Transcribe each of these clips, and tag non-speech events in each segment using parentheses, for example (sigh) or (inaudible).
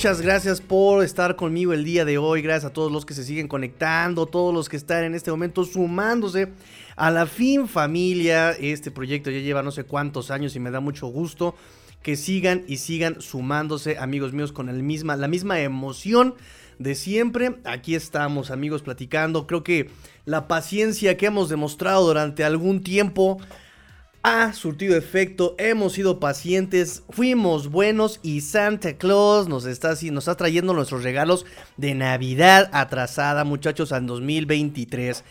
Muchas gracias por estar conmigo el día de hoy. Gracias a todos los que se siguen conectando, todos los que están en este momento sumándose a la fin familia. Este proyecto ya lleva no sé cuántos años y me da mucho gusto que sigan y sigan sumándose, amigos míos, con el misma, la misma emoción de siempre. Aquí estamos, amigos, platicando. Creo que la paciencia que hemos demostrado durante algún tiempo ha surtido efecto, hemos sido pacientes, fuimos buenos y Santa Claus nos está, nos está trayendo nuestros regalos de Navidad atrasada, muchachos, al 2023.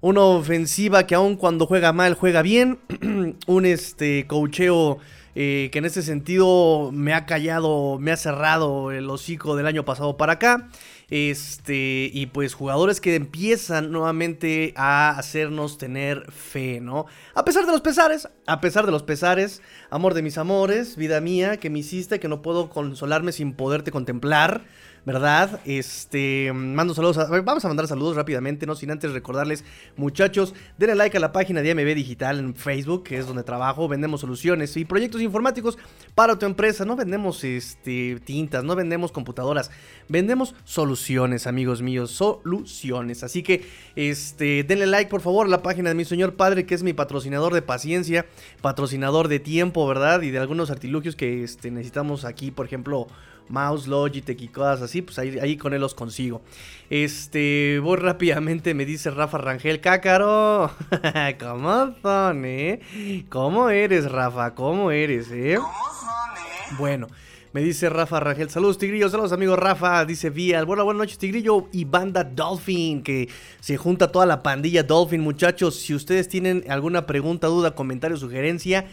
Una ofensiva que aun cuando juega mal, juega bien. (clears throat) Un este cocheo eh, que en ese sentido me ha callado, me ha cerrado el hocico del año pasado para acá. Este, y pues jugadores que empiezan nuevamente a hacernos tener fe, ¿no? A pesar de los pesares, a pesar de los pesares, amor de mis amores, vida mía, que me hiciste, que no puedo consolarme sin poderte contemplar. ¿Verdad? Este, mando saludos, vamos a mandar saludos rápidamente, no sin antes recordarles, muchachos, denle like a la página de MB Digital en Facebook, que es donde trabajo, vendemos soluciones y proyectos informáticos para tu empresa, no vendemos este tintas, no vendemos computadoras, vendemos soluciones, amigos míos, soluciones. Así que este, denle like por favor a la página de mi señor padre, que es mi patrocinador de paciencia, patrocinador de tiempo, ¿verdad? Y de algunos artilugios que este, necesitamos aquí, por ejemplo, mouse, Logitech y cosas así, pues ahí, con él los consigo. Este, voy rápidamente, me dice Rafa Rangel, cácaro. (laughs) ¿Cómo son, eh? ¿Cómo eres, Rafa? ¿Cómo eres, eh? ¿Cómo son, eh? Bueno. Me dice Rafa Rangel, saludos Tigrillo, saludos amigo Rafa, dice Vía, buenas, buenas noches Tigrillo y banda Dolphin, que se junta toda la pandilla Dolphin, muchachos, si ustedes tienen alguna pregunta, duda, comentario, sugerencia,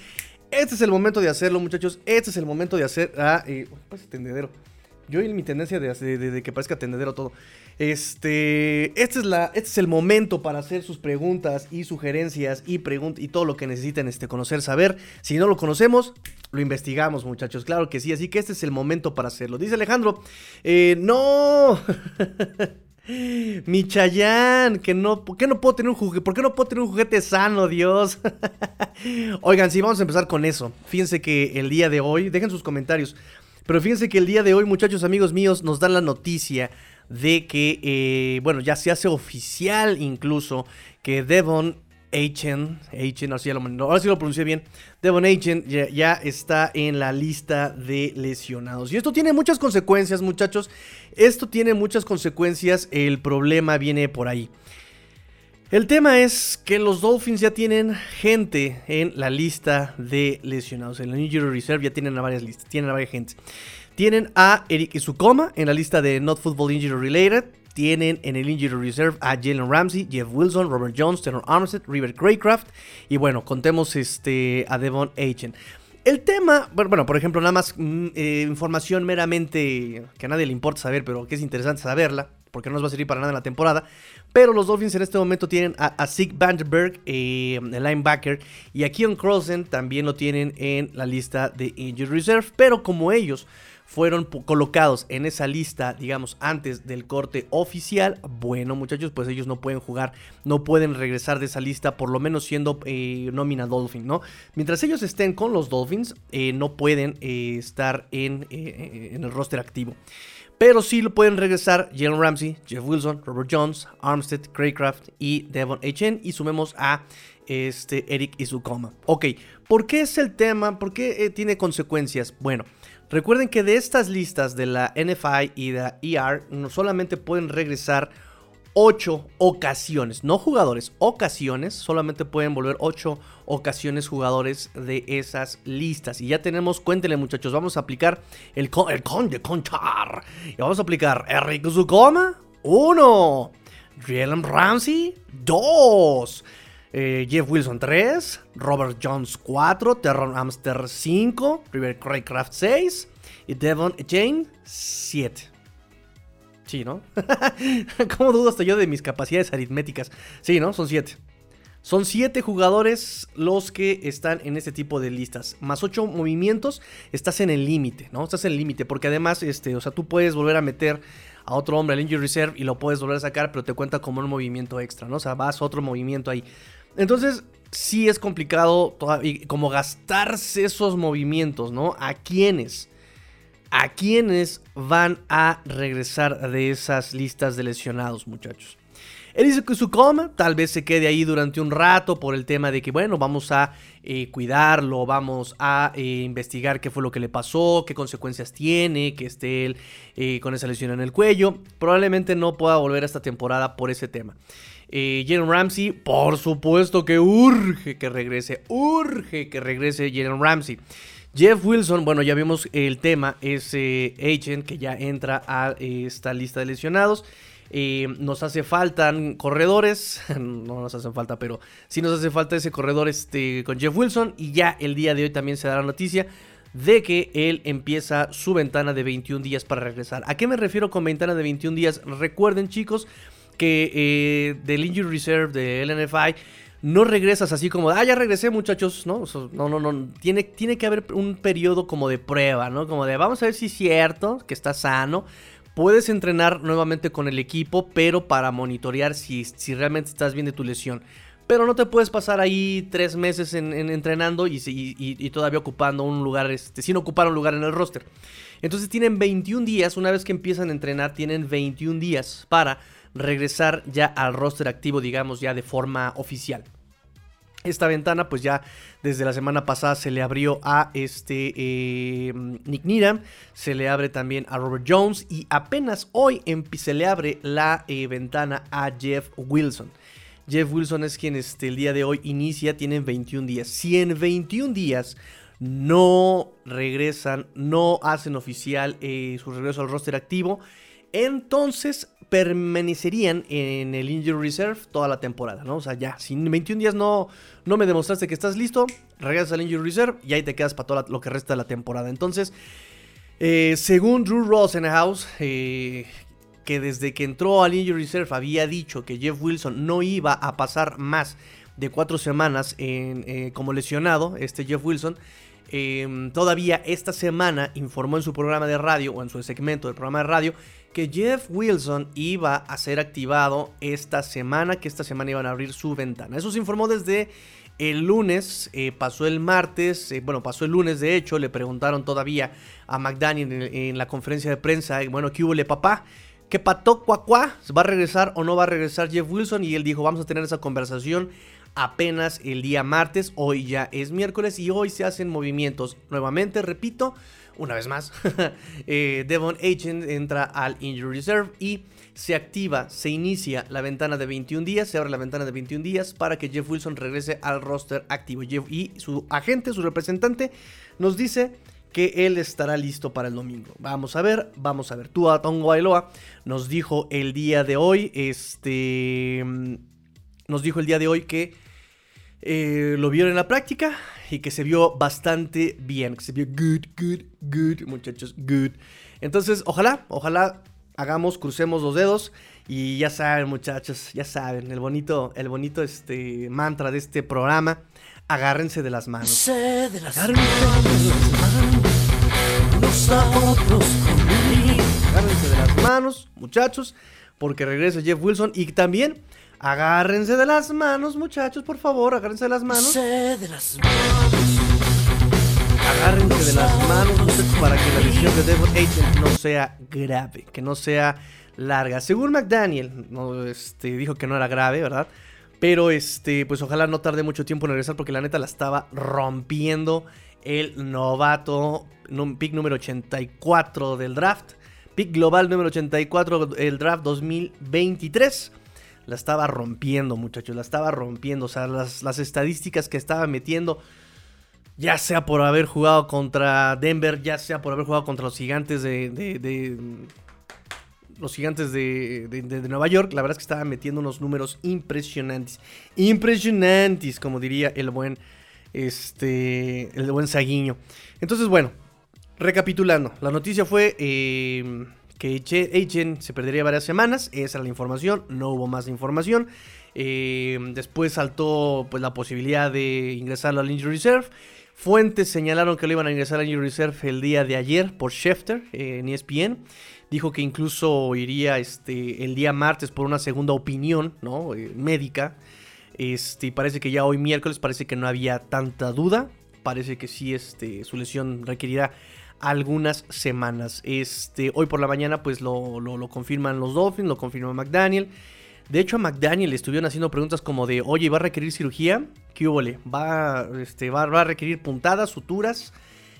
este es el momento de hacerlo, muchachos. Este es el momento de hacer. Ah, eh, pues tendedero. Yo y mi tendencia de, que parezca tendedero todo. Este, este es, la, este es el momento para hacer sus preguntas y sugerencias y, y todo lo que necesiten este, conocer, saber. Si no lo conocemos, lo investigamos, muchachos. Claro que sí. Así que este es el momento para hacerlo. Dice Alejandro, eh, no. (laughs) Mi Chayán, que no, ¿por qué no puedo tener un juguete? ¿Por qué no puedo tener un juguete sano, Dios? (laughs) Oigan, sí, vamos a empezar con eso. Fíjense que el día de hoy, dejen sus comentarios, pero fíjense que el día de hoy, muchachos, amigos míos, nos dan la noticia de que, eh, bueno, ya se hace oficial incluso que Devon Achen, Achen, ahora sí, lo, ahora sí lo pronuncié bien, Devon Achen ya, está en la lista de lesionados. Y esto tiene muchas consecuencias, muchachos. Esto tiene muchas consecuencias. El problema viene por ahí. El tema es que los Dolphins ya tienen gente en la lista de lesionados. En la Injury Reserve ya tienen a varias listas, tienen a varias gente. Tienen a Eric Isukoma en la lista de Not Football Injury Related tienen en el Injury Reserve a Jalen Ramsey, Jeff Wilson, Robert Jones, Tanner Armstead, River Craycraft y bueno, contemos este, a Devon Achen. El tema, bueno, por ejemplo, nada más mm, eh, información meramente que a nadie le importa saber, pero que es interesante saberla, porque no nos va a servir para nada en la temporada. Pero los Dolphins en este momento tienen a, a Zeke Vandenberg, eh, el linebacker, y a Keon Crossen también lo tienen en la lista de Injury Reserve. Pero como ellos fueron colocados en esa lista, digamos, antes del corte oficial, bueno muchachos, pues ellos no pueden jugar, no pueden regresar de esa lista, por lo menos siendo eh, nómina Dolphin, ¿no? Mientras ellos estén con los Dolphins, eh, no pueden eh, estar en, en, el roster activo. Pero sí lo pueden regresar Jalen Ramsey, Jeff Wilson, Robert Jones, Armstead, Craycraft y Devon H.N. Y sumemos a este Eric Izukoma. Ok, ¿por qué es el tema? ¿Por qué tiene consecuencias? Bueno, Recuerden que de estas listas de la NFI y de la ER no solamente pueden regresar 8 ocasiones, no jugadores, ocasiones, solamente pueden volver 8 ocasiones jugadores de esas listas. Y ya tenemos, cuéntenle muchachos, vamos a aplicar el, con, el conde contar. Y vamos a aplicar Eric Zukoma, 1. Jalen Ramsey, 2. Eh, Jeff Wilson 3, Robert Jones 4, Terron Amster 5, River Craycraft 6 y Devon Jane 7. Sí, ¿no? (laughs) ¿Cómo dudo hasta yo de mis capacidades aritméticas? Sí, ¿no? Son 7. Son 7 jugadores los que están en este tipo de listas. Más 8 movimientos, estás en el límite, ¿no? Estás en el límite. Porque además, este, o sea, tú puedes volver a meter a otro hombre al injury reserve y lo puedes volver a sacar, pero te cuenta como un movimiento extra, ¿no? O sea, vas otro movimiento ahí. Entonces, sí es complicado como gastarse esos movimientos, ¿no? ¿A quiénes? ¿A quiénes van a regresar de esas listas de lesionados, muchachos? Él dice que su coma tal vez se quede ahí durante un rato por el tema de que, bueno, vamos a eh, cuidarlo, vamos a eh, investigar qué fue lo que le pasó, qué consecuencias tiene, que esté él eh, con esa lesión en el cuello. Probablemente no pueda volver a esta temporada por ese tema. Jalen Ramsey, por supuesto que urge que regrese, urge que regrese Jalen Ramsey. Jeff Wilson, bueno, ya vimos el tema, es agent que ya entra a esta lista de lesionados. Eh, nos hace falta corredores, (laughs) no nos hacen falta, pero sí nos hace falta ese corredor este, con Jeff Wilson. Y ya el día de hoy también se da la noticia de que él empieza su ventana de 21 días para regresar. ¿A qué me refiero con ventana de 21 días? Recuerden chicos que eh, del Injury Reserve de LNFI no regresas así como, ah, ya regresé muchachos, ¿no? no, no, no, tiene, tiene que haber un periodo como de prueba, ¿no? Como de, vamos a ver si es cierto, que está sano Puedes entrenar nuevamente con el equipo, pero para monitorear si, si realmente estás bien de tu lesión. Pero no te puedes pasar ahí tres meses en, entrenando y, todavía ocupando un lugar, este, sin ocupar un lugar en el roster. Entonces tienen 21 días, una vez que empiezan a entrenar, tienen 21 días para regresar ya al roster activo, digamos, ya de forma oficial. Esta ventana, pues ya desde la semana pasada se le abrió a este eh, Nick Needham, se le abre también a Robert Jones y apenas hoy se le abre la eh, ventana a Jeff Wilson. Jeff Wilson es quien este, el día de hoy inicia, tienen 21 días. Si en 21 días no regresan, no hacen oficial eh, su regreso al roster activo, entonces permanecerían en el Injury Reserve toda la temporada, ¿no? O sea, ya, si en 21 días no, no me demostraste que estás listo, regresas al Injury Reserve y ahí te quedas para todo lo que resta de la temporada. Entonces, eh, según Drew Rosenhaus, eh, que desde que entró al Injury Reserve había dicho que Jeff Wilson no iba a pasar más de cuatro semanas eh, como lesionado, este Jeff Wilson, todavía esta semana informó en su programa de radio o en su segmento del programa de radio que Jeff Wilson iba a ser activado esta semana, que esta semana iban a abrir su ventana. Eso se informó desde el lunes, eh, pasó el martes, eh, bueno, pasó el lunes de hecho, le preguntaron todavía a McDaniel en, la conferencia de prensa, bueno, ¿qué hubo le papá? ¿Qué pató cuacuá? ¿Va a regresar o no va a regresar Jeff Wilson? Y él dijo, vamos a tener esa conversación apenas el día martes, hoy ya es miércoles y hoy se hacen movimientos. Nuevamente, repito, una vez más, (laughs) eh, Devon Agent entra al Injury Reserve y se activa, se inicia la ventana de 21 días, se abre la ventana de 21 días para que Jeff Wilson regrese al roster activo. y su agente, su representante, nos dice que él estará listo para el domingo. Vamos a ver, vamos a ver. Tua Tongo nos dijo el día de hoy, este, nos dijo el día de hoy que eh, lo vieron en la práctica y que se vio bastante bien. Que se vio good, good, good, muchachos, good. Entonces, ojalá, ojalá hagamos, crucemos los dedos. Y ya saben, muchachos, ya saben, el bonito, el bonito este, mantra de este programa. Agárrense de las manos. De las Agárrense de las manos. Agárrense de las manos, muchachos. Porque regresa Jeff Wilson. Y también Agárrense de las manos, muchachos, por favor, agárrense de las manos. de las manos. Agárrense de las manos, muchachos, para que la lesión de Devon Agent no sea grave, que no sea larga. Según McDaniel, no, este, dijo que no era grave, ¿verdad? Pero este, pues ojalá no tarde mucho tiempo en regresar porque la neta la estaba rompiendo el novato, pick número 84 del draft. Pick global número 84 del draft 2023 la estaba rompiendo, muchachos, la estaba rompiendo. O sea, las, estadísticas que estaba metiendo, ya sea por haber jugado contra Denver, ya sea por haber jugado contra los gigantes de, los gigantes de, de, Nueva York, la verdad es que estaban metiendo unos números impresionantes. Impresionantes, como diría el buen, este, el buen Saguiño. Entonces, bueno, recapitulando, la noticia fue eh, que Agent se perdería varias semanas, esa era la información, no hubo más información. Eh, después saltó pues, la posibilidad de ingresarlo al Injury Reserve. Fuentes señalaron que lo iban a ingresar al Injury Reserve el día de ayer por Schefter eh, en ESPN. Dijo que incluso iría este, el día martes por una segunda opinión ¿no? Eh, médica. Este, parece que ya hoy miércoles parece que no había tanta duda. Parece que sí, este, su lesión requerirá algunas semanas. Este, hoy por la mañana pues lo, lo confirman los Dolphins, lo confirma McDaniel. De hecho, a McDaniel le estuvieron haciendo preguntas como de, oye, ¿va a requerir cirugía? ¿Qué hubo? ¿Va, este, va, a requerir puntadas, suturas?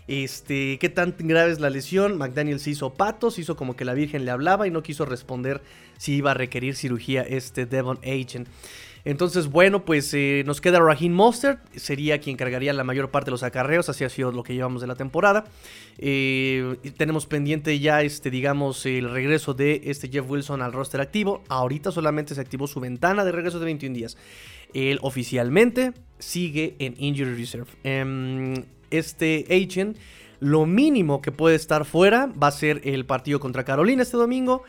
Este, ¿Qué tan grave es la lesión? McDaniel se hizo patos, hizo como que la Virgen le hablaba y no quiso responder si iba a requerir cirugía este Devon Agent. Entonces, bueno, pues eh, nos queda Raheem Monster, sería quien cargaría la mayor parte de los acarreos, así ha sido lo que llevamos de la temporada. Eh, tenemos pendiente ya, este, digamos, el regreso de este Jeff Wilson al roster activo. Ahorita solamente se activó su ventana de regreso de 21 días. Él oficialmente sigue en Injury Reserve. Em, este agent, lo mínimo que puede estar fuera va a ser el partido contra Carolina este domingo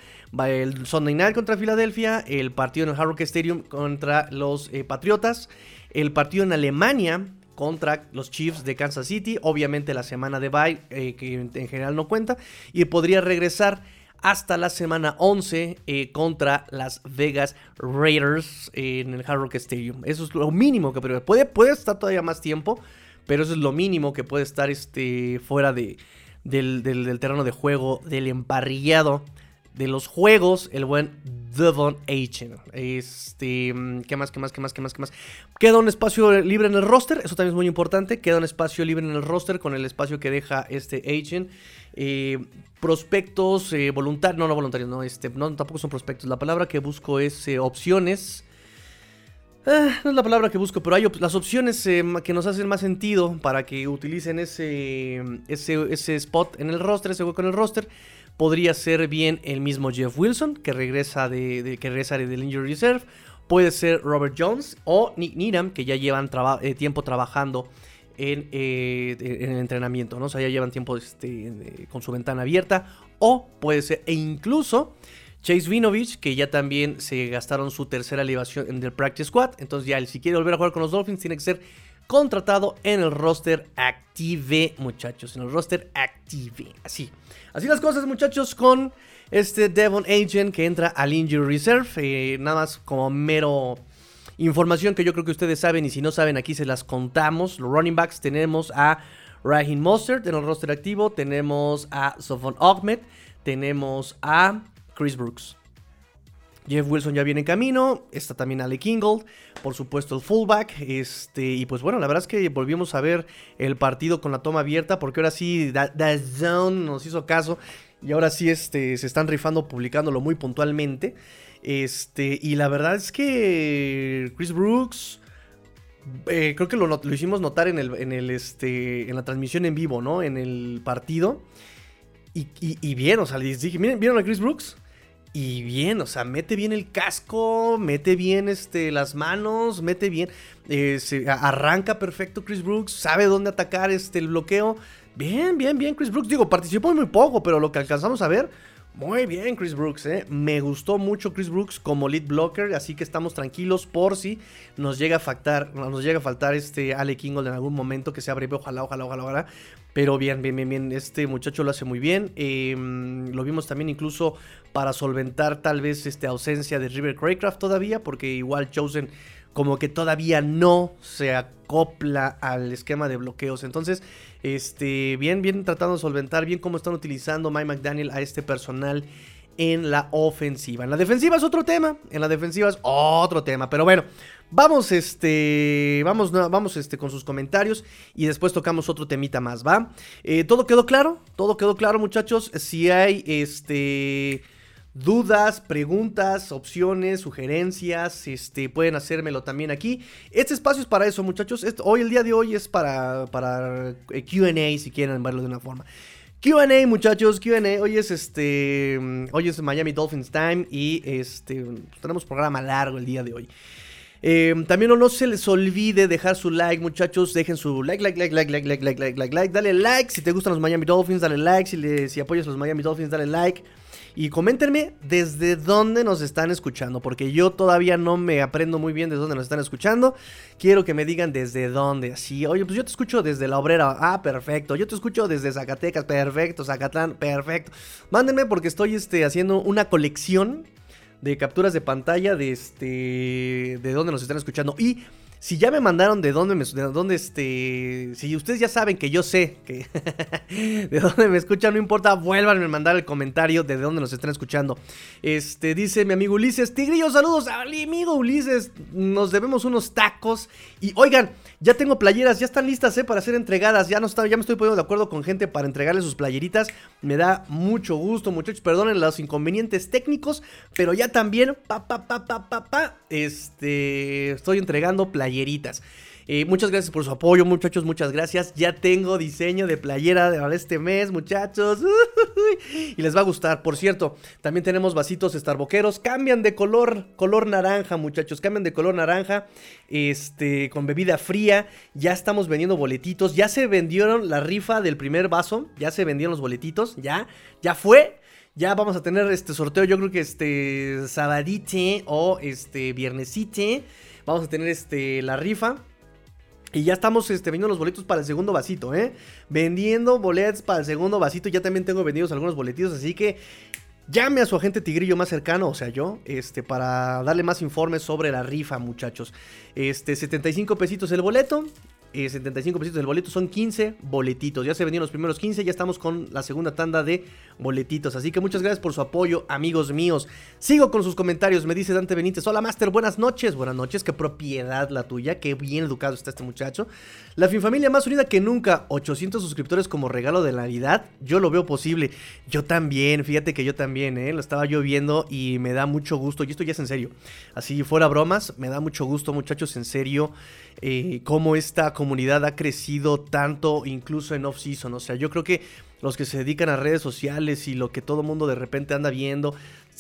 el Sunday Night contra Filadelfia, el partido en el Hard Rock Stadium contra los eh, Patriotas, el partido en Alemania contra los Chiefs de Kansas City, obviamente la semana de bye eh, que en general no cuenta y podría regresar hasta la semana 11 eh, contra las Vegas Raiders en el Hard Rock Stadium. Eso es lo mínimo que puede, puede estar todavía más tiempo, pero eso es lo mínimo que puede estar este, fuera de, del, del terreno de juego, del emparrillado de los juegos, el buen Devon Achen. Este, ¿qué más, qué más, qué más, qué más, qué más? Queda un espacio libre en el roster, eso también es muy importante. Queda un espacio libre en el roster con el espacio que deja este Achen. Eh, prospectos eh, voluntarios, no, no voluntarios, no, este, no, tampoco son prospectos. La palabra que busco es eh, opciones. Ah, no es la palabra que busco, pero hay las opciones que nos hacen más sentido para que utilicen ese, ese, ese spot en el roster, ese hueco en el roster Podría ser bien el mismo Jeff Wilson, que regresa, de, que regresa del Injury Reserve. Puede ser Robert Jones o Nick Needham, que ya llevan eh, tiempo trabajando en, eh, en, el entrenamiento, ¿no? O sea, ya llevan tiempo este, con su ventana abierta. O puede ser, e incluso Chase Vinovich, que ya también se gastaron su tercera elevación en el Practice Squad. Entonces, ya si quiere volver a jugar con los Dolphins, tiene que ser contratado en el roster Active, muchachos. En el roster Active. Así. Así las cosas, muchachos, con este Devon Agent que entra al Injury Reserve. Eh, nada más como mero información que yo creo que ustedes saben y si no saben aquí se las contamos. Los running backs tenemos a Raheem Mostert en el roster activo, tenemos a Sofon Ahmed, tenemos a Chris Brooks. Jeff Wilson ya viene en camino, está también Ale Kingold, por supuesto el fullback, este, y pues bueno, la verdad es que volvimos a ver el partido con la toma abierta, porque ahora sí The Zone nos hizo caso, y ahora sí este, se están rifando publicándolo muy puntualmente, este, y la verdad es que Chris Brooks... Eh, creo que lo, hicimos notar en, el, en, el, este, en la transmisión en vivo, ¿no? En el partido. Y, y bien, o sea, les dije, miren, ¿vieron a Chris Brooks? Y bien, o sea, mete bien el casco, mete bien este, las manos, mete bien, eh, se arranca perfecto Chris Brooks, sabe dónde atacar este, el bloqueo. Bien, bien, bien Chris Brooks. Digo, participó muy poco, pero lo que alcanzamos a ver, muy bien Chris Brooks. ¿eh? Me gustó mucho Chris Brooks como lead blocker, así que estamos tranquilos por si nos llega a faltar, nos llega a faltar este Ale Kingold en algún momento que se abre, ojalá, ojalá, ojalá, ojalá. Pero bien, bien, bien, bien. Este muchacho lo hace muy bien. Em, lo vimos también incluso para solventar tal vez esta ausencia de River Craycraft todavía, porque igual Chosen como que todavía no se acopla al esquema de bloqueos. Entonces, este, bien, bien tratando de solventar, bien cómo están utilizando Mike McDaniel a este personal en la ofensiva. En la defensiva es otro tema, en la defensiva es otro tema, pero bueno, vamos este, vamos, vamos este con sus comentarios y después tocamos otro temita más, ¿va? Eh, todo quedó claro, todo quedó claro, muchachos. Si hay este dudas, preguntas, opciones, sugerencias, este, pueden hacérmelo también aquí. Este espacio es para eso, muchachos. hoy, el día de hoy es para, para eh, QA, si quieren verlo de una forma. QA, muchachos, QA. Hoy es este. Hoy es Miami Dolphins Time y este. tenemos programa largo el día de hoy. Eh, también no, se les olvide dejar su like, muchachos. Dejen su like, like, like, like, like, like, like, like, like, like. Dale like si te gustan los Miami Dolphins, dale like. Si, si apoyas a los Miami Dolphins, dale like. Y coméntenme desde dónde nos están escuchando, porque yo todavía no me aprendo muy bien de dónde nos están escuchando. Quiero que me digan desde dónde. Así, oye, pues yo te escucho desde la obrera. Ah, perfecto. Yo te escucho desde Zacatecas. Perfecto. Zacatlán. Perfecto. Mándenme porque estoy este, haciendo una colección de capturas de pantalla de este de dónde nos están escuchando y si ya me mandaron de dónde me de dónde este si ustedes ya saben que yo sé que (laughs) de dónde me escuchan no importa vuelvan a mandar el comentario de dónde nos están escuchando. Este dice mi amigo Ulises Tigrillo saludos amigo Ulises nos debemos unos tacos y oigan ya tengo playeras, ya están listas ¿eh? para ser entregadas. Ya, no está, ya me estoy poniendo de acuerdo con gente para entregarle sus playeritas. Me da mucho gusto, muchachos. Perdonen los inconvenientes técnicos, pero ya también, pa, pa, pa, pa, pa, pa, este, estoy entregando playeritas. Eh, muchas gracias por su apoyo, muchachos. Muchas gracias. Ya tengo diseño de playera de este mes, muchachos. (laughs) y les va a gustar. Por cierto, también tenemos vasitos estarboqueros. Cambian de color, color naranja, muchachos. Cambian de color naranja. Este, con bebida fría. Ya estamos vendiendo boletitos. Ya se vendieron la rifa del primer vaso. Ya se vendieron los boletitos. Ya, ya fue. Ya vamos a tener este sorteo, yo creo que este sabadite o este viernesite. Vamos a tener este la rifa. Y ya estamos este, vendiendo los boletos para el segundo vasito, ¿eh? Vendiendo boletos para el segundo vasito. Ya también tengo vendidos algunos boletitos, así que llame a su agente tigrillo más cercano, o sea, yo, este, para darle más informes sobre la rifa, muchachos. Este, 75 pesitos el boleto. 75 pesitos el boleto, son 15 boletitos. Ya se vendieron los primeros 15, ya estamos con la segunda tanda de boletitos. Así que muchas gracias por su apoyo, amigos míos. Sigo con sus comentarios, me dice Dante Benítez. Hola, Master, buenas noches. Buenas noches, qué propiedad la tuya, qué bien educado está este muchacho. La familia más unida que nunca, 800 suscriptores como regalo de Navidad. Yo lo veo posible. Yo también, fíjate que yo también, ¿eh? Lo estaba yo viendo y me da mucho gusto. Y esto ya es en serio. Así fuera bromas, me da mucho gusto, muchachos, en serio. Eh, cómo esta comunidad ha crecido tanto incluso en off-season. O sea, yo creo que los que se dedican a redes sociales y lo que todo mundo de repente anda viendo,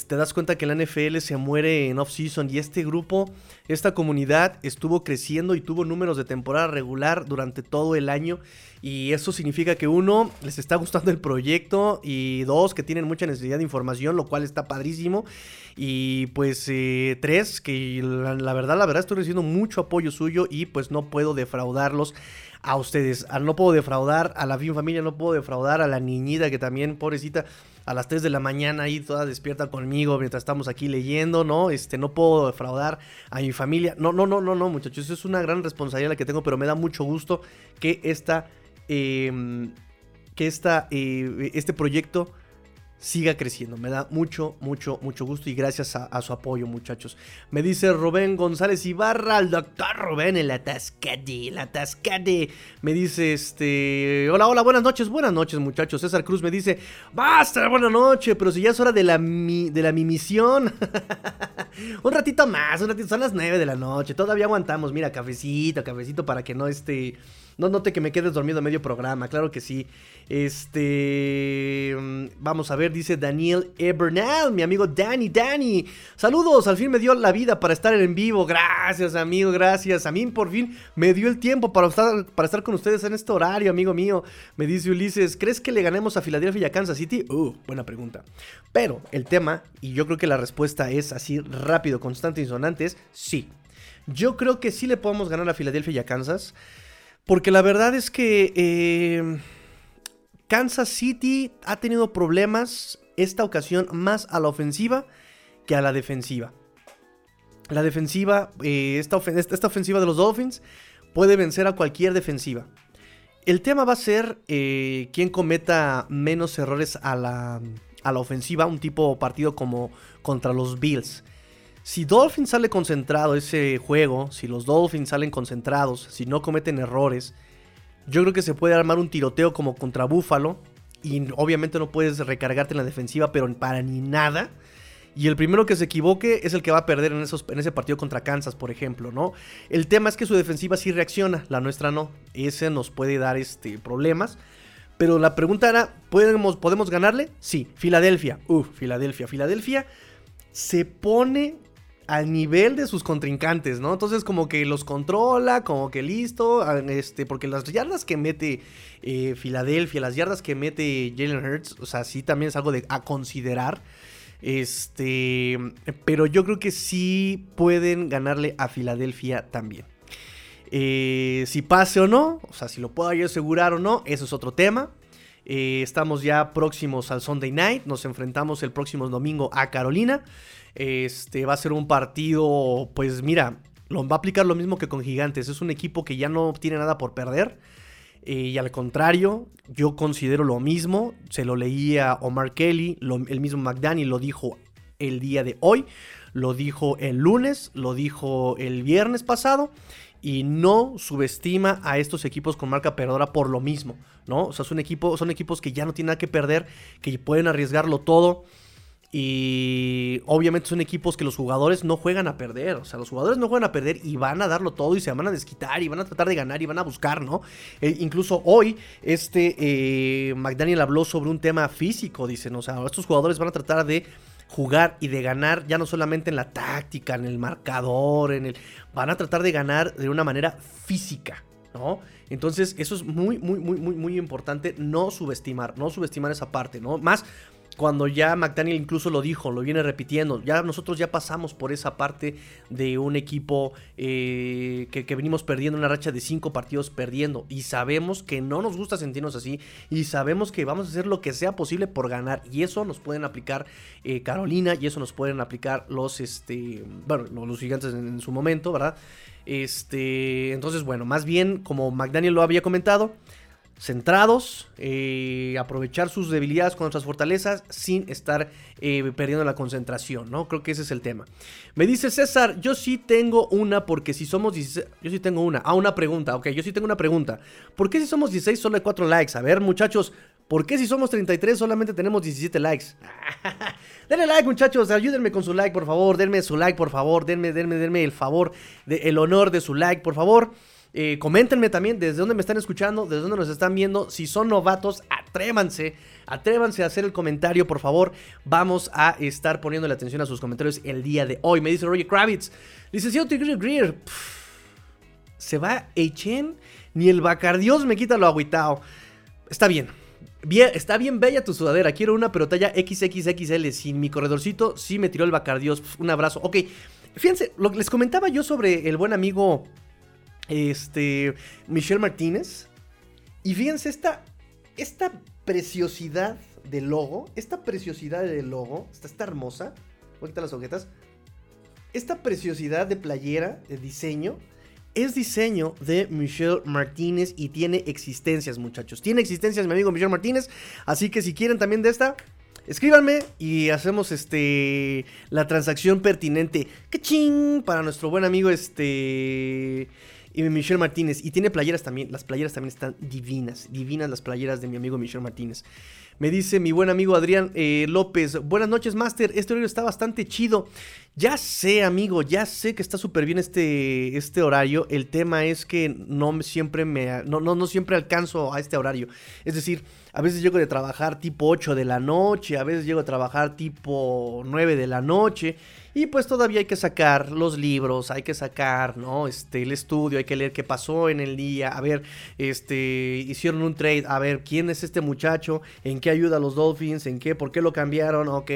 te das cuenta que la NFL se muere en off-season y este grupo, esta comunidad estuvo creciendo y tuvo números de temporada regular durante todo el año y eso significa que uno, les está gustando el proyecto y dos, que tienen mucha necesidad de información, lo cual está padrísimo. Y pues eh, tres, que la, verdad, la verdad estoy recibiendo mucho apoyo suyo y pues no puedo defraudarlos a ustedes. Ah, no puedo defraudar a la fin familia, no puedo defraudar a la niñita que también, pobrecita, a las 3 de la mañana ahí toda despierta conmigo mientras estamos aquí leyendo, ¿no? Este, no puedo defraudar a mi familia. No, no, no, no, no, muchachos, es una gran responsabilidad la que tengo, pero me da mucho gusto que esta Em, que esta, eh, este proyecto siga creciendo. Me da mucho, mucho, mucho gusto y gracias a, su apoyo, muchachos. Me dice Rubén González Ibarra, el doctor Rubén, el atascade, el. Me dice, este, hola, hola, buenas noches, buenas noches, muchachos. César Cruz me dice, basta, buena noche, pero si ya es hora de la, de la mi misión. (laughs) un ratito más, un ratito, son las 9 de la noche, todavía aguantamos. Mira, cafecito, cafecito para que no esté no note que me quedes dormido a medio programa, claro que sí. Este. Mm, vamos a ver, dice Daniel Ebernal, mi amigo Danny, Danny. Saludos, al fin me dio la vida para estar en vivo. Gracias, amigo, gracias. A mí por fin me dio el tiempo para estar, para estar con ustedes en este horario, amigo mío. Me dice Ulises, ¿crees que le ganemos a Filadelfia y a Kansas City? Uh, buena pregunta. Pero el tema, y yo creo que la respuesta es así rápido, constante y sonante, es sí. Yo creo que sí le podemos ganar a Filadelfia y a Kansas. Porque la verdad es que eh, Kansas City ha tenido problemas esta ocasión más a la ofensiva que a la defensiva. La defensiva, eh, esta, ofensiva de los Dolphins puede vencer a cualquier defensiva. El tema va a ser eh, quién cometa menos errores a la, a la ofensiva, un tipo partido como contra los Bills. Si Dolphins sale concentrado ese juego, si los Dolphins salen concentrados, si no cometen errores, yo creo que se puede armar un tiroteo como contra Buffalo. Y obviamente no puedes recargarte en la defensiva, pero para ni nada. Y el primero que se equivoque es el que va a perder en ese partido contra Kansas, por ejemplo, ¿no? El tema es que su defensiva sí reacciona, la nuestra no. Ese nos puede dar este, problemas. Pero la pregunta era, ¿podemos, ¿podemos ganarle? Sí, Filadelfia. Uf, Filadelfia. Filadelfia se pone al nivel de sus contrincantes, ¿no? Entonces como que los controla, como que listo, este, porque las yardas que mete eh, Filadelfia, las yardas que mete Jalen Hurts, o sea, sí también es algo de, a considerar. Este, pero yo creo que sí pueden ganarle a Filadelfia también. Eh, si pase o no, o sea, si lo puedo yo asegurar o no, eso es otro tema. Eh, estamos ya próximos al Sunday Night, nos enfrentamos el próximo domingo a Carolina. Este va a ser un partido, pues mira, lo, va a aplicar lo mismo que con Gigantes. Es un equipo que ya no tiene nada por perder. Eh, y al contrario, yo considero lo mismo. Se lo leía Omar Kelly, el mismo McDaniel lo dijo el día de hoy, lo dijo el lunes, lo dijo el viernes pasado y no subestima a estos equipos con marca perdedora por lo mismo, ¿no? O sea, son, equipo, son equipos que ya no tienen nada que perder, que pueden arriesgarlo todo. Y obviamente son equipos que los jugadores no juegan a perder. O sea, los jugadores no juegan a perder y van a darlo todo y se van a desquitar y van a tratar de ganar y van a buscar, ¿no? Eh, incluso hoy, este eh, McDaniel habló sobre un tema físico, dicen. O sea, estos jugadores van a tratar de jugar y de ganar ya no solamente en la táctica, en el marcador, en el van a tratar de ganar de una manera física, ¿no? Entonces, eso es muy muy muy muy muy importante no subestimar, no subestimar esa parte, ¿no? Más cuando ya McDaniel incluso lo dijo, lo viene repitiendo, ya nosotros ya pasamos por esa parte de un equipo eh, que, venimos perdiendo una racha de cinco partidos perdiendo. Y sabemos que no nos gusta sentirnos así y sabemos que vamos a hacer lo que sea posible por ganar. Y eso nos pueden aplicar eh, Carolina y eso nos pueden aplicar los, este, bueno, los gigantes en, en su momento, ¿verdad? Este, entonces, bueno, más bien como McDaniel lo había comentado, centrados, eh, aprovechar sus debilidades con nuestras fortalezas sin estar eh, perdiendo la concentración, ¿no? Creo que ese es el tema. Me dice César, yo sí tengo una porque si somos 16, yo sí tengo una, ah, una pregunta, ok, yo sí tengo una pregunta. ¿Por qué si somos 16 solo hay 4 likes? A ver, muchachos, ¿por qué si somos 33 solamente tenemos 17 likes? (laughs) denle like, muchachos, ayúdenme con su like, por favor, denme su like, por favor, denme, denme, denme el favor, el honor de su like, por favor. Eh, coméntenme también desde dónde me están escuchando, desde dónde nos están viendo. Si son novatos, atrévanse, atrévanse a hacer el comentario, por favor. Vamos a estar poniendo la atención a sus comentarios el día de hoy. Me dice Roger Kravitz, licenciado Tigre Greer, se va Echen, ni el Bacardios me quita lo agüitao. Está bien. Bien, está bien bella tu sudadera. Quiero una pero talla XXXL. Sin mi corredorcito, sí me tiró el Bacardios. Un abrazo. Ok, fíjense, lo que les comentaba yo sobre el buen amigo este, Michelle Martínez. Y fíjense esta, esta preciosidad del logo, esta preciosidad del logo, está, hermosa. Voy las. Esta preciosidad de playera, de diseño, es diseño de Michelle Martínez y tiene existencias, muchachos. Tiene existencias, mi amigo Michelle Martínez. Así que si quieren también de esta, escríbanme y hacemos este la transacción pertinente. ¡Qué ching! Para nuestro buen amigo este y Michelle Martínez. Y tiene playeras también. Las playeras también están divinas. Divinas las playeras de mi amigo Michelle Martínez. Me dice mi buen amigo Adrián eh, López. Buenas noches, Master. Este horario está bastante chido. Ya sé, amigo, ya sé que está súper bien este, este horario. El tema es que no siempre me. No, no, no siempre alcanzo a este horario. Es decir, a veces llego de trabajar tipo 8 de la noche. A veces llego a trabajar tipo 9 de la noche. Y pues todavía hay que sacar los libros, hay que sacar, ¿no? Este, el estudio, hay que leer qué pasó en el día, a ver, este, hicieron un trade, a ver, ¿quién es este muchacho? ¿En qué ayuda a los Dolphins? ¿En qué? ¿Por qué lo cambiaron? Ok,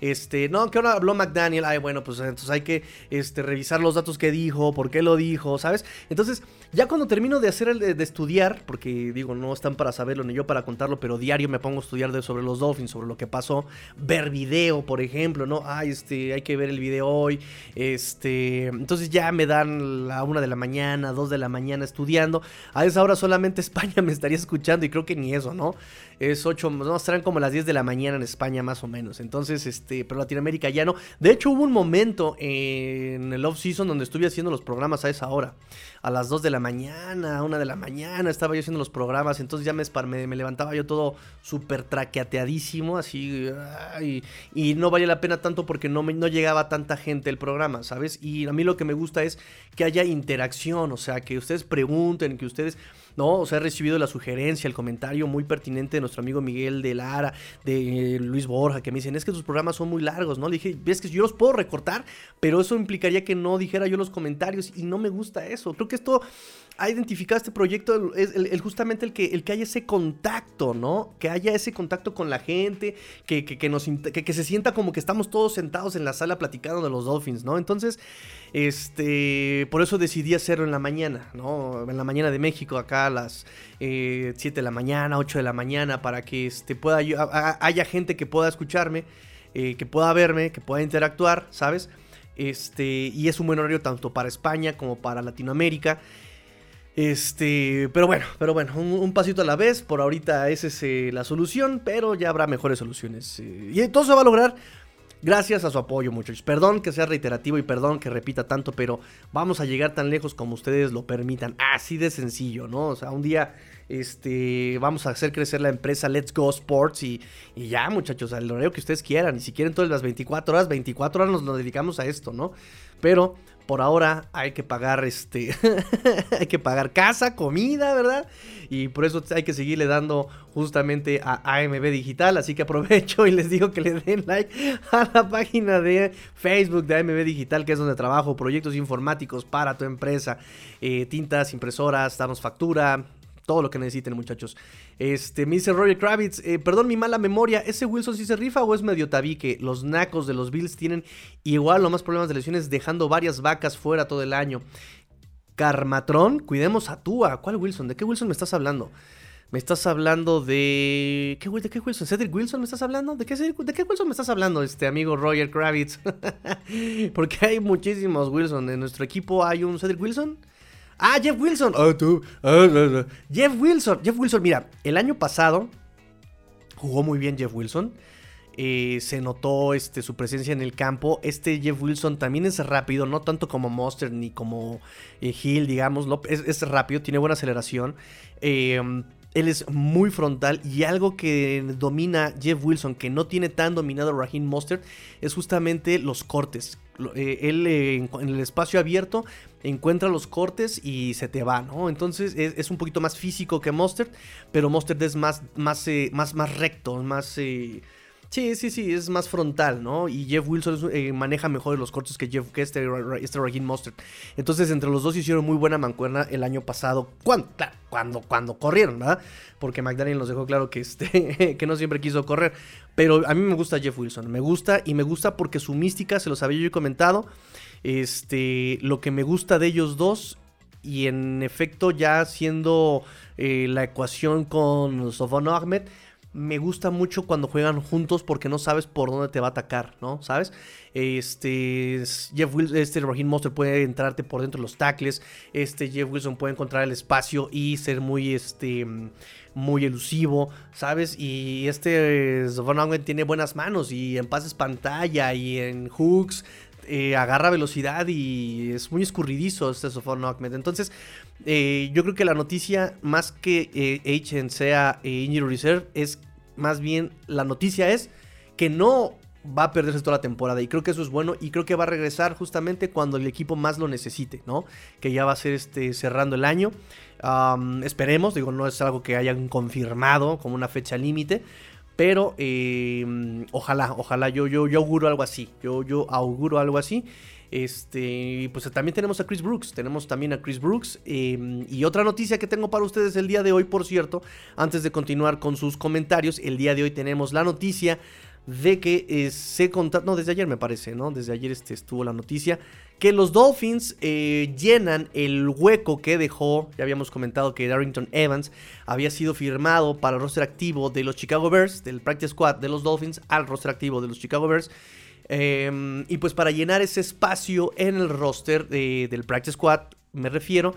este, no, que ahora habló McDaniel, ay, bueno, pues entonces hay que, este, revisar los datos que dijo, por qué lo dijo, ¿sabes? Entonces, ya cuando termino de hacer el de, estudiar, porque digo, no están para saberlo ni yo para contarlo, pero diario me pongo a estudiar de, sobre los Dolphins, sobre lo que pasó, ver video, por ejemplo, ¿no? Ay, este, hay que ver el de hoy. Este, entonces ya me dan la una de la mañana, dos de la mañana estudiando. A esa hora solamente (laughs) España me estaría escuchando y creo que ni eso, ¿no? Es 8, no, estarán como las 10 de la mañana en España más o menos. Entonces, este, pero Latinoamérica ya no. De hecho, hubo un momento en el off-season donde estuve haciendo los programas a esa hora. A las 2 de la mañana, a 1 de la mañana estaba yo haciendo los programas. Entonces ya me, me, levantaba yo todo súper traqueateadísimo, así. Y, y, no valía la pena tanto porque no, me, no llegaba tanta gente el programa, ¿sabes? Y a mí lo que me gusta es que haya interacción, o sea, que ustedes pregunten, que ustedes ¿no? O sea, he recibido la sugerencia, el comentario muy pertinente de nuestro amigo Miguel de Lara, de Luis Borja, que me dicen, es que tus programas son muy largos, ¿no? Le dije, ves que yo los puedo recortar, pero eso implicaría que no dijera yo los comentarios y no me gusta eso. Creo que esto ha identificado este proyecto es justamente el que, el que haya ese contacto, ¿no? Que haya ese contacto con la gente, que, que, nos, que, se sienta como que estamos todos sentados en la sala platicando de los Dolphins, ¿no? Entonces, este, por eso decidí hacerlo en la mañana, ¿no? En la mañana de México, acá a las 7 eh, de la mañana, 8 de la mañana, para que este, pueda, haya gente que pueda escucharme, eh, que pueda verme, que pueda interactuar, ¿sabes? Este, y es un buen horario tanto para España como para Latinoamérica. Este, pero bueno, pero bueno, un, pasito a la vez. Por ahorita esa es eh, la solución, pero ya habrá mejores soluciones. Eh, y todo se va a lograr gracias a su apoyo, muchachos. Perdón que sea reiterativo y perdón que repita tanto, pero vamos a llegar tan lejos como ustedes lo permitan. Así de sencillo, ¿no? O sea, un día este, vamos a hacer crecer la empresa Let's Go Sports y, ya, muchachos, al horario que ustedes quieran. Y si quieren todas las 24 horas, 24 horas nos, nos dedicamos a esto, ¿no? Pero por ahora hay que pagar este (laughs) hay que pagar casa, comida, ¿verdad? Y por eso hay que seguirle dando justamente a AMB Digital, así que aprovecho y les digo que le den like a la página de Facebook de AMB Digital, que es donde trabajo proyectos informáticos para tu empresa, eh, tintas, impresoras, damos factura, todo lo que necesiten, muchachos. Este, me dice Roger Kravitz, eh, perdón mi mala memoria, ¿ese Wilson sí se rifa o es medio tabique? Los nacos de los Bills tienen igual o más problemas de lesiones, dejando varias vacas fuera todo el año. Carmatrón, cuidemos a Tua. ¿Cuál Wilson? ¿De qué Wilson me estás hablando? Me estás hablando de. ¿Qué, ¿De qué Wilson? ¿Cedric Wilson me estás hablando? ¿De qué, ¿De qué Wilson me estás hablando, este amigo Roger Kravitz? (laughs) Porque hay muchísimos Wilson. En nuestro equipo hay un Cedric Wilson. Ah, Jeff Wilson. Oh. Ah, Jeff Wilson. Jeff Wilson, mira, el año pasado jugó muy bien Jeff Wilson. Eh, se notó este, su presencia en el campo. Este Jeff Wilson también es rápido, no tanto como Monster ni como eh, Hill, digamos. Es, es, rápido, tiene buena aceleración. Eh, él es muy frontal y algo que domina Jeff Wilson, que no tiene tan dominado Raheem Mostert, es justamente los cortes. Eh, él eh, en el espacio abierto encuentra los cortes y se te va, ¿no? Entonces es, un poquito más físico que Mostert, pero Mostert es más, más, eh, más, más recto, más... Sí, sí, sí, es más frontal, ¿no? Y Jeff Wilson eh, maneja mejor los cortes que, Jeff, que este, este Raheem Mustard. Entonces, entre los dos hicieron muy buena mancuerna el año pasado. ¿Cuándo? Claro, cuando, cuando corrieron, ¿verdad? Porque McDaniel nos dejó claro que, este, (laughs) que no siempre quiso correr. Pero a mí me gusta Jeff Wilson. Me gusta y me gusta porque su mística, se los había yo comentado. Este, lo que me gusta de ellos dos y en efecto ya haciendo eh, la ecuación con Sofon Ahmed me gusta mucho cuando juegan juntos porque no sabes por dónde te va a atacar, ¿no? ¿Sabes? Este Jeff Wilson, este Raheem Monster puede entrarte por dentro de los tackles, este Jeff Wilson puede encontrar el espacio y ser muy este muy elusivo, ¿sabes? Y este Zovan tiene buenas manos y en pases pantalla y en hooks eh, agarra velocidad y es muy escurridizo este Sofon Ahmed. Entonces, eh, yo creo que la noticia, más que eh, sea eh, Injury Reserve, es más bien la noticia es que no va a perderse toda la temporada y creo que eso es bueno y creo que va a regresar justamente cuando el equipo más lo necesite, ¿no? Que ya va a ser este cerrando el año. esperemos, digo, no es algo que hayan confirmado como una fecha límite, pero em, ojalá, ojalá, yo, yo, auguro algo así. Yo, yo auguro algo así. Este, pues también tenemos a Chris Brooks, tenemos también a Chris Brooks. Em, y otra noticia que tengo para ustedes el día de hoy, por cierto, antes de continuar con sus comentarios, el día de hoy tenemos la noticia de que eh, se contactó, no, desde ayer me parece, ¿no? Desde ayer este, estuvo la noticia, que los Dolphins eh, llenan el hueco que dejó, ya habíamos comentado que Darrington Evans había sido firmado para el roster activo de los Chicago Bears, del practice squad de los Dolphins al roster activo de los Chicago Bears. Em, y pues para llenar ese espacio en el roster del practice squad, me refiero,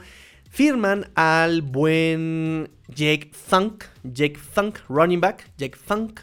firman al buen Jake Funk, Jake Funk, running back, Jake Funk,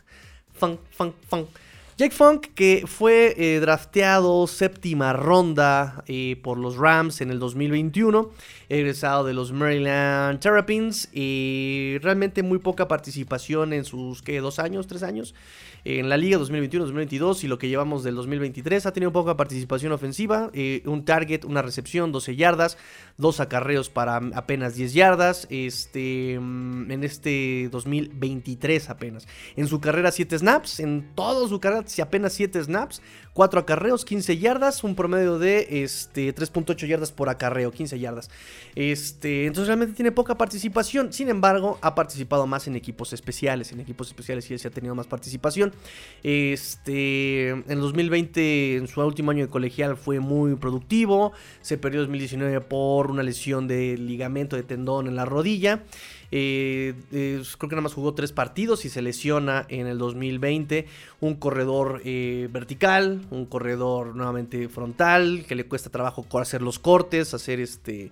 Funk, Funk, Funk. Jake Funk, que fue eh, drafteado séptima ronda eh, por los Rams en el 2021, egresado de los Maryland Terrapins y realmente muy poca participación en sus ¿qué, dos años, tres años en la liga 2021-2022 y lo que llevamos del 2023 ha tenido poca participación ofensiva, eh, un target, una recepción, 12 yardas, dos acarreos para apenas 10 yardas, este, mm, en este 2023 apenas. En su carrera 7 snaps, en toda su carrera apenas 7 snaps, 4 acarreos, 15 yardas, un promedio de este, 3.8 yardas por acarreo, 15 yardas. Este, entonces realmente tiene poca participación, sin embargo ha participado más en equipos especiales, en equipos especiales sí, se ha tenido más participación. Este, en 2020, en su último año de colegial fue muy productivo, se perdió 2019 por una lesión de ligamento de tendón en la rodilla. Eh, creo que nada más jugó tres partidos y se lesiona en el 2020. Un corredor eh, vertical, un corredor nuevamente frontal, que le cuesta trabajo hacer los cortes, hacer este,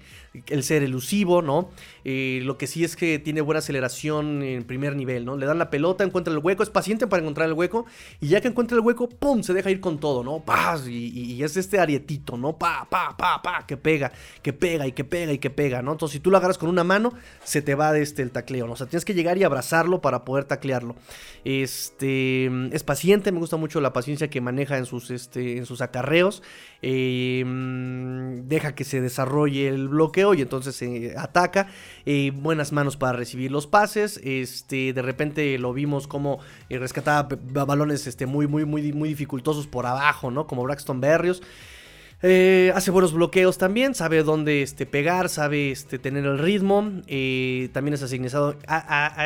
el ser elusivo, ¿no? Eh, lo que sí es que tiene buena aceleración en primer nivel, ¿no? Le dan la pelota, encuentra el hueco, es paciente para encontrar el hueco y ya que encuentra el hueco, ¡pum! Se deja ir con todo, ¿no? ¡Paz! Y, y, es este arietito, ¿no? Pa, pa, pa, pa, que pega, que pega y que pega y que pega, ¿no? Entonces si tú lo agarras con una mano, se te va de este el tacleo. O sea, tienes que llegar y abrazarlo para poder taclearlo. Este, es paciente, me gusta mucho la paciencia que maneja en sus, este, en sus acarreos. Eh, deja que se desarrolle el bloqueo y entonces se ataca. Eh, buenas manos para recibir los pases. Este, de repente lo vimos como eh, rescataba balones este, muy, muy, muy, muy dificultosos por abajo, ¿no? Como Braxton Berrios. Eh, hace buenos bloqueos también, sabe dónde este, pegar, sabe este, tener el ritmo. Eh, también es asignado,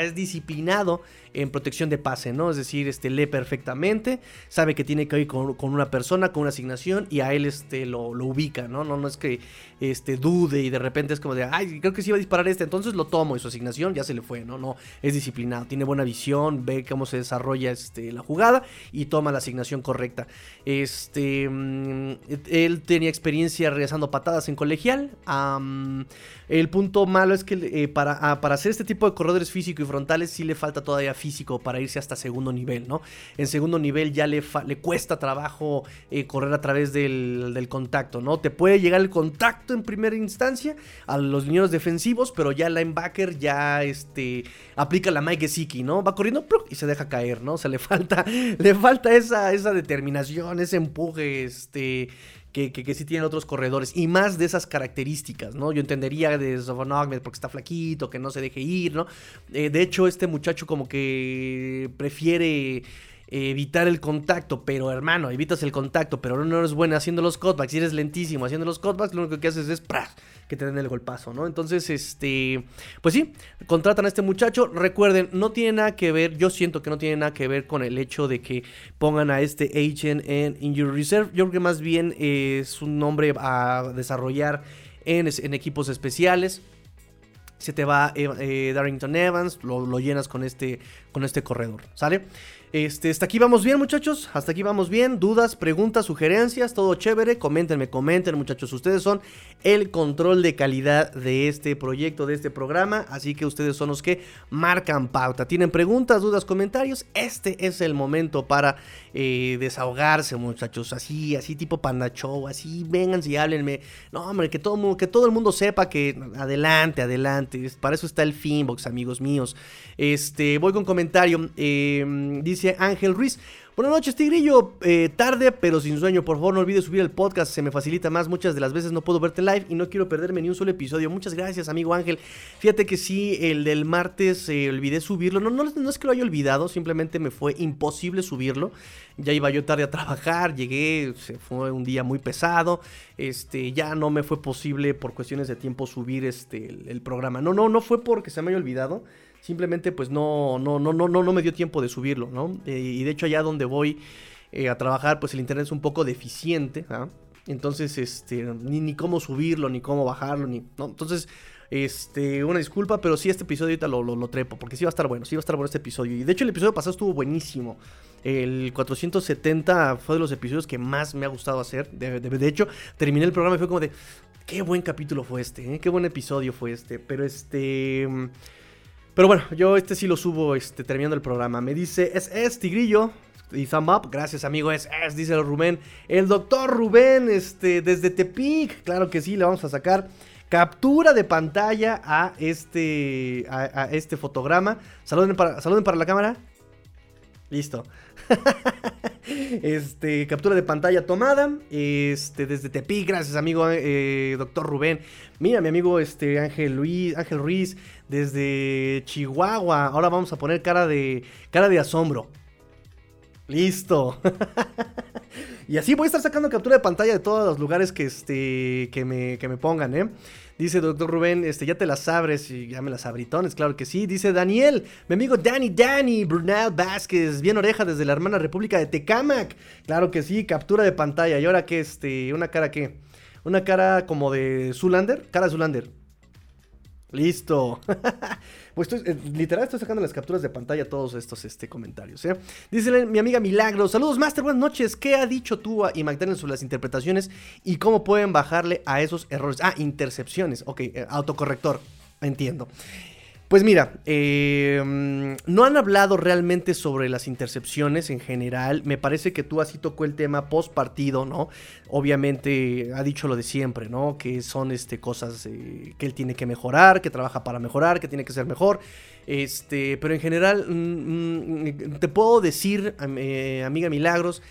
es disciplinado en protección de pase, ¿no? Es decir, este, lee perfectamente, sabe que tiene que ir con, una persona, con una asignación y a él este, lo, ubica, ¿no? ¿no? Es que este, dude y de repente es como de, ay, creo que sí iba a disparar este, entonces lo tomo y su asignación ya se le fue, ¿no? No, es disciplinado, tiene buena visión, ve cómo se desarrolla este, la jugada y toma la asignación correcta. Este, mm, él tenía experiencia regresando patadas en colegial. el punto malo es que eh, para, ah, para, hacer este tipo de corredores físicos y frontales sí le falta todavía físico para irse hasta segundo nivel, ¿no? En segundo nivel ya le, cuesta trabajo eh, correr a través del, contacto, ¿no? Te puede llegar el contacto en primera instancia a los niños defensivos, pero ya el linebacker ya este, aplica la Mike Gesicki, ¿no? Va corriendo y se deja caer, ¿no? O sea, le falta, (laughs) le falta esa, esa determinación, ese empuje, este que, que, sí tienen otros corredores y más de esas características, ¿no? Yo entendería de Sofon porque está flaquito, que no se deje ir, ¿no? Eh, de hecho, este muchacho como que prefiere evitar el contacto, pero hermano, evitas el contacto, pero no eres bueno haciendo los cutbacks, si eres lentísimo haciendo los cutbacks, lo único que haces es ¡pras! Que te den el golpazo, ¿no? Entonces, este, pues sí, contratan a este muchacho. Recuerden, no tiene nada que ver, yo siento que no tiene nada que ver con el hecho de que pongan a este agent en Injury Reserve. Yo creo que más bien es un nombre a desarrollar en, en equipos especiales se te va eh, eh, Darrington Evans, lo, lo, llenas con este, con este corredor, ¿sale? Este, hasta aquí vamos bien, muchachos. Hasta aquí vamos bien. Dudas, preguntas, sugerencias, todo chévere. Coméntenme, comenten, muchachos. Ustedes son el control de calidad de este proyecto, de este programa. Así que ustedes son los que marcan pauta. ¿Tienen preguntas, dudas, comentarios? Este es el momento para eh, desahogarse, muchachos. Así, así tipo Panda Show. Así, vengan y háblenme. No, hombre, que todo, que todo el mundo sepa que adelante, adelante. Para eso está el Finbox, amigos míos. Este, voy con comentario. Eh, dice Ángel Ruiz. Buenas noches, Tigrillo. Eh, tarde, pero sin sueño. Por favor, no olvides subir el podcast. Se me facilita más. Muchas de las veces no puedo verte live y no quiero perderme ni un solo episodio. Muchas gracias, amigo Ángel. Fíjate que sí, el del martes eh, olvidé subirlo. No, no, no es que lo haya olvidado, simplemente me fue imposible subirlo. Ya iba yo tarde a trabajar, llegué, se fue un día muy pesado. Este, ya no me fue posible por cuestiones de tiempo subir este, el programa. No, no, no fue porque se me haya olvidado simplemente pues no, no, no, no, no, no me dio tiempo de subirlo, ¿no? Y de hecho allá donde voy eh, a trabajar pues el internet es un poco deficiente, ¿ah? Entonces, este, ni, ni cómo subirlo, ni cómo bajarlo, ni. Entonces, este, una disculpa, pero sí este episodio ahorita lo, lo, trepo, porque sí va a estar bueno, sí va a estar bueno este episodio. Y de hecho el episodio pasado estuvo buenísimo. El 470 fue de los episodios que más me ha gustado hacer. De, de, hecho, terminé el programa y fue como de, qué buen capítulo fue este, ¿eh? qué buen episodio fue este. Pero este... Pero bueno, yo este sí lo subo este, terminando el programa. Me dice, es, es Tigrillo. y thumb up. Gracias, amigo. Es, es, dice Rubén. El doctor Rubén, este, desde Tepic. Claro que sí, le vamos a sacar captura de pantalla a este, a, este fotograma. Saluden para, saluden para la cámara. Listo. (laughs) este, captura de pantalla tomada. Este, desde Tepic, gracias amigo eh, doctor Rubén. Mira, mi amigo este, Ángel Luis, Ángel Ruiz, desde Chihuahua. Ahora vamos a poner cara de, cara de asombro. Listo. (laughs) y así voy a estar sacando captura de pantalla de todos los lugares que, este, que, me, que me pongan, ¿eh? Dice doctor Rubén, este, ya te las abres y ya me las abritones, claro que sí. Dice Daniel, mi amigo Danny Danny, Brunel Vázquez, bien oreja desde la hermana República de Tecamac. Claro que sí, captura de pantalla. ¿Y ahora qué? Este, una cara qué? Una cara como de Zulander, cara de Zulander. Listo. (laughs) pues eh, literal estoy sacando las capturas de pantalla todos estos este, comentarios. ¿eh? Dice mi amiga Milagro. Saludos, Master. Buenas noches. ¿Qué ha dicho tú y McDaniel sobre las interpretaciones y cómo pueden bajarle a esos errores? Ah, intercepciones. Ok, eh, autocorrector. Entiendo. Pues mira, em, no han hablado realmente sobre las intercepciones en general. Me parece que tú así tocó el tema post partido, ¿no? Obviamente ha dicho lo de siempre, ¿no? Que son este, cosas eh, que él tiene que mejorar, que trabaja para mejorar, que tiene que ser mejor. Este, pero en general, mm, mm, te puedo decir, eh, amiga Milagros,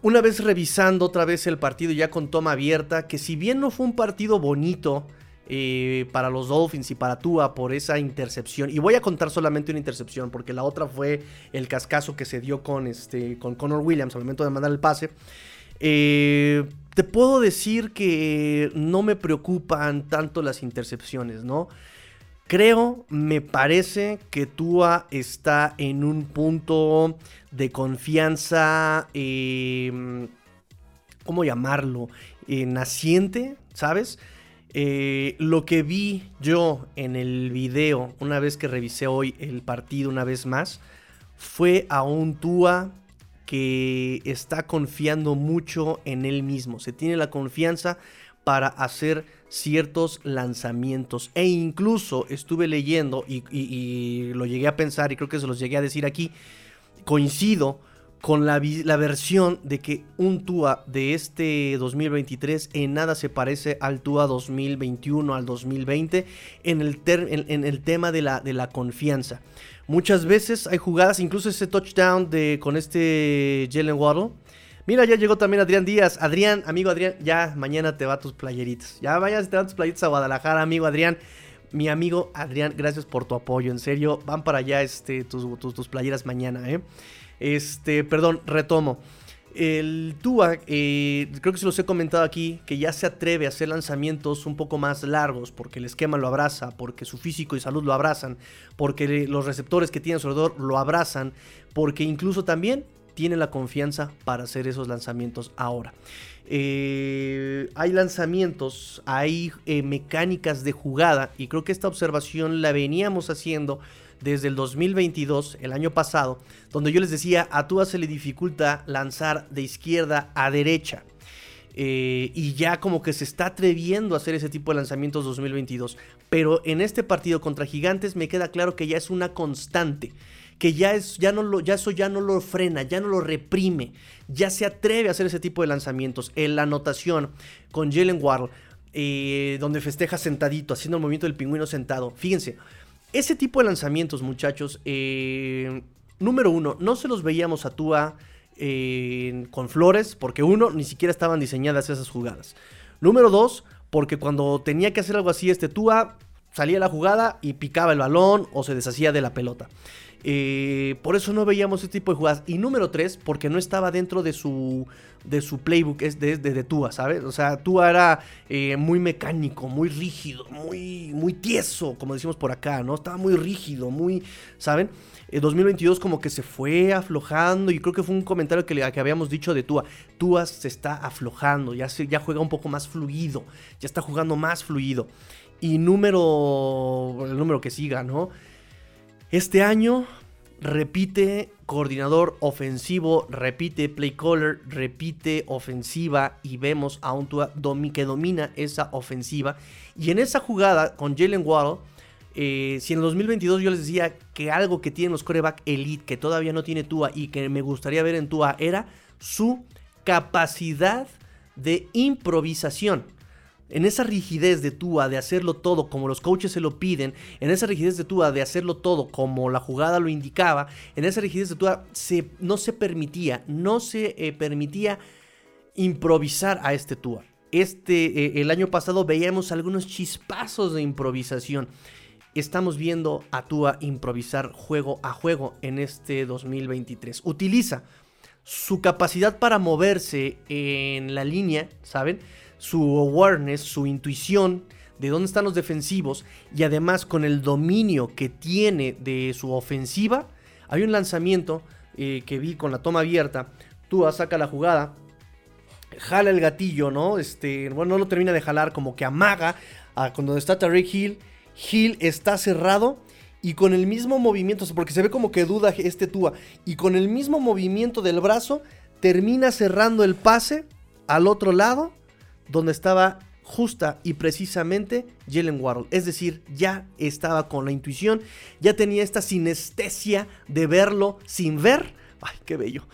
una vez revisando otra vez el partido ya con toma abierta, que si bien no fue un partido bonito, eh, para los Dolphins y para Tua por esa intercepción. Y voy a contar solamente una intercepción porque la otra fue el cascazo que se dio con, este, con Connor Williams al momento de mandar el pase. Eh, te puedo decir que no me preocupan tanto las intercepciones, ¿no? Creo, me parece que Tua está en un punto de confianza, em, ¿cómo llamarlo? Eh, naciente, ¿sabes? Eh, lo que vi yo en el video, una vez que revisé hoy el partido una vez más, fue a un Tua que está confiando mucho en él mismo. Se tiene la confianza para hacer ciertos lanzamientos. E incluso estuve leyendo y, y, lo llegué a pensar y creo que se los llegué a decir aquí. Coincido con la, versión de que un Tua de este 2023 en nada se parece al Tua 2021, al 2020, en el, en, el tema de la, de la confianza. Muchas veces hay jugadas, incluso ese touchdown de, con este Jalen Waddle. Mira, ya llegó también Adrián Díaz. Adrián, amigo Adrián, ya mañana te va tus playeritas. Ya vayas, te van tus playeritas a Guadalajara, amigo Adrián. Mi amigo Adrián, gracias por tu apoyo. En serio, van para allá este, tus, tus, tus playeras mañana, ¿eh? Este, perdón, retomo. El Tua, eh, creo que se los he comentado aquí, que ya se atreve a hacer lanzamientos un poco más largos, porque el esquema lo abraza, porque su físico y salud lo abrazan, porque los receptores que tiene a su alrededor lo abrazan, porque incluso también tiene la confianza para hacer esos lanzamientos ahora. Eh, hay lanzamientos, hay eh, mecánicas de jugada, y creo que esta observación la veníamos haciendo desde el 2022, el año pasado, donde yo les decía, a Tua se le dificulta lanzar de izquierda a derecha. Eh, y ya como que se está atreviendo a hacer ese tipo de lanzamientos 2022. Pero en este partido contra Gigantes me queda claro que ya es una constante. Que ya, es, ya, no lo, ya eso ya no lo frena, ya no lo reprime. Ya se atreve a hacer ese tipo de lanzamientos. En la anotación con Jalen Waddle, eh, donde festeja sentadito, haciendo el movimiento del pingüino sentado. Fíjense, ese tipo de lanzamientos, muchachos, eh, número uno, no se los veíamos a Tua eh, con flores, porque uno, ni siquiera estaban diseñadas esas jugadas. Número dos, porque cuando tenía que hacer algo así, este Tua salía la jugada y picaba el balón o se deshacía de la pelota. Eh, por eso no veíamos este tipo de jugadas. Y número 3, porque no estaba dentro de su, de su playbook es de, de, Tua, ¿sabes? O sea, Tua era eh, muy mecánico, muy rígido, muy, muy tieso, como decimos por acá, ¿no? Estaba muy rígido, muy, ¿saben? En 2022 como que se fue aflojando y creo que fue un comentario que, que habíamos dicho de Tua. Tua se está aflojando, ya, se, ya juega un poco más fluido, ya está jugando más fluido. Y número, el número que siga, ¿no? Este año repite coordinador ofensivo, repite play caller, repite ofensiva y vemos a un Tua que domina esa ofensiva. Y en esa jugada con Jalen Waddle, Eh, si en el 2022 yo les decía que algo que tienen los coreback elite, que todavía no tiene Tua y que me gustaría ver en Tua, era su capacidad de improvisación. En esa rigidez de Tua de hacerlo todo como los coaches se lo piden, en esa rigidez de Tua de hacerlo todo como la jugada lo indicaba, en esa rigidez de Tua se, no se permitía, no se eh, permitía improvisar a este Tua. Este, eh, el año pasado veíamos algunos chispazos de improvisación. Estamos viendo a Tua improvisar juego a juego en este 2023. Utiliza su capacidad para moverse en la línea, ¿saben? Su awareness, su intuición de dónde están los defensivos y además con el dominio que tiene de su ofensiva. Hay un lanzamiento eh, que vi con la toma abierta. Tua saca la jugada, jala el gatillo, ¿no? Este, bueno, no lo termina de jalar, como que amaga a cuando está Tarek Hill. Hill está cerrado y con el mismo movimiento, porque se ve como que duda este Tua, y con el mismo movimiento del brazo termina cerrando el pase al otro lado, donde estaba justa y precisamente Jalen Waddle. Es decir, ya estaba con la intuición, ya tenía esta sinestesia de verlo sin ver, ay, qué bello,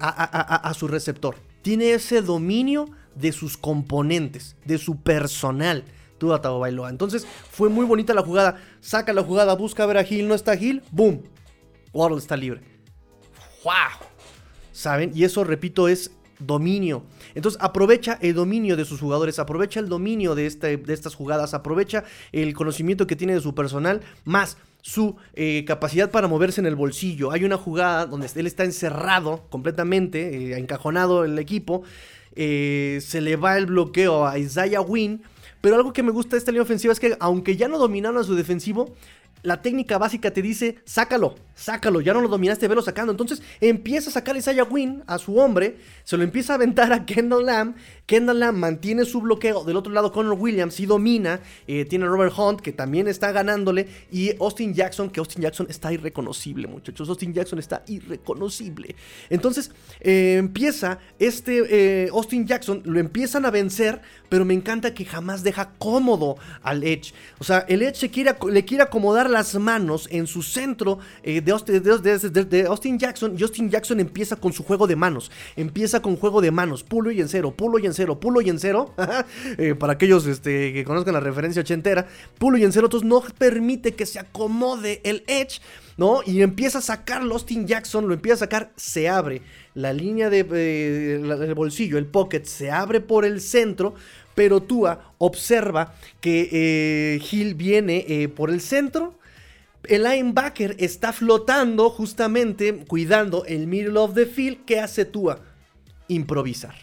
a su receptor. Tiene ese dominio de sus componentes, de su personal. Tua Tagovailoa. Entonces fue muy bonita la jugada. Saca la jugada, busca ver a Gil, no está Gil, ¡boom! Waddle está libre. ¡Wow! ¿Saben? Y eso, repito, es dominio. Entonces aprovecha el dominio de sus jugadores, aprovecha el dominio de, este, de estas jugadas, aprovecha el conocimiento que tiene de su personal, más su eh, capacidad para moverse en el bolsillo. Hay una jugada donde él está encerrado completamente, eh, encajonado en el equipo, eh, se le va el bloqueo a Isaiah Wynn pero algo que me gusta de esta línea ofensiva es que aunque ya no dominaron a su defensivo, la técnica básica te dice, sácalo, sácalo, ya no lo dominaste, velo sacando. Entonces empieza a sacar a Isaiah Wynn, a su hombre, se lo empieza a aventar a Kendall Lamb. Kendall Lamb mantiene su bloqueo. Del otro lado, Connor Williams sí domina. Eh, tiene Robert Hunt, que también está ganándole. Y Austin Jackson, que Austin Jackson está irreconocible, muchachos. Austin Jackson está irreconocible. Entonces eh, empieza este eh, Austin Jackson, lo empiezan a vencer, pero me encanta que jamás deja cómodo al Edge. O sea, el Edge se quiere, le quiere acomodar las manos en su centro de Austin, de, Austin Jackson. Jackson empieza con su juego de manos. Empieza con juego de manos. Pulo y en cero, pulo y en cero, pulo y en cero. (laughs) Eh, para aquellos este, que conozcan la referencia ochentera. Pulo y en cero. Entonces no permite que se acomode el Edge. ¿no? Y empieza a sacar Austin Jackson, lo empieza a sacar, se abre la línea de, del bolsillo, el pocket, se abre por el centro, pero Tua observa que eh, viene eh, por el centro, el linebacker está flotando justamente cuidando el middle of the field. ¿Qué hace Tua? Improvisar.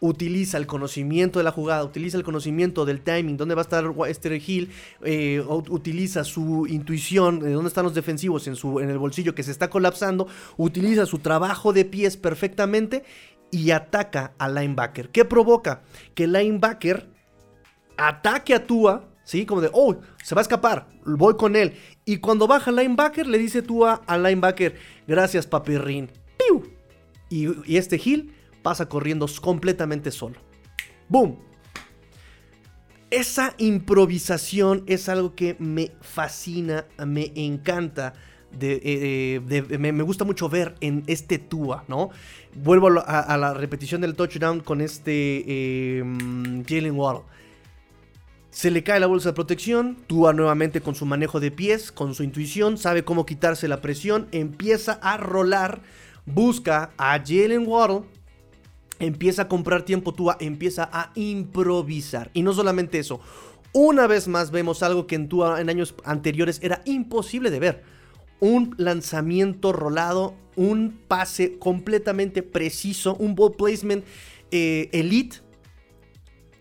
Utiliza el conocimiento de la jugada, utiliza el conocimiento del timing, dónde va a estar este Hill, eh, utiliza su intuición de dónde están los defensivos en, su, en el bolsillo que se está colapsando, utiliza su trabajo de pies perfectamente y ataca al linebacker. ¿Qué provoca? Que el linebacker ataque a Tua, ¿sí? Como de, oh, se va a escapar, voy con él. Y cuando baja el linebacker, le dice tú al linebacker, gracias papirrín. ¡Piu! Y, este Hill pasa corriendo completamente solo. ¡Boom! Esa improvisación es algo que me fascina, me encanta. De, eh, me, gusta mucho ver en este Tua, ¿no? Vuelvo a, la repetición del touchdown con este eh, Jalen Waddle. Se le cae la bolsa de protección, Tua nuevamente con su manejo de pies, con su intuición, sabe cómo quitarse la presión, empieza a rolar, busca a Jalen Waddle, empieza a comprar tiempo Tua, empieza a improvisar. Y no solamente eso, una vez más vemos algo que en Tua en años anteriores era imposible de ver. Un lanzamiento rolado, un pase completamente preciso, un ball placement eh, elite,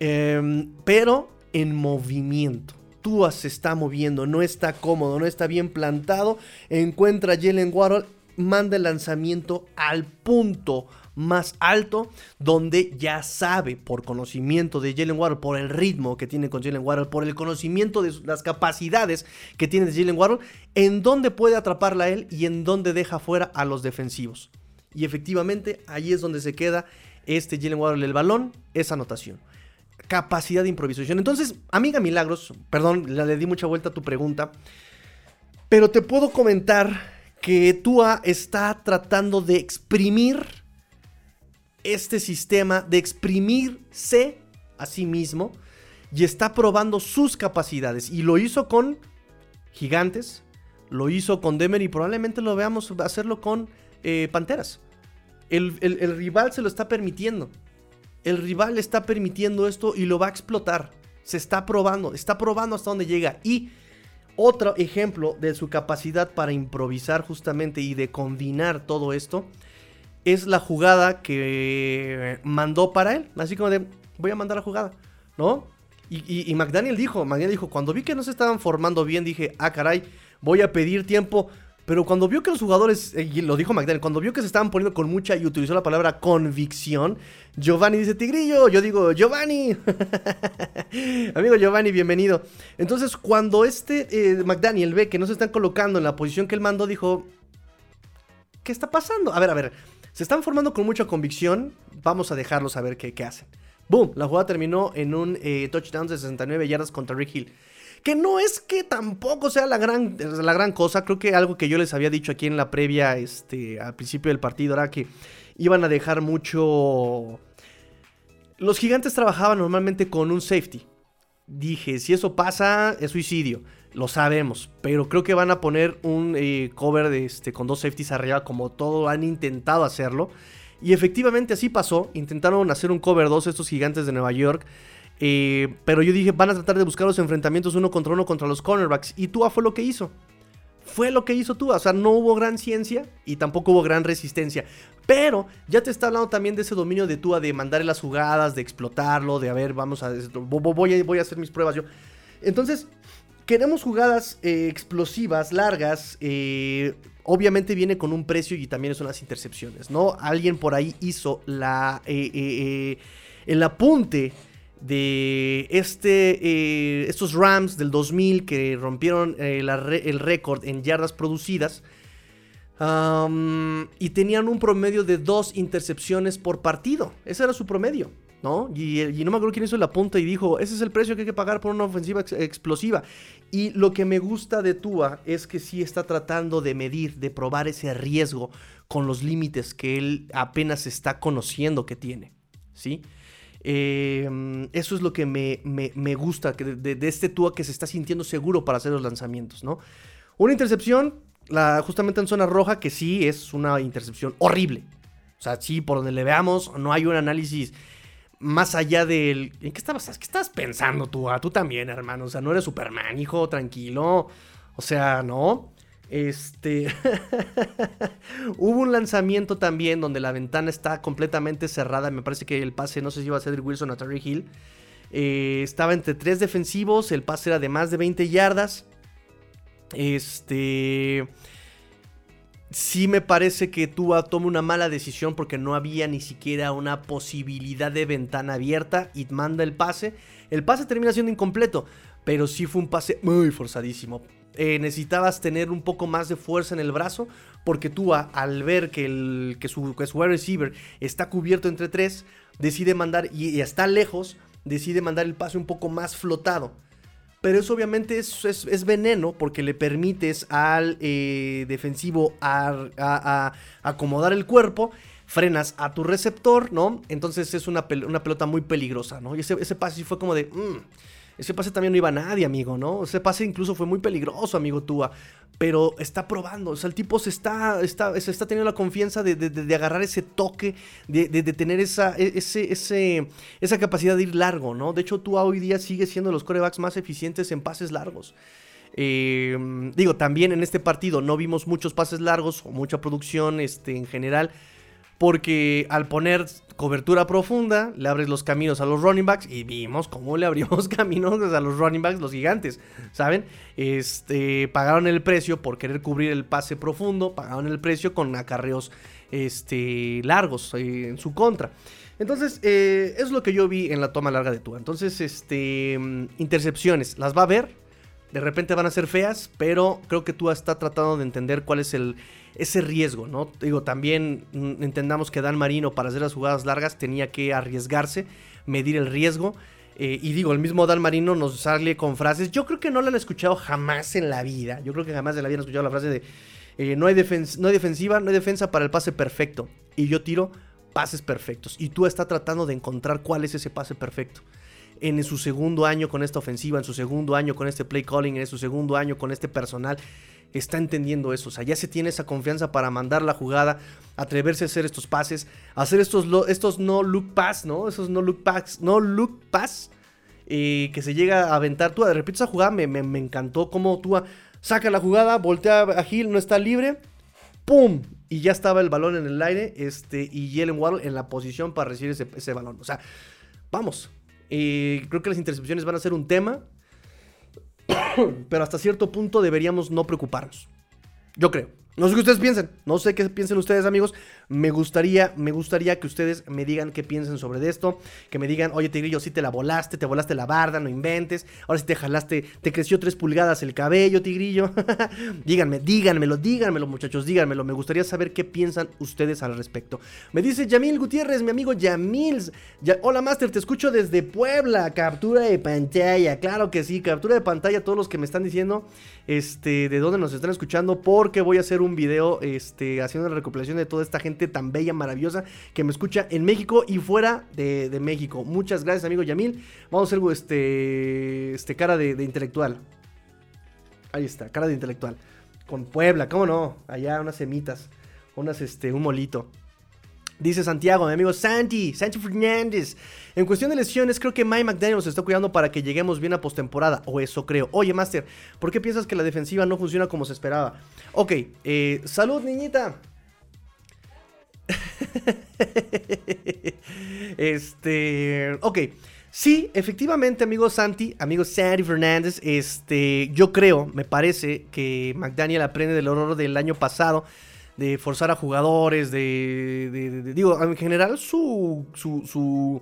em, pero en movimiento. Tua se está moviendo, no está cómodo, no está bien plantado. Encuentra a Jalen Waddle, manda el lanzamiento al punto más alto, donde ya sabe por conocimiento de Jalen Waddle, por el ritmo que tiene con Jalen Waddle, por el conocimiento de las capacidades que tiene de Jalen Waddle, en dónde puede atraparla él y en dónde deja fuera a los defensivos. Y efectivamente, ahí es donde se queda este Jalen Waddle el balón, esa anotación. Capacidad de improvisación. Entonces, amiga Milagros, perdón, le di mucha vuelta a tu pregunta, pero te puedo comentar que Tua está tratando de exprimir este sistema, de exprimirse a sí mismo y está probando sus capacidades. Y lo hizo con Gigantes, lo hizo con Demer y probablemente lo veamos hacerlo con eh, Panteras. El, el, rival se lo está permitiendo. El rival está permitiendo esto y lo va a explotar. Se está probando, está probando hasta dónde llega. Y otro ejemplo de su capacidad para improvisar justamente y de combinar todo esto es la jugada que mandó para él. Así como de, voy a mandar la jugada, ¿no? Y, McDaniel dijo, McDaniel dijo, cuando vi que no se estaban formando bien, dije, ah, caray, voy a pedir tiempo. Pero cuando vio que los jugadores, eh, y lo dijo McDaniel, cuando vio que se estaban poniendo con mucha y utilizó la palabra convicción, Giovanni dice, Tigrillo, yo digo, Giovanni. (laughs) Amigo Giovanni, bienvenido. Entonces, cuando este eh, McDaniel ve que no se están colocando en la posición que él mandó, dijo, ¿qué está pasando? A ver, a ver, se están formando con mucha convicción, vamos a dejarlos a ver qué, hacen. Boom, la jugada terminó en un eh, touchdown de 69 yardas contra Rick Hill. Que no es que tampoco sea la gran, la gran cosa. Creo que algo que yo les había dicho aquí en la previa, este, al principio del partido, era que iban a dejar mucho... Los gigantes trabajaban normalmente con un safety. Dije, si eso pasa, es suicidio. Lo sabemos. Pero creo que van a poner un eh, cover de este, con dos safeties arriba, como todo han intentado hacerlo. Y efectivamente así pasó. Intentaron hacer un cover 2 estos gigantes de Nueva York. Eh, pero yo dije, van a tratar de buscar los enfrentamientos uno contra uno contra los cornerbacks. Y Tua fue lo que hizo. Fue lo que hizo Tua. O sea, no hubo gran ciencia y tampoco hubo gran resistencia. Pero ya te está hablando también de ese dominio de Tua, de mandarle las jugadas, de explotarlo, de a ver, vamos a. Voy a, hacer mis pruebas yo. Entonces, queremos jugadas eh, explosivas, largas. Eh, obviamente viene con un precio y también son las intercepciones, ¿no? Alguien por ahí hizo la, el apunte de este, estos Rams del 2000 que rompieron el récord en yardas producidas. y tenían un promedio de dos intercepciones por partido. Ese era su promedio. ¿no? Y, no me acuerdo quién hizo la punta y dijo, ese es el precio que hay que pagar por una ofensiva explosiva. Y lo que me gusta de Tua es que sí está tratando de medir, de probar ese riesgo con los límites que él apenas está conociendo que tiene, ¿sí? Em, eso es lo que me, gusta de, de, este Tua que se está sintiendo seguro para hacer los lanzamientos, ¿no? Una intercepción, la, justamente en zona roja, que sí es una intercepción horrible. O sea, sí, por donde le veamos, no hay un análisis más allá del... ¿En qué estabas, qué estás pensando tú? Ah, tú también, hermano. O sea, no eres Superman, hijo, tranquilo. O sea, ¿no? Este... (laughs) Hubo un lanzamiento también donde la ventana está completamente cerrada. Me parece que el pase, no sé si iba a ser Wilson o Terry Hill. Eh, estaba entre tres defensivos. El pase era de más de 20 yardas. Este sí me parece que Tua toma una mala decisión porque no había ni siquiera una posibilidad de ventana abierta y manda el pase. El pase termina siendo incompleto, pero sí fue un pase muy forzadísimo. Eh, necesitabas tener un poco más de fuerza en el brazo porque Tua al ver que, el, que, su, wide receiver está cubierto entre tres, decide mandar y está lejos, decide mandar el pase un poco más flotado pero eso obviamente es, veneno porque le permites al eh, defensivo a, acomodar el cuerpo, frenas a tu receptor, ¿no? Entonces es una, una pelota muy peligrosa, ¿no? Y ese, ese pase fue como de... Mm, ese pase también no iba a nadie, amigo, ¿no? Ese pase incluso fue muy peligroso, amigo Tua. Pero está probando. O sea, el tipo se está, está, se está teniendo la confianza de, agarrar ese toque, de, tener esa, e, ese, ese, esa capacidad de ir largo, ¿no? De hecho, Tua hoy día sigue siendo los corebacks más eficientes en pases largos. Eh, digo, también en este partido no vimos muchos pases largos o mucha producción este, en general. Porque al poner cobertura profunda, le abres los caminos a los running backs y vimos cómo le abrimos (laughs) caminos a los running backs, los gigantes, ¿saben? Este, pagaron el precio por querer cubrir el pase profundo, pagaron el precio con acarreos este, largos eh, en su contra. Entonces, eh, es lo que yo vi en la toma larga de Tua. Entonces, este, mm, intercepciones, las va a ver, de repente van a ser feas, pero creo que Tua está tratando de entender cuál es el ese riesgo, ¿no? Digo, también entendamos que Dan Marino para hacer las jugadas largas tenía que arriesgarse, medir el riesgo. Eh, y digo, el mismo Dan Marino nos sale con frases. Yo creo que no la han escuchado jamás en la vida. Yo creo que jamás en la vida han escuchado la frase de eh, no, hay no hay defensiva, no hay defensa para el pase perfecto. Y yo tiro pases perfectos. Y tú estás tratando de encontrar cuál es ese pase perfecto. En su segundo año con esta ofensiva, en su segundo año con este play calling, en su segundo año con este personal, está entendiendo eso. O sea, ya se tiene esa confianza para mandar la jugada, atreverse a hacer estos pases, hacer estos, estos no look pass, ¿no? Esos no look pass, no look pass. Eh, que se llega a aventar. De repente esa jugada me, me, encantó. Como tú saca la jugada, voltea a Gil, no está libre. ¡Pum! Y ya estaba el balón en el aire. Este, y Jalen Waddle en la posición para recibir ese, ese balón. O sea, vamos. Eh, creo que las intercepciones van a ser un tema. (coughs) Pero hasta cierto punto deberíamos no preocuparnos. Yo creo. No sé qué ustedes piensen, no sé qué piensen ustedes amigos, me gustaría, me gustaría que ustedes me digan qué piensen sobre esto, que me digan, oye Tigrillo, si te la volaste, te volaste la barda, no inventes, ahora si te jalaste, te creció 3 pulgadas el cabello, Tigrillo, (laughs) díganme, díganmelo, díganmelo muchachos, díganmelo, me gustaría saber qué piensan ustedes al respecto. Me dice Yamil Gutiérrez, mi amigo Yamil, hola Master, te escucho desde Puebla, captura de pantalla, claro que sí, captura de pantalla, todos los que me están diciendo, este, de dónde nos están escuchando, porque voy a hacer un video, este, haciendo una recopilación de toda esta gente tan bella, maravillosa, que me escucha en México y fuera de, México. Muchas gracias, amigo Yamil. Vamos a hacer este, este cara de, intelectual. Ahí está, cara de intelectual. Con Puebla, ¿cómo no? Allá unas semitas, unas, este, un molito. Dice Santiago, mi amigo Santi, Santi Fernández. En cuestión de lesiones, creo que Mike McDaniel nos está cuidando para que lleguemos bien a postemporada. O eso creo. Oye, Master, ¿por qué piensas que la defensiva no funciona como se esperaba? Ok, eh, salud, niñita. (laughs) este. Ok. Sí, efectivamente, amigo Santi, amigo Santi Fernández, este, yo creo, me parece que McDaniel aprende del horror del año pasado de forzar a jugadores, de, digo, en general su, su,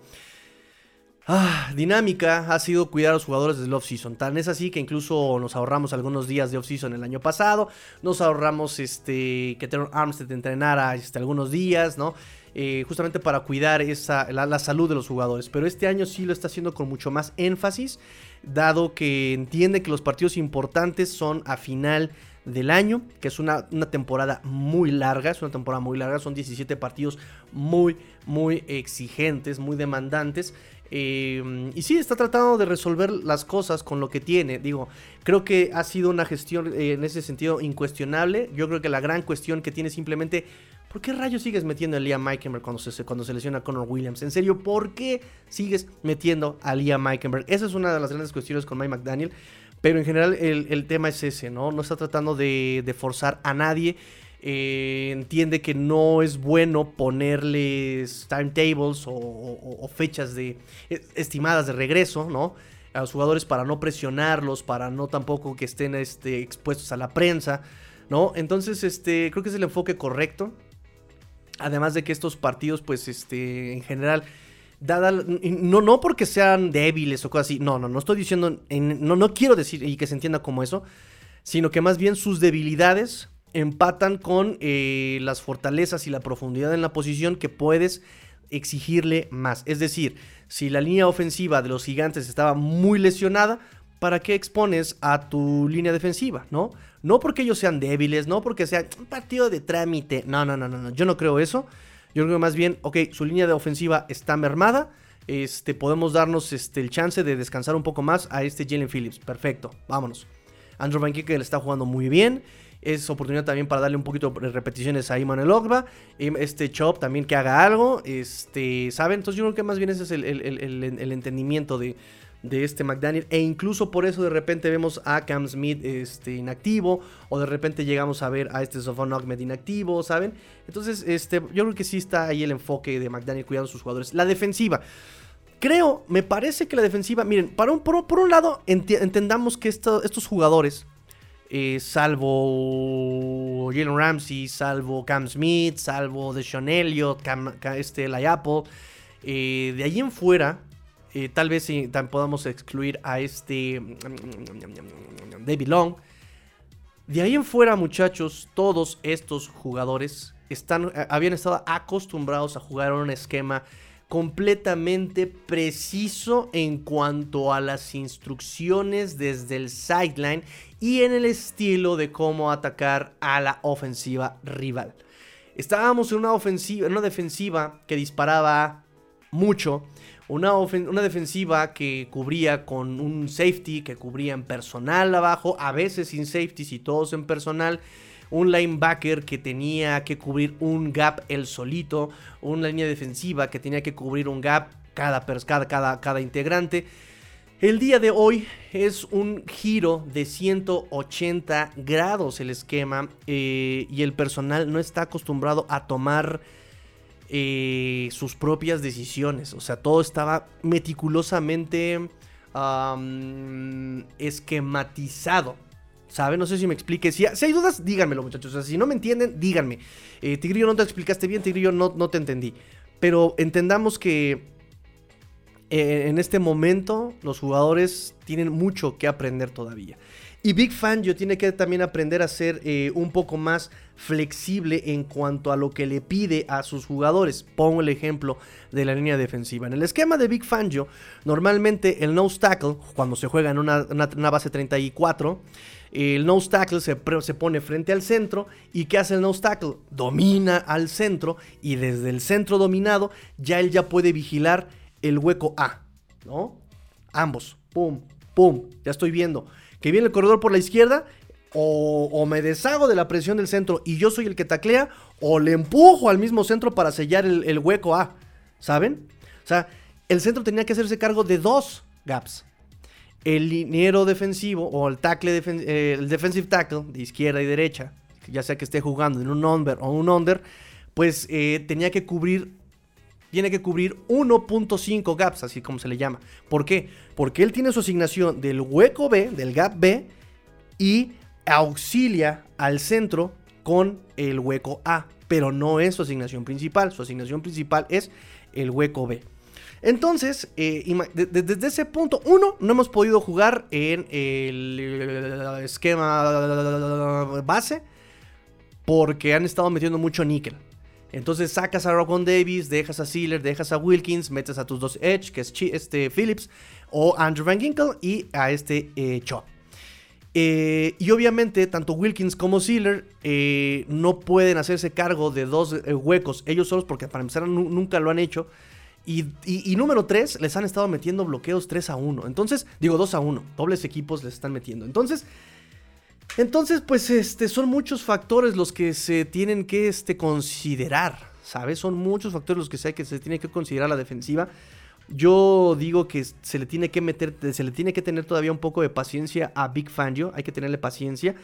ah, dinámica ha sido cuidar a los jugadores desde el off-season. Tan es así que incluso nos ahorramos algunos días de off-season el año pasado, nos ahorramos este, que Teron Armstead entrenara este, algunos días, ¿no? Eh, justamente para cuidar esa, la, salud de los jugadores. Pero este año sí lo está haciendo con mucho más énfasis, dado que entiende que los partidos importantes son a final del año, que es una, temporada muy larga, es una temporada muy larga, son 17 partidos muy, muy exigentes, muy demandantes. Eh, y sí, está tratando de resolver las cosas con lo que tiene. Digo, creo que ha sido una gestión eh, en ese sentido incuestionable. Yo creo que la gran cuestión que tiene simplemente ¿Por qué rayos sigues metiendo a Liam Meikenberg cuando se, cuando se lesiona a Connor Williams? En serio, ¿por qué sigues metiendo a Liam Meikenberg? Esa es una de las grandes cuestiones con Mike McDaniel. Pero en general el, tema es ese, ¿no? No está tratando de, forzar a nadie. Eh, entiende que no es bueno ponerles timetables o, fechas de, e, estimadas de regreso, ¿no? A los jugadores para no presionarlos, para no tampoco que estén este, expuestos a la prensa, ¿no? Entonces, este, creo que es el enfoque correcto. Además de que estos partidos, pues, este, en general no, no porque sean débiles o cosas así, no, no, no estoy diciendo, no, no quiero decir y que se entienda como eso, sino que más bien sus debilidades empatan con eh, las fortalezas y la profundidad en la posición que puedes exigirle más. Es decir, si la línea ofensiva de los gigantes estaba muy lesionada, ¿para qué expones a tu línea defensiva? ¿No? No porque ellos sean débiles, no porque sea un partido de trámite. No, no, no, no. Yo no creo eso. Yo creo más bien, ok, su línea de ofensiva está mermada. Este, podemos darnos este, el chance de descansar un poco más a este Jalen Phillips. Perfecto, vámonos. Andrew Van que le está jugando muy bien. Es oportunidad también para darle un poquito de repeticiones a Iman Ogba. Este Chop también que haga algo. Este, ¿saben? Entonces yo creo que más bien ese es el entendimiento de, de este McDaniel. E incluso por eso de repente vemos a Cam Smith este, inactivo. O de repente llegamos a ver a este Sofon Ahmed inactivo, ¿saben? Entonces, este, yo creo que sí está ahí el enfoque de McDaniel cuidando a sus jugadores. La defensiva. Creo, me parece que la defensiva, miren, para un, por, un lado, entendamos que estos jugadores, eh, salvo Jalen Ramsey, salvo Cam Smith, salvo Deshaun Elliott, este, Apple, eh, de ahí en fuera, eh, tal vez podamos excluir a este David Long. De ahí en fuera, muchachos, todos estos jugadores están, habían estado acostumbrados a jugar en un esquema completamente preciso en cuanto a las instrucciones desde el sideline y en el estilo de cómo atacar a la ofensiva rival. Estábamos en una ofensiva, en una defensiva que disparaba mucho, una, una, defensiva que cubría con un safety, que cubría en personal abajo, a veces sin safety y todos en personal un linebacker que tenía que cubrir un gap el solito, una línea defensiva que tenía que cubrir un gap cada, cada, cada, cada integrante. El día de hoy es un giro de 180 grados el esquema eh, y el personal no está acostumbrado a tomar eh, sus propias decisiones. O sea, todo estaba meticulosamente esquematizado. ¿Sabe? No sé si me explique. Si, hay dudas, díganmelo, muchachos. Si no me entienden, díganme. Eh, Tigrillo, no te explicaste bien. Tigrillo, no, no te entendí. Pero entendamos que eh, en este momento los jugadores tienen mucho que aprender todavía. Y Big Fangio tiene que también aprender a ser eh, un poco más flexible en cuanto a lo que le pide a sus jugadores. Pongo el ejemplo de la línea defensiva. En el esquema de Big Fangio, normalmente el nose tackle, cuando se juega en una, una base 34, el nose tackle se, se, pone frente al centro. ¿Y qué hace el nose tackle? Domina al centro y desde el centro dominado ya él ya puede vigilar el hueco A, ¿no? Ambos, pum, pum, ya estoy viendo. Que viene el corredor por la izquierda o, me deshago de la presión del centro y yo soy el que taclea, o le empujo al mismo centro para sellar el, el, hueco A. ¿Saben? O sea, el centro tenía que hacerse cargo de dos gaps el liniero defensivo o el tackle eh, el defensive tackle de izquierda y derecha, ya sea que esté jugando en un under o un under, pues eh, tenía que cubrir tiene que cubrir 1.5 gaps, así como se le llama. ¿Por qué? Porque él tiene su asignación del hueco B, del gap B, y auxilia al centro con el hueco A, pero no es su asignación principal. Su asignación principal es el hueco B. Entonces, eh, desde ese punto, uno, no hemos podido jugar en el esquema base porque han estado metiendo mucho níquel. Entonces sacas a Rockon Davis, dejas a Sealer, dejas a Wilkins, metes a tus dos Edge, que es este Phillips, o Andrew Van Ginkle, y a este eh, Chop. Eh, y obviamente, tanto Wilkins como Sealer no pueden hacerse cargo de dos huecos ellos solos, porque para empezar nunca lo han hecho. Y, número 3, les han estado metiendo bloqueos 3 a 1. Entonces, digo 2 a 1. Dobles equipos les están metiendo. Entonces, entonces pues este, son muchos factores los que se tienen que este, considerar. ¿Sabes? Son muchos factores los que se, que se tiene que considerar la defensiva. Yo digo que se le tiene que meter, se le tiene que tener todavía un poco de paciencia a Big Fangio. Hay que tenerle paciencia.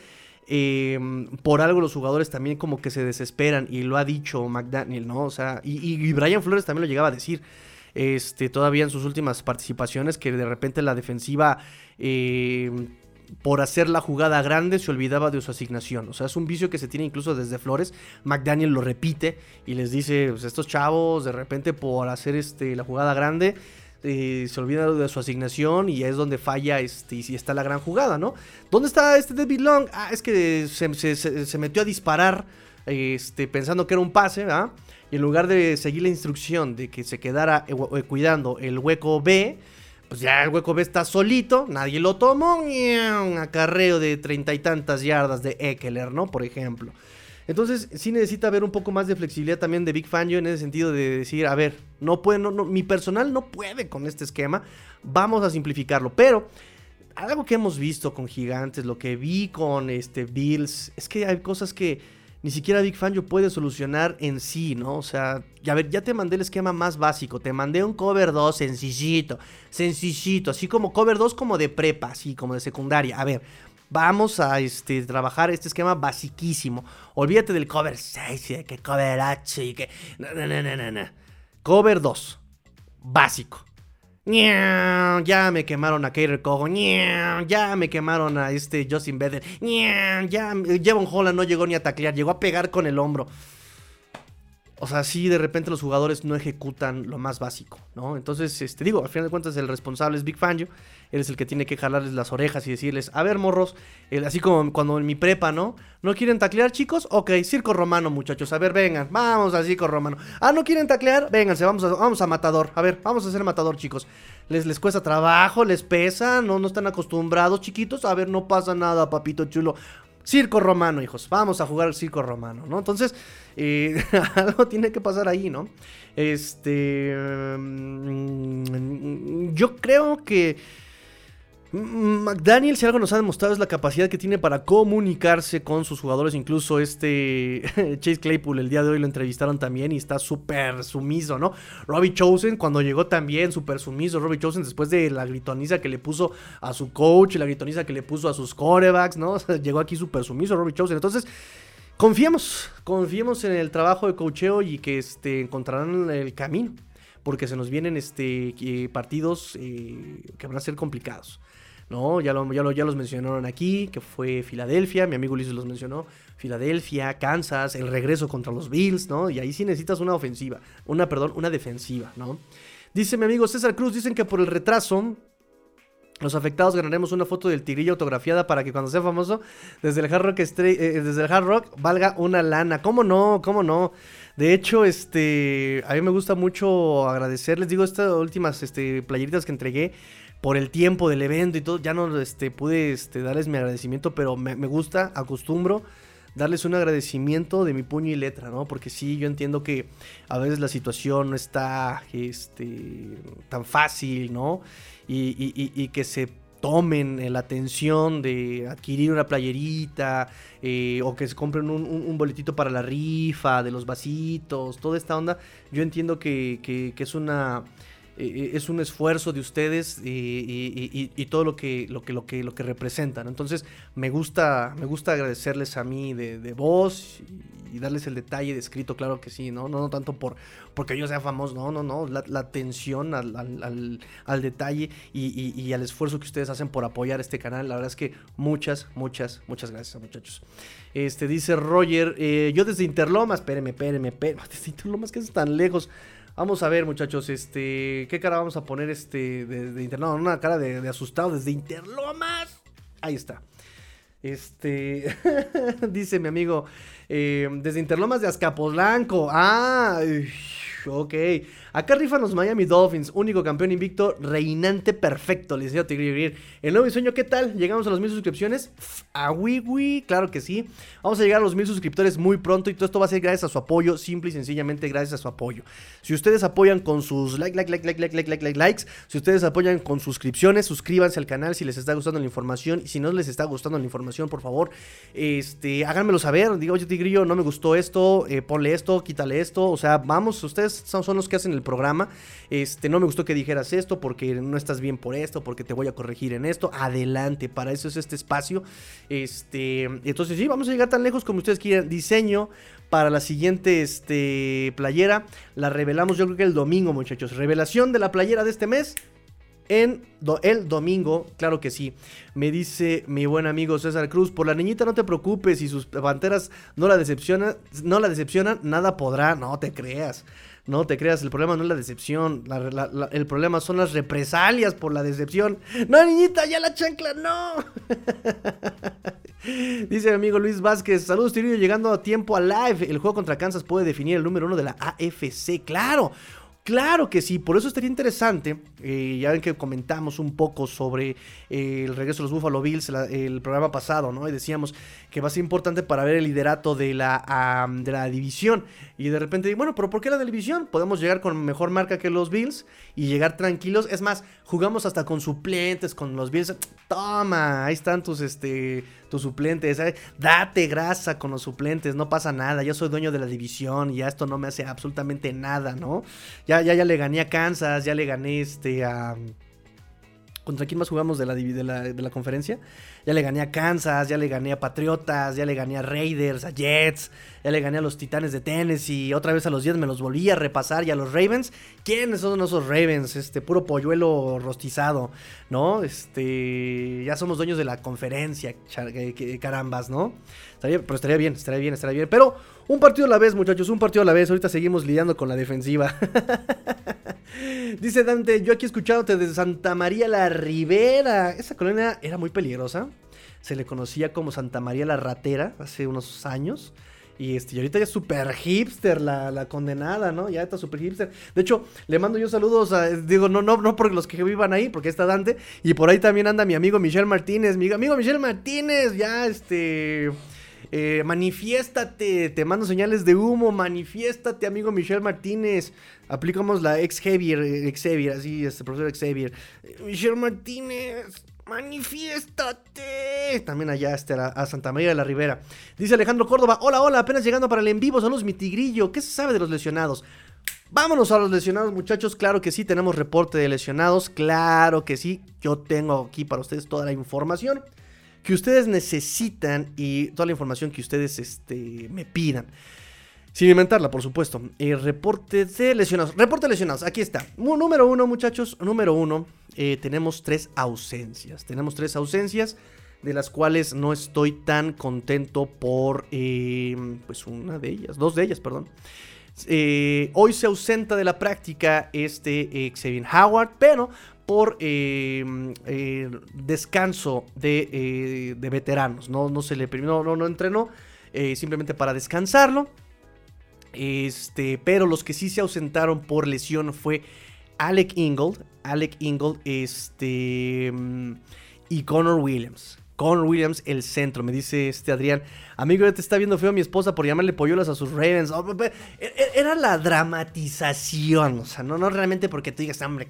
Em, por algo los jugadores también como que se desesperan y lo ha dicho McDaniel, ¿no? O sea, y, Brian Flores también lo llegaba a decir. Este, todavía en sus últimas participaciones, que de repente la defensiva, em, por hacer la jugada grande, se olvidaba de su asignación. O sea, es un vicio que se tiene incluso desde Flores. McDaniel lo repite y les dice: pues, estos chavos, de repente, por hacer este, la jugada grande, eh, se olvida de su asignación y es donde falla este, y está la gran jugada, ¿no? ¿Dónde está este David Long? Ah, es que se, metió a disparar este, pensando que era un pase, ¿ah? Y en lugar de seguir la instrucción de que se quedara eh, eh, cuidando el hueco B, pues ya el hueco B está solito, nadie lo tomó, un acarreo de treinta y tantas yardas de Eckler, ¿no? Por ejemplo. Entonces, sí necesita haber un poco más de flexibilidad también de Big Fangio en ese sentido de decir, a ver, no puede, no, mi personal no puede con este esquema, vamos a simplificarlo. Pero algo que hemos visto con Gigantes, lo que vi con este Bills, es que hay cosas que ni siquiera Big Fangio puede solucionar en sí, ¿no? O sea, ya ver, ya te mandé el esquema más básico, te mandé un cover 2 sencillito, sencillito, así como cover 2 como de prepa, así como de secundaria. A ver, Vamos a este, trabajar este esquema basiquísimo. Olvídate del cover 6 y de que cover 8 y que... Cover 2. Básico. Ya me quemaron a Kater Cojo. Ya me quemaron a este Justin Beder. Ya Jevon Holland no llegó ni a taclear. Llegó a pegar con el hombro. o sea, sí, de repente los jugadores no ejecutan lo más básico, ¿no? Entonces, este, digo, al final de cuentas el responsable es Big Fangio, eres el que tiene que jalarles las orejas y decirles, a ver, morros, así como cuando en mi prepa, ¿no? ¿No quieren taclear, chicos? Ok, circo romano, muchachos, a ver, vengan, vamos a circo romano. Ah, ¿no quieren taclear? Vénganse, vamos a, vamos a matador, a ver, vamos a hacer matador, chicos. Les, les cuesta trabajo, les pesa, no, no están acostumbrados, chiquitos, a ver, no pasa nada, papito chulo. Circo romano, hijos. Vamos a jugar circo romano, ¿no? Entonces, eh, (laughs) algo tiene que pasar ahí, ¿no? Este. Mm, yo creo que McDaniel, si algo nos ha demostrado, es la capacidad que tiene para comunicarse con sus jugadores. Incluso este (laughs) Chase Claypool el día de hoy lo entrevistaron también y está súper sumiso, ¿no? Robbie Chosen, cuando llegó también, súper sumiso. Robbie Chosen, después de la gritoniza que le puso a su coach, la gritoniza que le puso a sus corebacks, ¿no? (laughs) llegó aquí súper sumiso Robbie Chosen. Entonces, confiemos, confiemos en el trabajo de coacheo y que este, encontrarán el camino. Porque se nos vienen este, eh, partidos eh, que van a ser complicados. ¿No? Ya, lo, ya, ya los mencionaron aquí, que fue Filadelfia, mi amigo Ulises los mencionó, Filadelfia, Kansas, el regreso contra los Bills, ¿no? Y ahí sí necesitas una ofensiva, una, perdón, una defensiva, ¿no? Dice mi amigo César Cruz, dicen que por el retraso los afectados ganaremos una foto del tigrillo autografiada para que cuando sea famoso, desde el Hard Rock, eh, desde el Hard Rock valga una lana. ¿Cómo no? ¿Cómo no? De hecho, este, a mí me gusta mucho agradecerles, digo, estas últimas este, playeritas que entregué por el tiempo del evento y todo, ya no este, pude este, darles mi agradecimiento, pero me, gusta, acostumbro darles un agradecimiento de mi puño y letra, ¿no? Porque sí, yo entiendo que a veces la situación no está este, tan fácil, ¿no? Y, que se tomen la atención de adquirir una playerita eh, o que se compren un, boletito para la rifa, de los vasitos, toda esta onda, yo entiendo que, que es una eh, es un esfuerzo de ustedes y, todo lo que, lo, que, lo, que, lo que representan. Entonces me gusta, me gusta agradecerles a mí de, voz y darles el detalle de escrito, claro que sí, ¿no? No, no tanto por porque yo sea famoso, no, no, no, la, atención al, al, detalle y, al esfuerzo que ustedes hacen por apoyar este canal. La verdad es que muchas, muchas, muchas gracias, muchachos. Este dice Roger, eh, yo desde Interlomas, espéreme, espéreme, espéreme, (laughs) desde Interlomas, que es tan lejos. Vamos a ver, muchachos, este, ¿qué cara vamos a poner este de, de No, una cara de, asustado desde Interlomas. Ahí está. Este, (laughs) dice mi amigo, eh, desde Interlomas de Azcapotzalco. Ah, ok. Acá rifan los Miami Dolphins, único campeón invicto, reinante perfecto, le decía Tigre El nuevo diseño, ¿qué tal? ¿Llegamos a los mil suscripciones? A Wii claro que sí. Vamos a llegar a los mil suscriptores muy pronto y todo esto va a ser gracias a su apoyo, simple y sencillamente gracias a su apoyo. Si ustedes apoyan con sus like, like, like, like, like, like, like, like, likes, si ustedes apoyan con suscripciones, suscríbanse al canal si les está gustando la información y si no les está gustando la información, por favor, este, háganmelo saber. Digo, oye, Tigrillo, no me gustó esto, eh, ponle esto, quítale esto. O sea, vamos, ustedes son, son los que hacen el programa. Este, no me gustó que dijeras esto porque no estás bien por esto, porque te voy a corregir en esto. Adelante, para eso es este espacio. Este, entonces sí, vamos a llegar tan lejos como ustedes quieran. Diseño para la siguiente este, playera. La revelamos yo creo que el domingo, muchachos. Revelación de la playera de este mes en el domingo, claro que sí. Me dice mi buen amigo César Cruz, por la niñita no te preocupes, si sus panteras no la decepcionan, no la decepcionan, nada podrá, no te creas. No te creas, el problema no es la decepción, el problema son las represalias por la decepción. No, niñita, ya la chancla, no. (laughs) Dice mi amigo Luis Vázquez, saludos Tirillo, llegando a tiempo a live. El juego contra Kansas puede definir el número uno de la AFC, claro. Claro que sí, por eso estaría interesante, eh, ya ven que comentamos un poco sobre eh, el regreso de los Buffalo Bills el programa pasado, ¿no? Y decíamos que va a ser importante para ver el liderato de la, de la división. Y de repente, bueno, pero ¿por qué la división? Podemos llegar con mejor marca que los Bills y llegar tranquilos. Es más, jugamos hasta con suplentes, con los Bills. Toma, ahí están tus, este, tus suplentes. ¿eh? Date grasa con los suplentes, no pasa nada. Yo soy dueño de la división y ya esto no me hace absolutamente nada, ¿no? Ya, ya, ya le gané a Kansas, ya le gané este a... ¿Contra quién más jugamos de la, de la, de la conferencia? Ya le gané a Kansas, ya le gané a Patriotas, ya le gané a Raiders, a Jets, ya le gané a los Titanes de Tennessee, otra vez a los Jets me los volví a repasar y a los Ravens. ¿Quiénes son esos Ravens? Este, puro polluelo rostizado, ¿no? Este, ya somos dueños de la conferencia, carambas, ¿no? pero estaría bien, estaría bien, estaría bien. Pero un partido a la vez, muchachos, un partido a la vez. Ahorita seguimos lidiando con la defensiva. (laughs) Dice Dante, yo aquí escuchándote desde Santa María la Ribera. Esa colonia era muy peligrosa. Se le conocía como Santa María la Ratera hace unos años. Y, este, ahorita ya es súper hipster la, condenada, ¿no? Ya está súper hipster. De hecho, le mando yo saludos a. Digo, no, no, no por los que vivan ahí, porque está Dante. Y por ahí también anda mi amigo Michelle Martínez. Mi amigo Michelle Martínez, ya este. Eh, manifiéstate, te mando señales de humo, manifiéstate, amigo Michelle Martínez. Aplicamos la ex Xavier, Xavier, así, este profesor Xavier. Eh, Michelle Martínez, ¡Manifiéstate! También allá este, a Santa María de la Ribera. Dice Alejandro Córdoba: Hola, hola, apenas llegando para el en vivo. Saludos, mi tigrillo. ¿Qué se sabe de los lesionados? Vámonos a los lesionados, muchachos. Claro que sí, tenemos reporte de lesionados. Claro que sí. Yo tengo aquí para ustedes toda la información que ustedes necesitan y toda la información que ustedes este, me pidan. Sin inventarla, por supuesto. El reporte de lesionados. Reporte de lesionados. Aquí está. Número uno, muchachos. Número uno. Eh, tenemos tres ausencias. Tenemos tres ausencias. De las cuales no estoy tan contento por. Eh, pues una de ellas. Dos de ellas, perdón. Eh, hoy se ausenta de la práctica este Xavier Howard. Pero por descanso de, veteranos. No, no se le no, no, no entrenó. simplemente para descansarlo. Este, pero los que sí se ausentaron por lesión fue Alec Ingold, Alec Ingold, este y Connor Williams. Connor Williams, el centro, me dice este Adrián. Amigo, te está viendo feo mi esposa por llamarle polluelas a sus Ravens. Oh, e, e, era la dramatización, o sea, no, no realmente porque tú digas, hombre,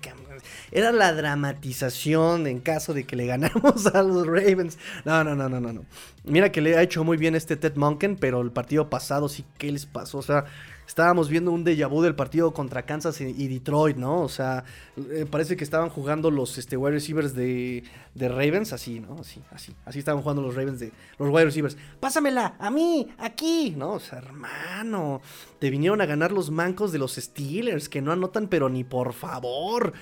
era la dramatización en caso de que le ganáramos (laughs) a los Ravens. No, no, no, no, no, no. Mira que le ha hecho muy bien este Ted Monken, pero el partido pasado sí, ¿qué les pasó? O sea, estábamos viendo un déjà vu del partido contra Kansas y Detroit, ¿no? O sea, eh, parece que estaban jugando los este, wide receivers de, de, Ravens, así, ¿no? Así, así. Así estaban jugando los Ravens de los wide receivers. Pásamela, a mí, aquí, ¿no? O sea, hermano, te vinieron a ganar los mancos de los Steelers, que no anotan, pero ni por favor.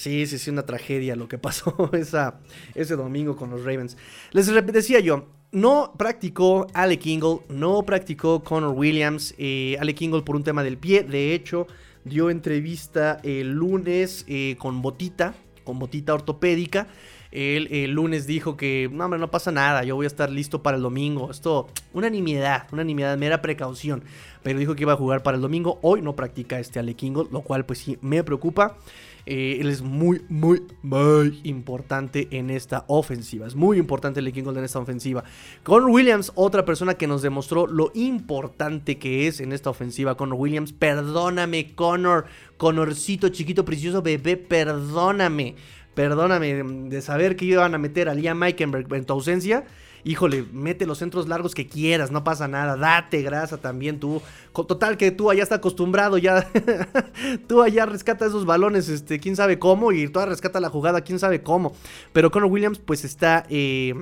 Sí, sí, sí, una tragedia lo que pasó (laughs) esa, ese domingo con los Ravens. Les decía yo, no practicó Alec Ingle, no practicó Connor Williams. Eh, Alec Ingle por un tema del pie, de hecho, dio entrevista el lunes eh, con botita, con botita ortopédica. Él el lunes dijo que no, hombre, no pasa nada, yo voy a estar listo para el domingo. Esto, una nimiedad, una nimiedad, mera precaución. Pero dijo que iba a jugar para el domingo. Hoy no practica este Alec Ingle, lo cual pues sí me preocupa. Eh, él es muy, muy, muy importante en esta ofensiva. Es muy importante el King en esta ofensiva. Con Williams, otra persona que nos demostró lo importante que es en esta ofensiva. Connor Williams, perdóname, Connor. Connorcito, chiquito, precioso bebé, perdóname. Perdóname de saber que iban a meter a Liam Meikenberg en tu ausencia híjole, mete los centros largos que quieras, no pasa nada, date grasa también tú. Total que tú allá está acostumbrado, ya (laughs) tú allá rescata esos balones, este, quién sabe cómo, y toda rescata la jugada, quién sabe cómo. Pero Conor Williams pues está... Eh,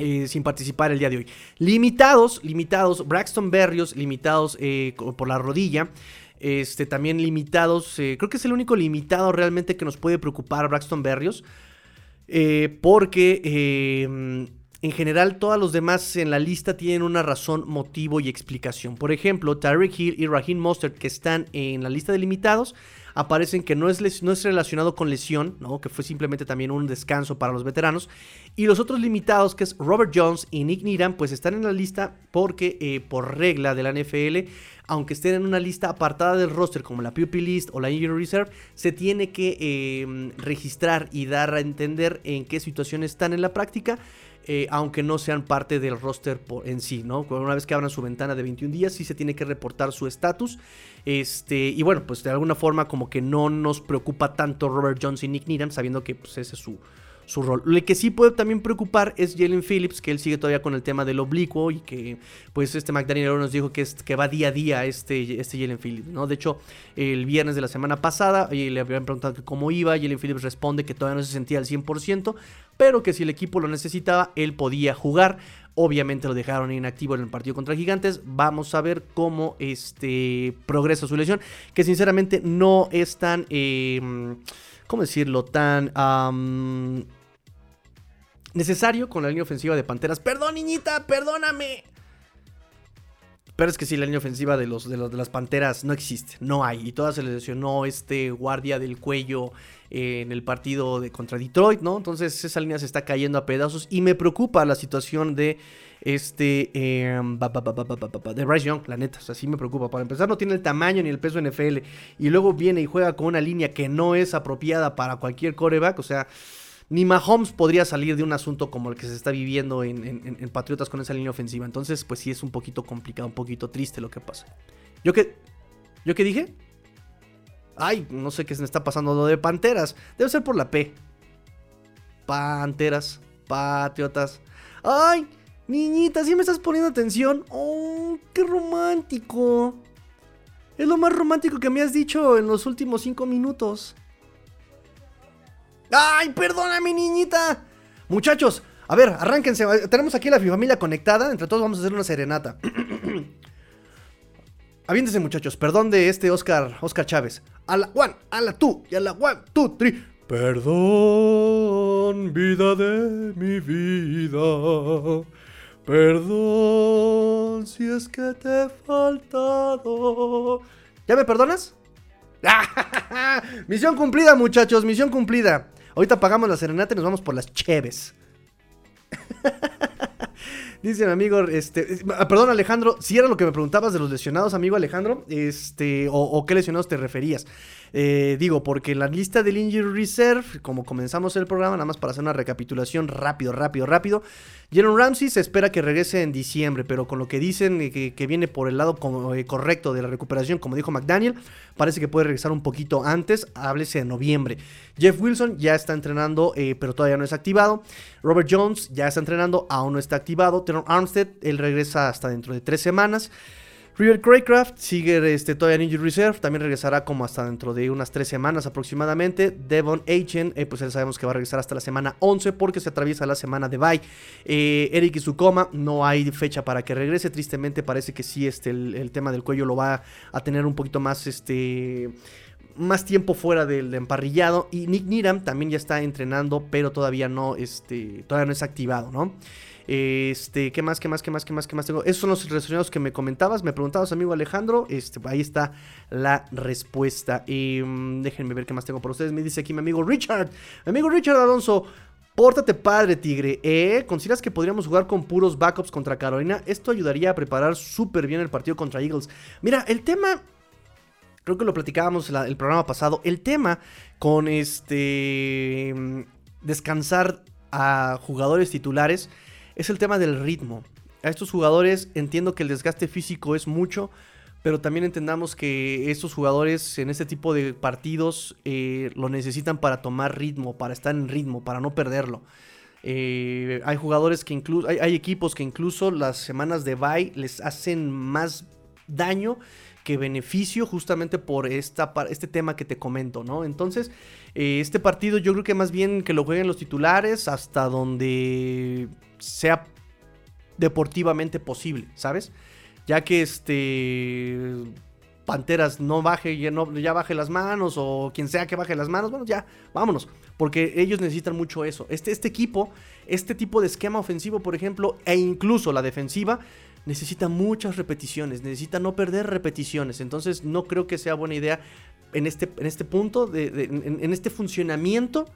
eh, sin participar el día de hoy. Limitados, limitados, Braxton Berrios, limitados eh, por la rodilla. Este, también limitados, creo que es el único limitado realmente que nos puede preocupar Braxton Berrios. porque en general, todos los demás en la lista tienen una razón, motivo y explicación. Por ejemplo, Tyreek Hill y Raheem Mostert, que están en la lista de limitados, aparecen que no es, no es relacionado con lesión, ¿no? que fue simplemente también un descanso para los veteranos. Y los otros limitados, que es Robert Jones y Nick Needham, pues están en la lista porque eh, por regla de la NFL, aunque estén en una lista apartada del roster como la PUP List o la Injury Reserve, se tiene que eh, registrar y dar a entender en qué situación están en la práctica. Eh, aunque no sean parte del roster en sí, ¿no? Una vez que abran su ventana de 21 días, sí se tiene que reportar su estatus. Este, y bueno, pues de alguna forma como que no nos preocupa tanto Robert Jones y Nick Needham, sabiendo que pues, ese es su, su rol. Lo que sí puede también preocupar es Jalen Phillips, que él sigue todavía con el tema del oblicuo y que pues este McDaniel nos dijo que, es, que va día a día este, este Jalen Phillips, ¿no? De hecho, el viernes de la semana pasada y le habían preguntado cómo iba, Jalen Phillips responde que todavía no se sentía al 100%, pero que si el equipo lo necesitaba, él podía jugar. Obviamente lo dejaron inactivo en el partido contra Gigantes. Vamos a ver cómo este, progresa su lesión. Que sinceramente no es tan... Eh, ¿Cómo decirlo? Tan... necesario con la línea ofensiva de Panteras. Perdón, niñita, perdóname. Pero es que si la línea ofensiva de, los, de, las Panteras no existe, no hay. Y toda se le lesionó este guardia del cuello en el partido de contra Detroit, ¿no? Entonces esa línea se está cayendo a pedazos y me preocupa la situación de este de Bryce Young, la neta, o sea, sí me preocupa. Para empezar, no tiene el tamaño ni el peso NFL y luego viene y juega con una línea que no es apropiada para cualquier coreback, o sea, ni Mahomes podría salir de un asunto como el que se está viviendo en, en Patriotas con esa línea ofensiva. Entonces, pues sí es un poquito complicado, un poquito triste lo que pasa. ¿Yo qué? ¿Yo qué dije? Ay, no sé qué se me está pasando lo de Panteras. Debe ser por la P. Panteras, Patriotas. Ay, niñita, ¿sí me estás poniendo atención? Oh, qué romántico. Es lo más romántico que me has dicho en los últimos cinco minutos. ¡Ay, perdóname, niñita! Muchachos, a ver, arránquense. Tenemos aquí la familia conectada. Entre todos vamos a hacer una serenata. (clears throat) Aviéntense, muchachos. Perdón de este Oscar, Oscar Chávez. A la one, a la two y a la one, two, three. Perdón, vida de mi vida. Perdón si es que te he faltado. ¿Ya me perdonas? (laughs) misión cumplida, muchachos, misión cumplida. Ahorita pagamos la serenata y nos vamos por las cheves. (laughs) Dice mi amigo, este, ah, perdón Alejandro, si era lo que me preguntabas de los lesionados, amigo Alejandro, este, o, qué lesionados te referías. Eh, digo, porque la lista del Injury Reserve, como comenzamos el programa, nada más para hacer una recapitulación rápido, rápido, rápido. Jalen Ramsey se espera que regrese en diciembre, pero con lo que dicen eh, que, viene por el lado eh, correcto de la recuperación, como dijo McDaniel, parece que puede regresar un poquito antes, háblese de noviembre. Jeff Wilson ya está entrenando, pero todavía no es activado. Robert Jones ya está entrenando, aún no está activado. Teron Armstead, él regresa hasta dentro de tres semanas. River Craycraft sigue este, todavía en Injury Reserve, también regresará como hasta dentro de unas tres semanas aproximadamente. Devon Achen, eh, pues ya sabemos que va a regresar hasta la semana 11 porque se atraviesa la semana de bye. Eh, Eric Izukoma, no hay fecha para que regrese, tristemente parece que sí, este, el, tema del cuello lo va a tener un poquito más, este más tiempo fuera del emparrillado. Y Nick Niram también ya está entrenando, pero todavía no, este, todavía no es activado, ¿no? Este, ¿qué más, qué más, qué más, qué más, qué más tengo? Esos son los relacionados que me comentabas, me preguntabas, amigo Alejandro. Este, ahí está la respuesta. Y mm, déjenme ver qué más tengo por ustedes. Me dice aquí mi amigo Richard. Mi amigo Richard Alonso. Pórtate padre, Tigre. ¿Eh? ¿Consideras que podríamos jugar con puros backups contra Carolina? Esto ayudaría a preparar súper bien el partido contra Eagles. Mira, el tema. Creo que lo platicábamos el programa pasado. El tema con este. Mm, descansar a jugadores titulares es el tema del ritmo. A estos jugadores entiendo que el desgaste físico es mucho, pero también entendamos que estos jugadores en este tipo de partidos eh, lo necesitan para tomar ritmo, para estar en ritmo, para no perderlo. Eh, hay jugadores que incluso, hay, equipos que incluso las semanas de bye les hacen más daño que beneficio justamente por este tema que te comento, ¿no? Entonces, eh, este partido yo creo que más bien que lo jueguen los titulares hasta donde sea deportivamente posible, ¿sabes? Ya que este Panteras no baje, ya, no, ya baje las manos o quien sea que baje las manos, bueno, ya, vámonos, porque ellos necesitan mucho eso. Este, este equipo, este tipo de esquema ofensivo, por ejemplo, e incluso la defensiva, necesita muchas repeticiones, necesita no perder repeticiones, entonces no creo que sea buena idea en este, en este punto, de, en, este funcionamiento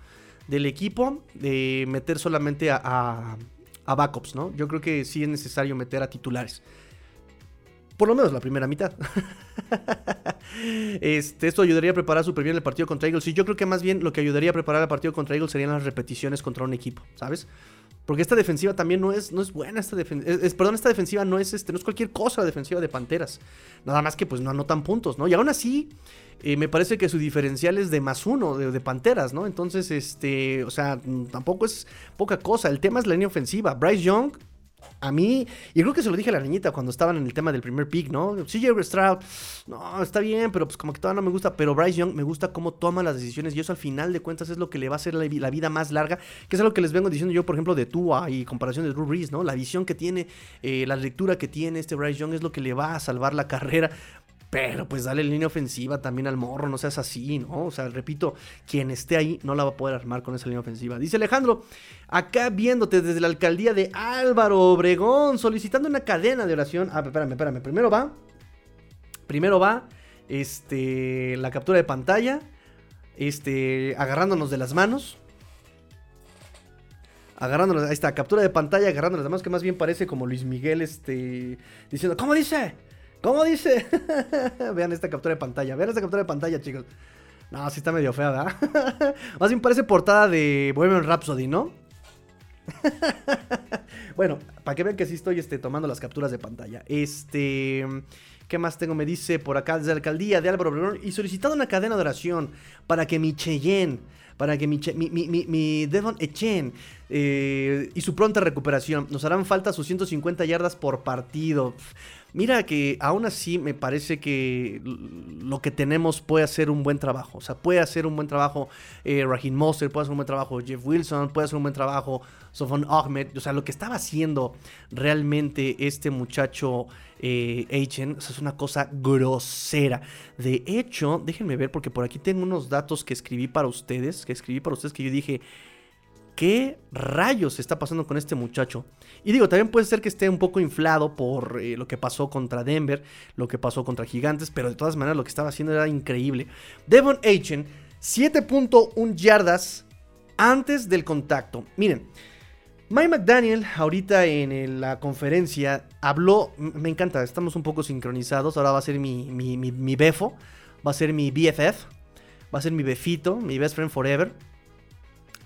del equipo, de meter solamente a a backups, ¿no? Yo creo que sí es necesario meter a titulares. Por lo menos la primera mitad. (laughs) este, esto ayudaría a preparar súper bien el partido contra Eagles. Y yo creo que más bien lo que ayudaría a preparar el partido contra Eagles serían las repeticiones contra un equipo, ¿sabes? Porque esta defensiva también no es, no es buena. Esta es, perdón, esta defensiva no es, este, no es cualquier cosa la defensiva de Panteras. Nada más que pues no anotan puntos, ¿no? Y aún así, eh, me parece que su diferencial es de más uno de, de, Panteras, ¿no? Entonces, este, o sea, tampoco es poca cosa. El tema es la línea ofensiva. Bryce Young a mí, y creo que se lo dije a la niñita cuando estaban en el tema del primer pick, ¿no? CJ Stroud, no, está bien, pero pues como que todavía no me gusta. Pero Bryce Young me gusta cómo toma las decisiones y eso al final de cuentas es lo que le va a hacer la, vida más larga, que es algo que les vengo diciendo yo, por ejemplo, de Tua y comparación de Drew Brees, ¿no? La visión que tiene, eh, la lectura que tiene este Bryce Young es lo que le va a salvar la carrera. Pero pues dale línea ofensiva también al morro, no seas así, ¿no? O sea, repito, quien esté ahí no la va a poder armar con esa línea ofensiva. Dice Alejandro, acá viéndote desde la alcaldía de Álvaro Obregón, solicitando una cadena de oración. Ah, espérame, espérame. Primero va. Primero va. Este. La captura de pantalla. Este. Agarrándonos de las manos. Agarrándonos. Ahí está, captura de pantalla, agarrándonos manos, que más bien parece como Luis Miguel, este. Diciendo, ¿cómo dice? ¿Cómo dice? (laughs) vean esta captura de pantalla. Vean esta captura de pantalla, chicos. No, sí está medio fea, ¿verdad? (laughs) Más bien parece portada de Bohemian Rhapsody, ¿no? (laughs) bueno, para que vean que sí estoy este, tomando las capturas de pantalla. Este. ¿Qué más tengo? Me dice por acá desde la alcaldía de Álvaro Obregón y solicitado una cadena de oración para que mi Cheyenne, para que mi, Devon Echen eh, y su pronta recuperación. Nos harán falta sus 150 yardas por partido. Mira que aún así me parece que lo que tenemos puede hacer un buen trabajo. O sea, puede hacer un buen trabajo eh, Raheem Monster, puede hacer un buen trabajo Jeff Wilson, puede hacer un buen trabajo Sofon Ahmed. O sea, lo que estaba haciendo realmente este muchacho eh, es una cosa grosera. De hecho, déjenme ver porque por aquí tengo unos datos que escribí para ustedes, que escribí para ustedes que yo dije, ¿Qué rayos está pasando con este muchacho? Y digo, también puede ser que esté un poco inflado por eh, lo que pasó contra Denver, lo que pasó contra Gigantes, pero de todas maneras lo que estaba haciendo era increíble. Devon Achen, 7.1 yardas antes del contacto. Miren, Mike McDaniel ahorita en la conferencia habló, me encanta, estamos un poco sincronizados, ahora va a ser mi, mi, mi, mi befo, va a ser mi BFF, va a ser mi befito, mi best friend forever.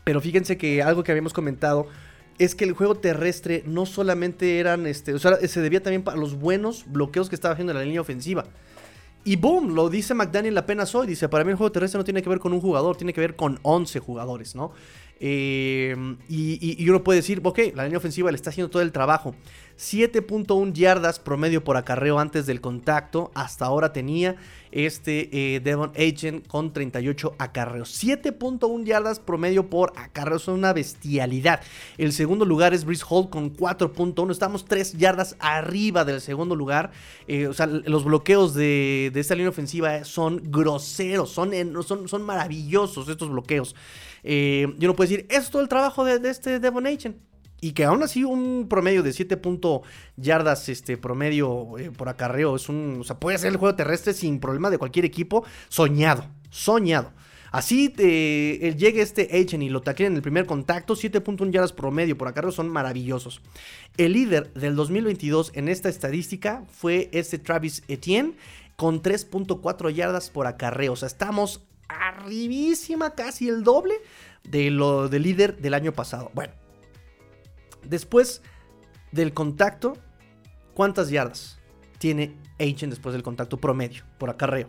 Pero fíjense que algo que habíamos comentado es que el juego terrestre no solamente eran, este, o sea, se debía también para los buenos bloqueos que estaba haciendo en la línea ofensiva. Y boom, lo dice McDaniel apenas hoy. Dice, para mí el juego terrestre no tiene que ver con un jugador, tiene que ver con 11 jugadores, ¿no? Eh, y, uno puede decir, ok, la línea ofensiva le está haciendo todo el trabajo. 7.1 yardas promedio por acarreo antes del contacto. Hasta ahora tenía este eh, Devon Agent con 38 acarreos. 7.1 yardas promedio por acarreo. Son una bestialidad. El segundo lugar es Brice Hall con 4.1. Estamos 3 yardas arriba del segundo lugar. Eh, o sea, los bloqueos de, esta línea ofensiva son groseros. Son, son, son maravillosos estos bloqueos. Eh, yo no puedo decir, es todo el trabajo de, este Devon Agent. Y que aún así un promedio de 7 yardas este, promedio eh, por acarreo es un... O sea, puede ser el juego terrestre sin problema de cualquier equipo. Soñado, soñado. Así eh, llegue este Agent y lo taquen en el primer contacto, 7.1 yardas promedio por acarreo son maravillosos. El líder del 2022 en esta estadística fue este Travis Etienne con 3.4 yardas por acarreo. O sea, estamos arribísima, casi el doble de lo del líder del año pasado. Bueno, después del contacto, ¿cuántas yardas tiene Agent después del contacto promedio por acarreo?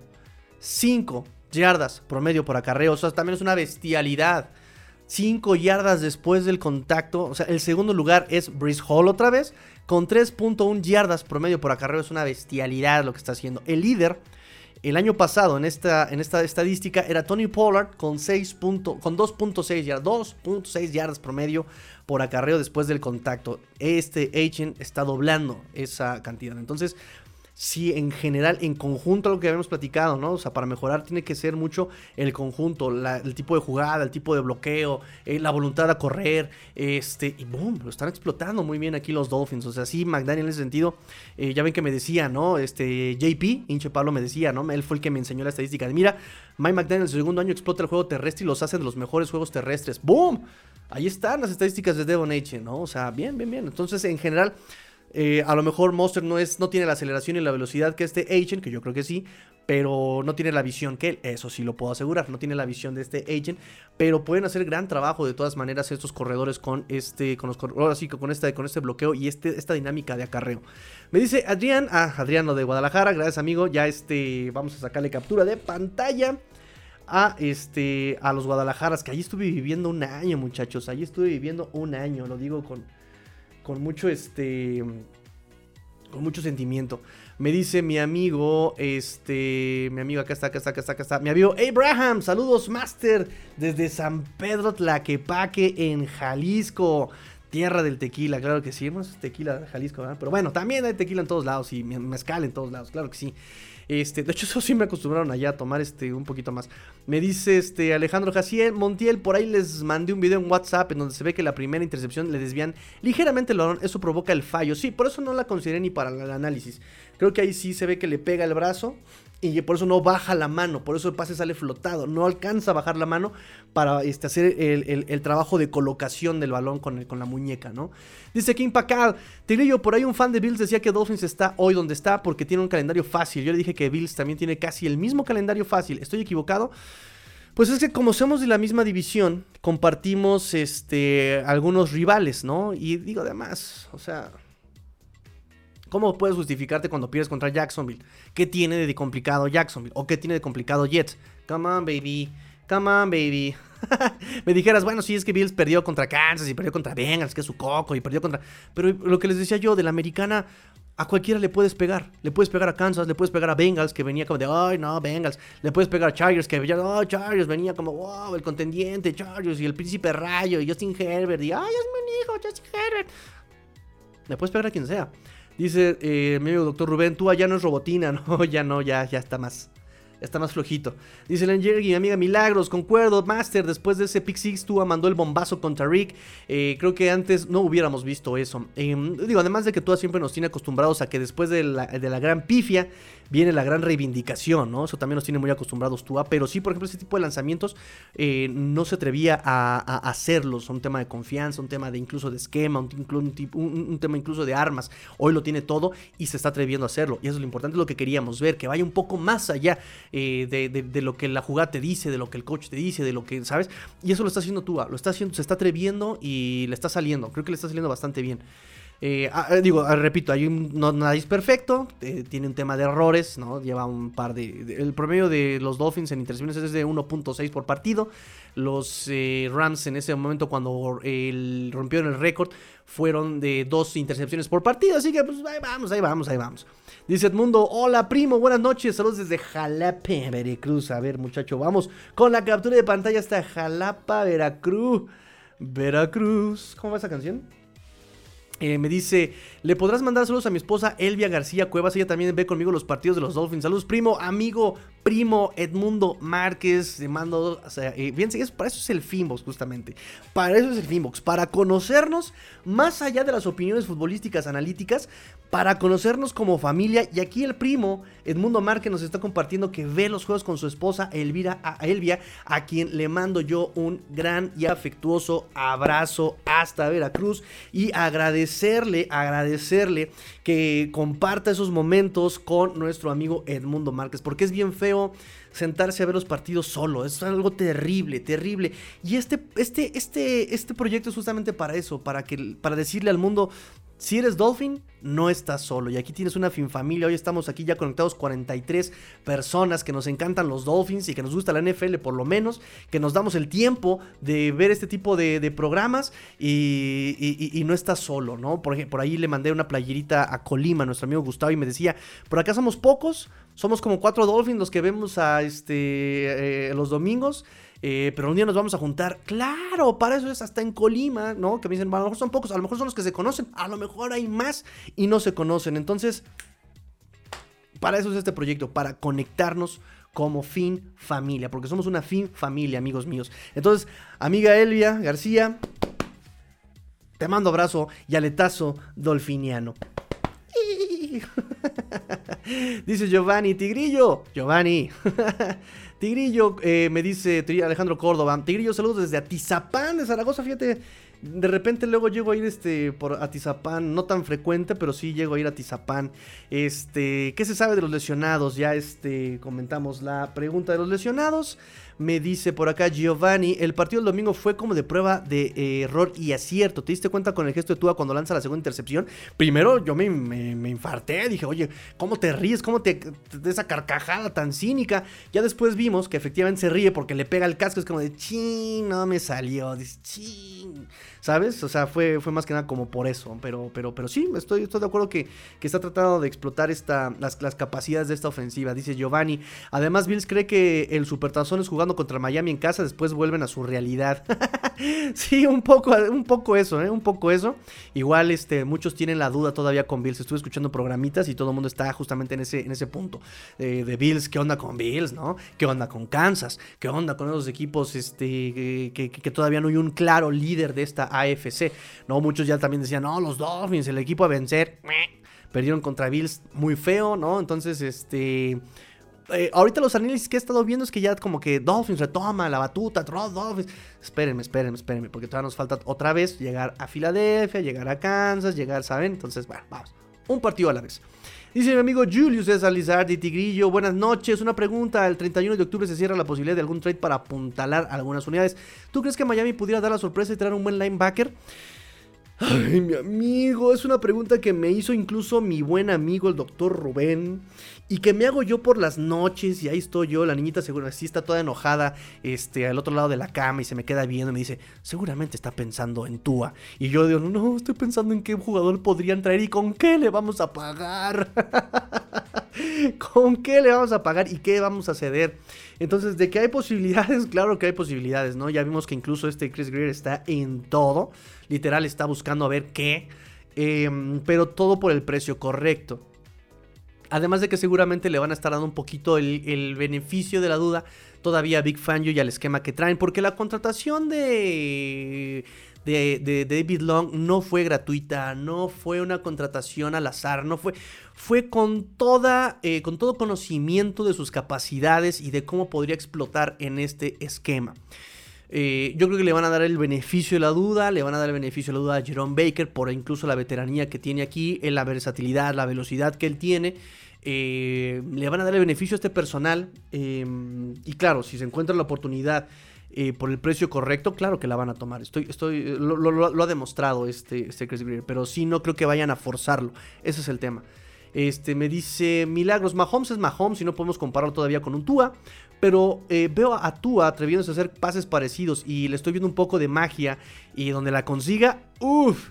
5 yardas promedio por acarreo, o sea, también es una bestialidad. 5 yardas después del contacto, o sea, el segundo lugar es Brice Hall otra vez, con 3.1 yardas promedio por acarreo, es una bestialidad lo que está haciendo. El líder el año pasado en esta, en esta estadística era Tony Pollard con, 6 con 2.6 yardas, 2.6 yardas promedio por acarreo después del contacto. Este agent está doblando esa cantidad. Entonces, sí, en general, en conjunto, lo que habíamos platicado, ¿no? O sea, para mejorar tiene que ser mucho el conjunto, el tipo de jugada, el tipo de bloqueo, eh, la voluntad a correr, este, y boom, lo están explotando muy bien aquí los Dolphins. O sea, sí, McDaniel en ese sentido, eh, ya ven que me decía, ¿no? Este, JP, hinche Pablo me decía, ¿no? Él fue el que me enseñó la estadística. Mira, Mike McDaniel en el segundo año explota el juego terrestre y los hace de los mejores juegos terrestres. ¡Boom! Ahí están las estadísticas de Devon H, ¿no? O sea, bien, bien, bien. Entonces, en general Eh, a lo mejor Monster no, es, no tiene la aceleración y la velocidad que este Agent, que yo creo que sí, pero no tiene la visión que él, eso sí lo puedo asegurar, no tiene la visión de este Agent, pero pueden hacer gran trabajo de todas maneras estos corredores con este, con los corredores, con este, con este bloqueo y este, esta dinámica de acarreo. Me dice Adrián, ah, Adriano de Guadalajara, gracias amigo, ya este, vamos a sacarle captura de pantalla a este a los Guadalajaras, que allí estuve viviendo un año, muchachos, allí estuve viviendo un año, lo digo con con mucho este con mucho sentimiento. Me dice mi amigo, este, mi amigo acá está, acá está, acá está, acá está. Mi amigo Abraham, saludos Master desde San Pedro Tlaquepaque en Jalisco. Tierra del tequila, claro que sí, tequila Jalisco, ¿verdad? Pero bueno, también hay tequila en todos lados y mezcal en todos lados, claro que sí. Este, de hecho, (laughs) eso sí me acostumbraron allá a tomar este un poquito más. Me dice este Alejandro Jaciel, Montiel, por ahí les mandé un video en WhatsApp en donde se ve que la primera intercepción le desvían ligeramente el balón, eso provoca el fallo. Sí, por eso no la consideré ni para el análisis. Creo que ahí sí se ve que le pega el brazo y por eso no baja la mano, por eso el pase sale flotado, no alcanza a bajar la mano para este, hacer el, trabajo de colocación del balón con, con la muñeca, ¿no? Dice King Pacal, Tigrillo, por ahí un fan de Bills decía que Dolphins está hoy donde está porque tiene un calendario fácil. Yo le dije que Bills también tiene casi el mismo calendario fácil. ¿Estoy equivocado? Pues es que como somos de la misma división, compartimos este, algunos rivales, ¿no? Y digo además, o sea, ¿Cómo puedes justificarte cuando pierdes contra Jacksonville? ¿Qué tiene de complicado Jacksonville? ¿O qué tiene de complicado Jets? Come on, baby. Come on, baby. (laughs) me dijeras, bueno, sí, es que Bills perdió contra Kansas y perdió contra Bengals, que es su coco, y perdió contra. Pero lo que les decía yo, de la americana, a cualquiera le puedes pegar. Le puedes pegar a Kansas, le puedes pegar a Bengals, que venía como de, ay, no, Bengals. Le puedes pegar a Chargers, que venía, oh, Chargers, venía como, wow, el contendiente, Chargers, y el príncipe Rayo, y Justin Herbert, y, ay, es mi hijo, Justin Herbert. Le puedes pegar a quien sea. Dice eh, mi amigo doctor Rubén, tú allá no es robotina, (laughs) no, ya no, ya, ya está más. Está más flojito. Dice Len mi amiga Milagros, concuerdo, Master, después de ese Pick Six, tú mandó el bombazo contra Rick. Eh, creo que antes no hubiéramos visto eso. Em, digo, además de que tú siempre nos tiene acostumbrados a que después de la, de la gran pifia, viene la gran reivindicación, ¿no? Eso también nos tiene muy acostumbrados tú, pero sí, por ejemplo, ese tipo de lanzamientos eh, no se atrevía a, hacerlos, un tema de confianza, un tema de incluso de esquema, un, un, tema incluso de armas, hoy lo tiene todo y se está atreviendo a hacerlo, y eso es lo importante, lo que queríamos ver, que vaya un poco más allá eh, de, lo que la jugada te dice, de lo que el coach te dice, de lo que, ¿sabes? Y eso lo está haciendo tú, lo está haciendo, se está atreviendo y le está saliendo, creo que le está saliendo bastante bien. Eh, ah, eh, digo, ah, repito, hay un, nadie es perfecto, eh, tiene un tema de errores, ¿no? Lleva un par de, El promedio de los Dolphins en intercepciones es de 1.6 por partido. Los Rams en ese momento, cuando rompieron el récord, fueron de dos intercepciones por partido. Así que, pues ahí vamos, ahí vamos, ahí vamos. Dice Edmundo, hola primo, buenas noches, saludos desde Jalapa, Veracruz. A ver, muchacho, vamos con la captura de pantalla hasta Jalapa, Veracruz. Veracruz. ¿Cómo va esa canción? Eh, me dice, ¿le podrás mandar saludos a mi esposa Elvia García Cuevas? Ella también ve conmigo los partidos de los Dolphins. Saludos, primo, amigo, primo Edmundo Márquez. Le mando, o sea, eh, para eso es el Finbox, justamente. Para eso es el Finbox. Para conocernos más allá de las opiniones futbolísticas analíticas, para conocernos como familia. Y aquí el primo Edmundo Márquez nos está compartiendo que ve los juegos con su esposa Elvira, a Elvia, a quien le mando yo un gran y afectuoso abrazo hasta Veracruz y agradecerle, agradecerle que comparta esos momentos con nuestro amigo Edmundo Márquez, porque es bien feo sentarse a ver los partidos solo. Es algo terrible, terrible. Y este, este, este, este proyecto es justamente para eso, para, que, para decirle al mundo, si eres Dolphin, no estás solo. Y aquí tienes una fin familia. Hoy estamos aquí ya conectados 43 personas que nos encantan los Dolphins y que nos gusta la NFL por lo menos. Que nos damos el tiempo de ver este tipo de, programas y, no estás solo, ¿no? Por, por ahí le mandé una playerita a Colima, nuestro amigo Gustavo, y me decía, por acá somos pocos, somos como cuatro Dolphins los que vemos a este, eh, los domingos. Eh, pero un día nos vamos a juntar. Claro, para eso es hasta en Colima, ¿no? Que me dicen, a lo mejor son pocos, a lo mejor son los que se conocen, a lo mejor hay más y no se conocen. Entonces, para eso es este proyecto, para conectarnos como fin familia, porque somos una fin familia, amigos míos. Entonces, amiga Elvia García, te mando abrazo y aletazo dolfiniano. (laughs) Dice Giovanni, Tigrillo, Giovanni. (laughs) Tigrillo, eh, me dice Alejandro Córdoba. Tigrillo, saludos desde Atizapán de Zaragoza. Fíjate De repente luego llego a ir este, por Atizapán, no tan frecuente, pero sí llego a ir a Atizapán. Este, ¿Qué se sabe de los lesionados? Ya este, comentamos la pregunta de los lesionados. Me dice por acá Giovanni, el partido del domingo fue como de prueba de eh, error y acierto. ¿Te diste cuenta con el gesto de Tua cuando lanza la segunda intercepción? Primero yo me, me, infarté, dije, oye, ¿cómo te ríes? ¿Cómo te, de esa carcajada tan cínica? Ya después vimos que efectivamente se ríe porque le pega el casco, es como de, ching, no me salió, dice, ching. ¿Sabes? O sea, fue, fue más que nada como por eso. Pero, pero, pero sí, estoy, estoy de acuerdo que, que está tratando de explotar esta, las, las, capacidades de esta ofensiva. Dice Giovanni. Además, Bills cree que el Supertazón es jugando contra Miami en casa, después vuelven a su realidad. (laughs) sí, un poco, un poco eso, ¿eh? Un poco eso. Igual, este, muchos tienen la duda todavía con Bills. Estuve escuchando programitas y todo el mundo está justamente en ese, en ese punto. de Bills, ¿qué onda con Bills, no? ¿Qué onda con Kansas? ¿Qué onda con esos equipos este, que, que todavía no hay un claro líder de esta AFC. No, muchos ya también decían, no, los Dolphins, el equipo a vencer. Perdieron contra Bills muy feo, ¿no? Entonces, este... Eh, ahorita los análisis que he estado viendo es que ya como que Dolphins retoma la batuta, Dolphins. Espérenme, espérenme, espérenme, porque todavía nos falta otra vez llegar a Filadelfia, llegar a Kansas, llegar, ¿saben? Entonces, bueno, vamos. Un partido a la vez. Dice mi amigo Julius César Lizardi Tigrillo, buenas noches. Una pregunta, el 31 de octubre se cierra la posibilidad de algún trade para apuntalar algunas unidades. ¿Tú crees que Miami pudiera dar la sorpresa y traer un buen linebacker? Ay, mi amigo, es una pregunta que me hizo incluso mi buen amigo el doctor Rubén y que me hago yo por las noches y ahí estoy yo, la niñita seguro sí está toda enojada este, al otro lado de la cama y se me queda viendo me dice, seguramente está pensando en Tua. Y yo digo, no, estoy pensando en qué jugador podrían traer y con qué le vamos a pagar. (laughs) ¿Con qué le vamos a pagar y qué vamos a ceder? Entonces, de que hay posibilidades, (laughs) claro que hay posibilidades, ¿no? Ya vimos que incluso este Chris Greer está en todo literal está buscando a ver qué, em, pero todo por el precio correcto. Además de que seguramente le van a estar dando un poquito el, beneficio de la duda todavía a Big Fan y al esquema que traen, porque la contratación de, de, David Long no fue gratuita, no fue una contratación al azar, no fue, fue con, toda, eh, con todo conocimiento de sus capacidades y de cómo podría explotar en este esquema. Eh, yo creo que le van a dar el beneficio de la duda, le van a dar el beneficio de la duda a Jerome Baker por incluso la veteranía que tiene aquí, en la versatilidad, la velocidad que él tiene. Eh, le van a dar el beneficio a este personal. Em, y claro, si se encuentra la oportunidad eh, por el precio correcto, claro que la van a tomar. Estoy, estoy, lo, ha demostrado este, este Chris Greer, pero sí no creo que vayan a forzarlo. Ese es el tema. Este, me dice Milagros, Mahomes es Mahomes y no podemos compararlo todavía con un Tua. Pero eh, veo a Tua atreviéndose a hacer pases parecidos y le estoy viendo un poco de magia y donde la consiga, uff,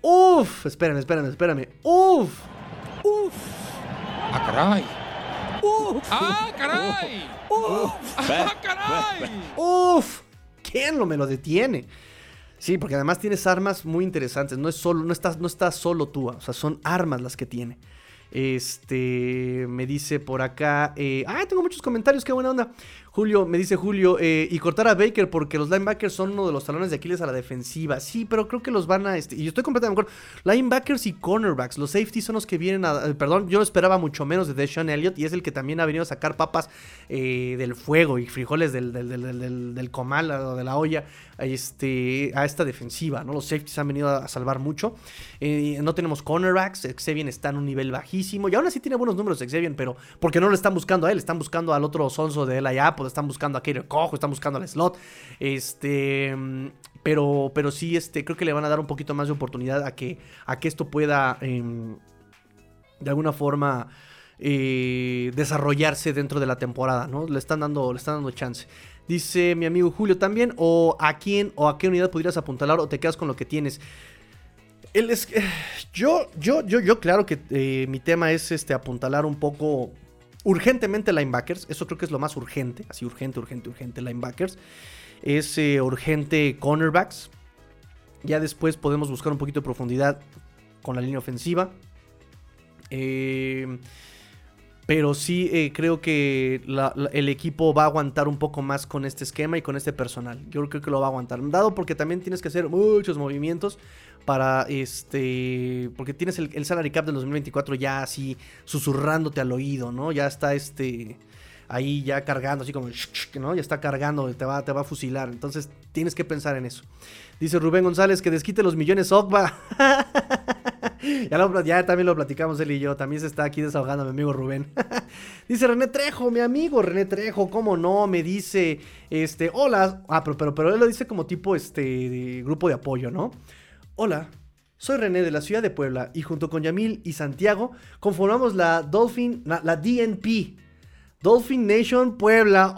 uff, espérame, espérame, espérame, uff, uff. ¡Ah, caray! ¡Uf! ¡Ah, caray! ¡Uf! ¡Ah, caray! ¡Uf! ¿Quién lo me lo detiene? Sí, porque además tienes armas muy interesantes. No es solo, no estás, no estás solo tú, o sea, son armas las que tiene. Este me dice por acá. Eh, ah, tengo muchos comentarios, qué buena onda. Julio, me dice Julio, eh, y cortar a Baker porque los linebackers son uno de los talones de Aquiles a la defensiva. Sí, pero creo que los van a. Este, y yo estoy completamente de acuerdo. Linebackers y cornerbacks, los safeties son los que vienen a. Eh, perdón, yo esperaba mucho menos de Deshaun Elliott y es el que también ha venido a sacar papas eh, del fuego y frijoles del, del, del, del, comal o de la olla este, a esta defensiva. ¿no? Los safeties han venido a salvar mucho. no tenemos cornerbacks. Xavier está en un nivel bajísimo y aún así tiene buenos números Xavier, pero porque no lo están buscando a él, están buscando al otro sonso de él están buscando a Kater Cojo, están buscando al slot. Este. Pero, pero sí, este, creo que le van a dar un poquito más de oportunidad a que, a que esto pueda. Em, de alguna forma. Eh, desarrollarse dentro de la temporada, ¿no? Le están dando, le están dando chance. Dice mi amigo Julio también, o a quién o a qué unidad podrías apuntalar o te quedas con lo que tienes. Es, yo, yo, yo, yo, claro que eh, mi tema es este apuntalar un poco Urgentemente linebackers, eso creo que es lo más urgente, así urgente, urgente, urgente linebackers. Es eh, urgente cornerbacks. Ya después podemos buscar un poquito de profundidad con la línea ofensiva. Eh, pero sí eh, creo que el equipo va a aguantar un poco más con este esquema y con este personal. Yo creo que lo va a aguantar. Dado porque también tienes que hacer muchos movimientos para este. Porque tienes el, salary cap del 2024 ya así susurrándote al oído, ¿no? Ya está este. ahí ya cargando, así como, ¿no? Ya está cargando, te va, te va a fusilar. Entonces tienes que pensar en eso. Dice Rubén González que desquite los millones Ogba. (laughs) ya, ya, también lo platicamos él y yo. También se está aquí desahogando mi amigo Rubén. (laughs) dice René Trejo, mi amigo René Trejo, ¿cómo no? Me dice, este, hola. Ah, pero, pero, pero él lo dice como tipo, este, grupo de apoyo, ¿no? Hola, soy René de la ciudad de Puebla y junto con Yamil y Santiago conformamos la Dolphin, la, DNP, Dolphin Nation Puebla.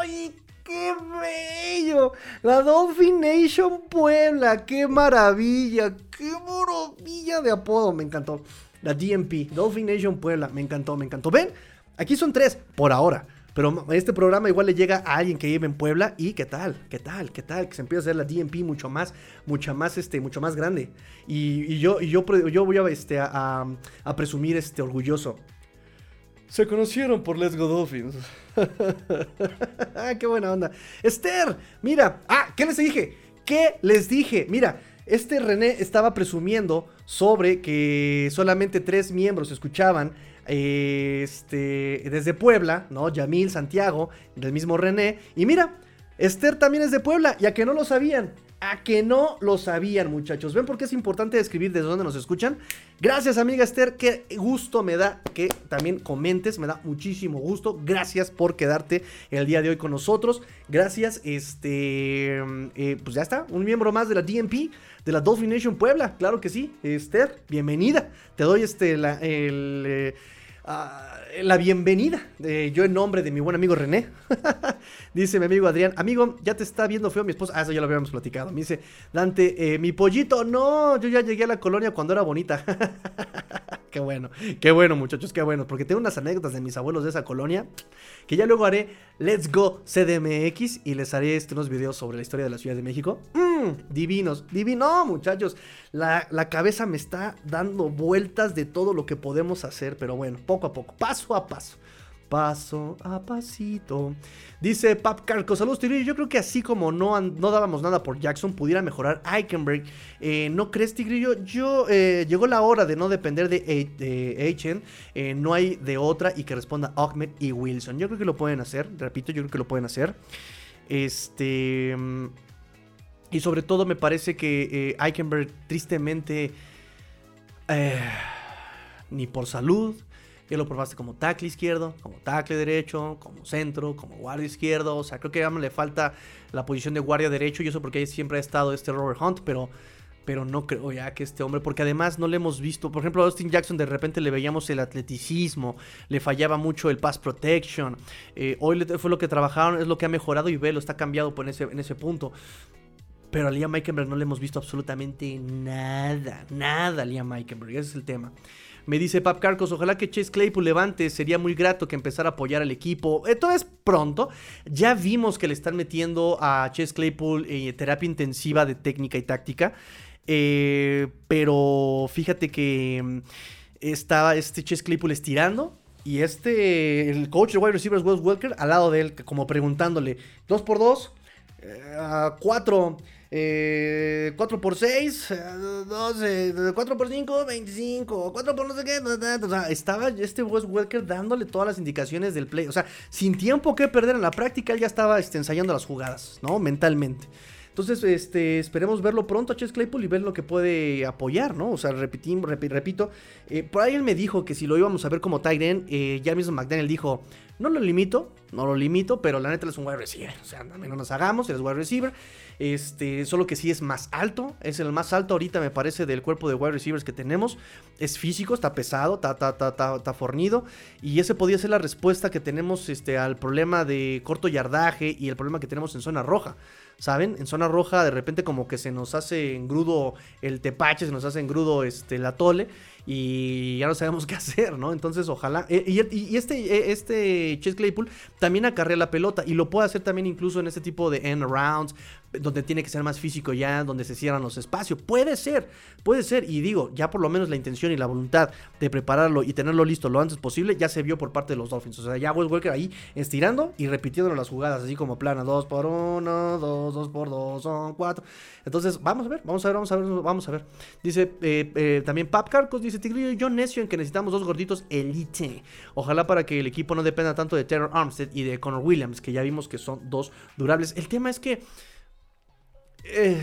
¡Ay, qué bello! La Dolphin Nation Puebla, qué maravilla, qué maravilla de apodo, me encantó. La DNP, Dolphin Nation Puebla, me encantó, me encantó. ¿Ven? Aquí son tres, por ahora. Pero este programa igual le llega a alguien que vive en Puebla y qué tal, qué tal, qué tal, que se empieza a hacer la DMP mucho más, mucho más, este, mucho más grande. Y, yo, y yo, yo voy a, este, a, a, presumir este orgulloso. Se conocieron por Let's Go Dolphins. (laughs) ah, qué buena onda. Esther, mira, ah, ¿qué les dije? ¿Qué les dije? Mira, este René estaba presumiendo sobre que solamente tres miembros escuchaban este, desde Puebla, ¿no? Yamil, Santiago, del mismo René. Y mira, Esther también es de Puebla, ya que no lo sabían. A que no lo sabían, muchachos. ¿Ven por qué es importante describir desde dónde nos escuchan? Gracias, amiga Esther. Qué gusto me da que también comentes. Me da muchísimo gusto. Gracias por quedarte el día de hoy con nosotros. Gracias, este. Eh, pues ya está. Un miembro más de la DMP, de la Dolphin Nation Puebla. Claro que sí. Esther, bienvenida. Te doy este. el. Eh, Ah, la bienvenida. yo en nombre de mi buen amigo René. (laughs) dice mi amigo Adrián, amigo, ya te está viendo feo mi esposa. Ah, eso ya lo habíamos platicado. Me dice, Dante, eh, mi pollito, no, yo ya llegué a la colonia cuando era bonita. (laughs) qué bueno, qué bueno muchachos, qué bueno. Porque tengo unas anécdotas de mis abuelos de esa colonia que ya luego haré Let's Go CDMX y les haré este, unos videos sobre la historia de la Ciudad de México. Mmm, divinos, divino, muchachos. La, la, cabeza me está dando vueltas de todo lo que podemos hacer, pero bueno, poco a poco, paso a paso paso a pasito. Dice Pap Carco, saludos Tigrillo. Yo creo que así como no, no dábamos nada por Jackson, pudiera mejorar Eichenberg. Eh, ¿No crees, Tigrillo? Yo, eh, llegó la hora de no depender de, de eh, no hay de otra y que responda Ahmed y Wilson. Yo creo que lo pueden hacer, repito, yo creo que lo pueden hacer. Este... Y sobre todo me parece que Eichenberg tristemente... ni por salud, ya lo probaste como tackle izquierdo, como tackle derecho, como centro, como guardia izquierdo. O sea, creo que a le falta la posición de guardia derecho. Y eso porque ahí siempre ha estado este Robert Hunt, pero pero no creo ya que este hombre, porque además no le hemos visto, por ejemplo, a Austin Jackson de repente le veíamos el atleticismo, le fallaba mucho el pass protection, eh, hoy fue lo que trabajaron, es lo que ha mejorado y ve, lo está cambiado por ese, en ese punto. Pero a Liam Meikenberg no le hemos visto absolutamente nada, nada a Liam Meikenberg, ese es el tema. Me dice Pap Carcos, ojalá que Chase Claypool levante, sería muy grato que empezara a apoyar al equipo. Esto es pronto. Ya vimos que le están metiendo a Chase Claypool eh, terapia intensiva de técnica y táctica. Eh, pero fíjate que mm, estaba este Chase Claypool estirando. Y este, el coach de wide receivers, Wes Welker, al lado de él, como preguntándole: 2 por 2 4 eh, 4 por 6, 12, 4 por 5, 25, 4 por no sé qué. O sea, estaba este Wes Welker dándole todas las indicaciones del play. O sea, sin tiempo que perder en la práctica, él ya estaba este, ensayando las jugadas, ¿no? Mentalmente. Entonces, este, esperemos verlo pronto a Chess Claypool y ver lo que puede apoyar, ¿no? O sea, repito, eh, por ahí él me dijo que si lo íbamos a ver como tight eh, ya mismo McDaniel dijo, no lo limito, no lo limito, pero la neta es un wide receiver. O sea, no nos hagamos, es wide receiver. Este, solo que sí es más alto. Es el más alto ahorita, me parece, del cuerpo de wide receivers que tenemos. Es físico, está pesado, está, está, está, fornido. Y ese podría ser la respuesta que tenemos este, al problema de corto yardaje y el problema que tenemos en zona roja. ¿saben? En zona roja de repente como que se nos hace engrudo el tepache, se nos hace engrudo este, el atole y ya no sabemos (laughs) qué hacer, ¿no? Entonces, ojalá. Eh, y, este, eh, este Chase Claypool también acarrea la pelota y lo puede hacer también incluso en este tipo de end rounds, donde tiene que ser más físico ya, donde se cierran los espacios. Puede ser, puede ser. Y digo, ya por lo menos la intención y la voluntad de prepararlo y tenerlo listo lo antes posible ya se vio por parte de los Dolphins. O sea, ya Wes Walker ahí estirando y repitiendo las jugadas, así como plana: 2 por 1, 2, 2 por 2, son 4. Entonces, vamos a ver, vamos a ver, vamos a ver, vamos a ver. Dice eh, también Pap Carcos, dice Tigrillo, necio en que necesitamos dos gorditos elite. Ojalá para que el equipo no dependa tanto de Terror Armstead y de Connor Williams, que ya vimos que son dos durables. El tema es que... Eh,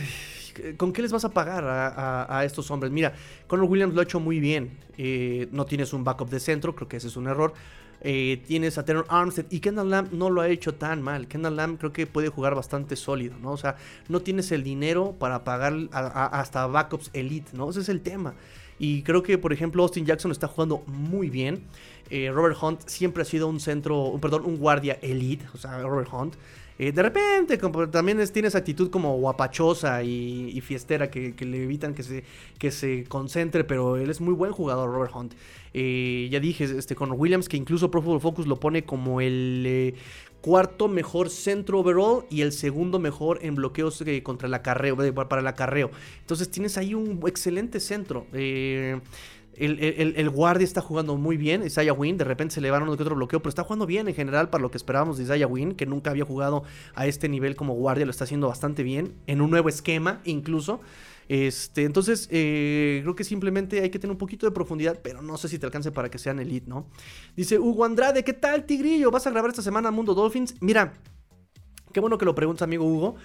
¿Con qué les vas a pagar a, estos hombres? Mira, Connor Williams lo ha hecho muy bien. Eh, no tienes un backup de centro, creo que ese es un error. Eh, tienes a Teron Armstead y Kendall Lamb no lo ha hecho tan mal. Kendall Lamb creo que puede jugar bastante sólido, ¿no? O sea, no tienes el dinero para pagar hasta backups elite, ¿no? Ese es el tema. Y creo que, por ejemplo, Austin Jackson está jugando muy bien. Eh, Robert Hunt siempre ha sido un centro, perdón, un guardia elite, o sea, Robert Hunt. Eh, de repente, como, también tiene esa actitud como guapachosa y, fiestera que, le evitan que se, que se concentre, pero él es muy buen jugador, Robert Hunt. Eh, ya dije, este, con Williams, que incluso Pro Football Focus lo pone como el cuarto mejor centro overall y el segundo mejor en bloqueos contra el acarreo, para el acarreo. Entonces tienes ahí un excelente centro. El, guardia está jugando muy bien, Isaiah Wynn, de repente se le va uno que otro bloqueo, pero está jugando bien en general para lo que esperábamos de Isaiah Wynn, que nunca había jugado a este nivel como guardia, lo está haciendo bastante bien, en un nuevo esquema incluso. Este, entonces, eh, creo que simplemente hay que tener un poquito de profundidad, pero no sé si te alcance para que sean elite, ¿no? Dice Hugo Andrade, ¿qué tal, Tigrillo? ¿Vas a grabar esta semana Mundo Dolphins? Mira, qué bueno que lo preguntas, amigo Hugo.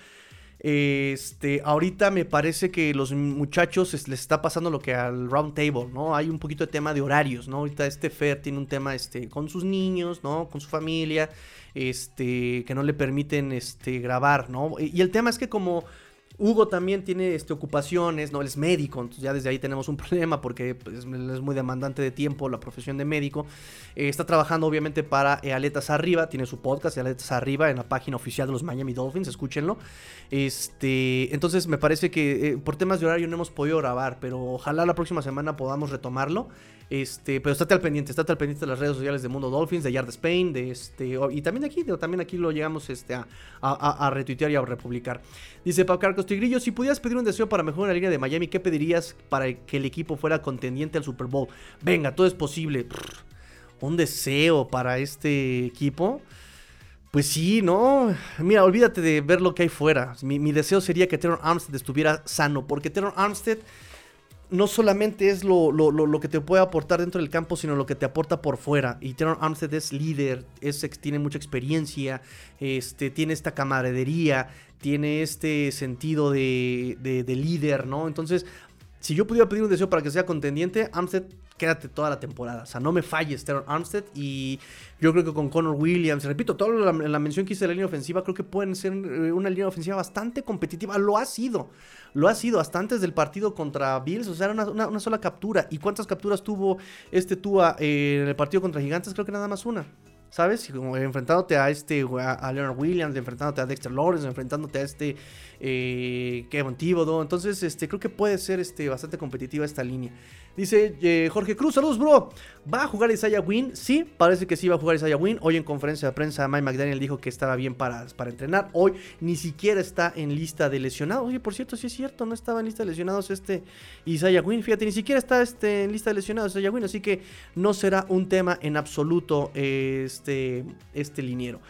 Este, ahorita me parece que los muchachos les está pasando lo que al round table, ¿no? Hay un poquito de tema de horarios, ¿no? Ahorita este Fer tiene un tema este, con sus niños, ¿no? Con su familia, este, que no le permiten este, grabar, ¿no? Y el tema es que como Hugo también tiene este, ocupaciones, ¿no? Él es médico, entonces ya desde ahí tenemos un (laughs) problema porque pues, es muy demandante de tiempo la profesión de médico. Eh, está trabajando obviamente para eh, Aletas Arriba, tiene su podcast Aletas Arriba en la página oficial de los Miami Dolphins, escúchenlo. Este, entonces me parece que eh, por temas de horario no hemos podido grabar, pero ojalá la próxima semana podamos retomarlo. Este, pero estate al pendiente, estate al pendiente de las redes sociales de Mundo Dolphins, de Yard Spain, de este, y también aquí, también aquí lo llegamos este, a, retuitear y a republicar. Dice Pau Carcos Tigrillo, si pudieras pedir un deseo para mejorar la línea de Miami, ¿qué pedirías para que el equipo fuera contendiente al Super Bowl? Venga, todo es posible. un deseo para este equipo. Pues sí, ¿no? Mira, olvídate de ver lo que hay fuera. Mi, mi deseo sería que Teron Armstead estuviera sano, porque Teron Armstead no solamente es lo, que te puede aportar dentro del campo, sino lo que te aporta por fuera. Y Teron Armstead es líder, es, tiene mucha experiencia, este, tiene esta camaradería, tiene este sentido de, de, líder, ¿no? Entonces, si yo pudiera pedir un deseo para que sea contendiente, Armstead quédate toda la temporada. O sea, no me falles, Teron Armstead. Y yo creo que con Connor Williams, repito, toda la, mención que hice de la línea ofensiva, creo que pueden ser eh, una línea ofensiva bastante competitiva. Lo ha sido. Lo ha sido hasta antes del partido contra Bills. O sea, era una, sola captura. ¿Y cuántas capturas tuvo este Tua eh, en el partido contra Gigantes? Creo que nada más una. ¿Sabes? enfrentándote a este, a Leonard Williams, enfrentándote a Dexter Lawrence, enfrentándote a este eh, Kevin Thibodeau. Entonces, este, creo que puede ser este, bastante competitiva esta línea. Dice eh, Jorge Cruz, saludos, bro. ¿Va a jugar Isaiah Wynn? Sí, parece que sí va a jugar Isaiah Wynn. Hoy en conferencia de prensa, Mike McDaniel dijo que estaba bien para, para entrenar. Hoy ni siquiera está en lista de lesionados. Oye, por cierto, sí es cierto, no estaba en lista de lesionados este Isaiah Wynn. Fíjate, ni siquiera está este, en lista de lesionados Isaiah Wynn. Así que no será un tema en absoluto este, este liniero.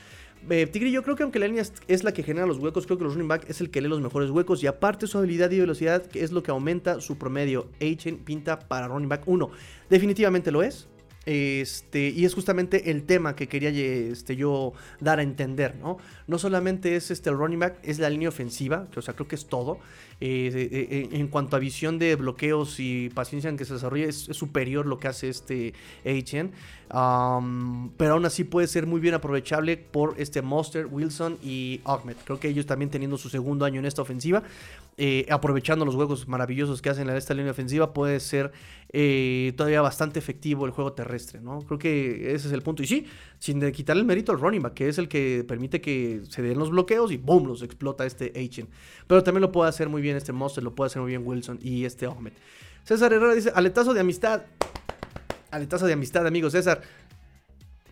Eh, Tigrillo, creo que aunque la línea es, la que genera los huecos, creo que los running back es el que lee los mejores huecos y aparte su habilidad y velocidad que es lo que aumenta su promedio. H pinta para running back 1. Definitivamente lo es. Este, y es justamente el tema que quería este, yo dar a entender, ¿no? No solamente es este, el running back, es la línea ofensiva, que o sea, creo que es todo. Eh, eh, eh, en cuanto a visión de bloqueos y paciencia en que se desarrolla, es, superior lo que hace este HN. pero aún así puede ser muy bien aprovechable por este Monster, Wilson y Ahmed. Creo que ellos también teniendo su segundo año en esta ofensiva, aprovechando los juegos maravillosos que hacen en esta línea ofensiva, puede ser todavía bastante efectivo el juego terrestre, ¿no? Creo que ese es el punto. Y sí, sin quitarle el mérito al running back, que es el que permite que se den los bloqueos y ¡boom! los explota este HN. Pero también lo puede hacer muy bien este Monster, lo puede hacer muy bien Wilson y este Ahmed. César Herrera dice, aletazo de amistad. Aletazo de amistad, amigo César.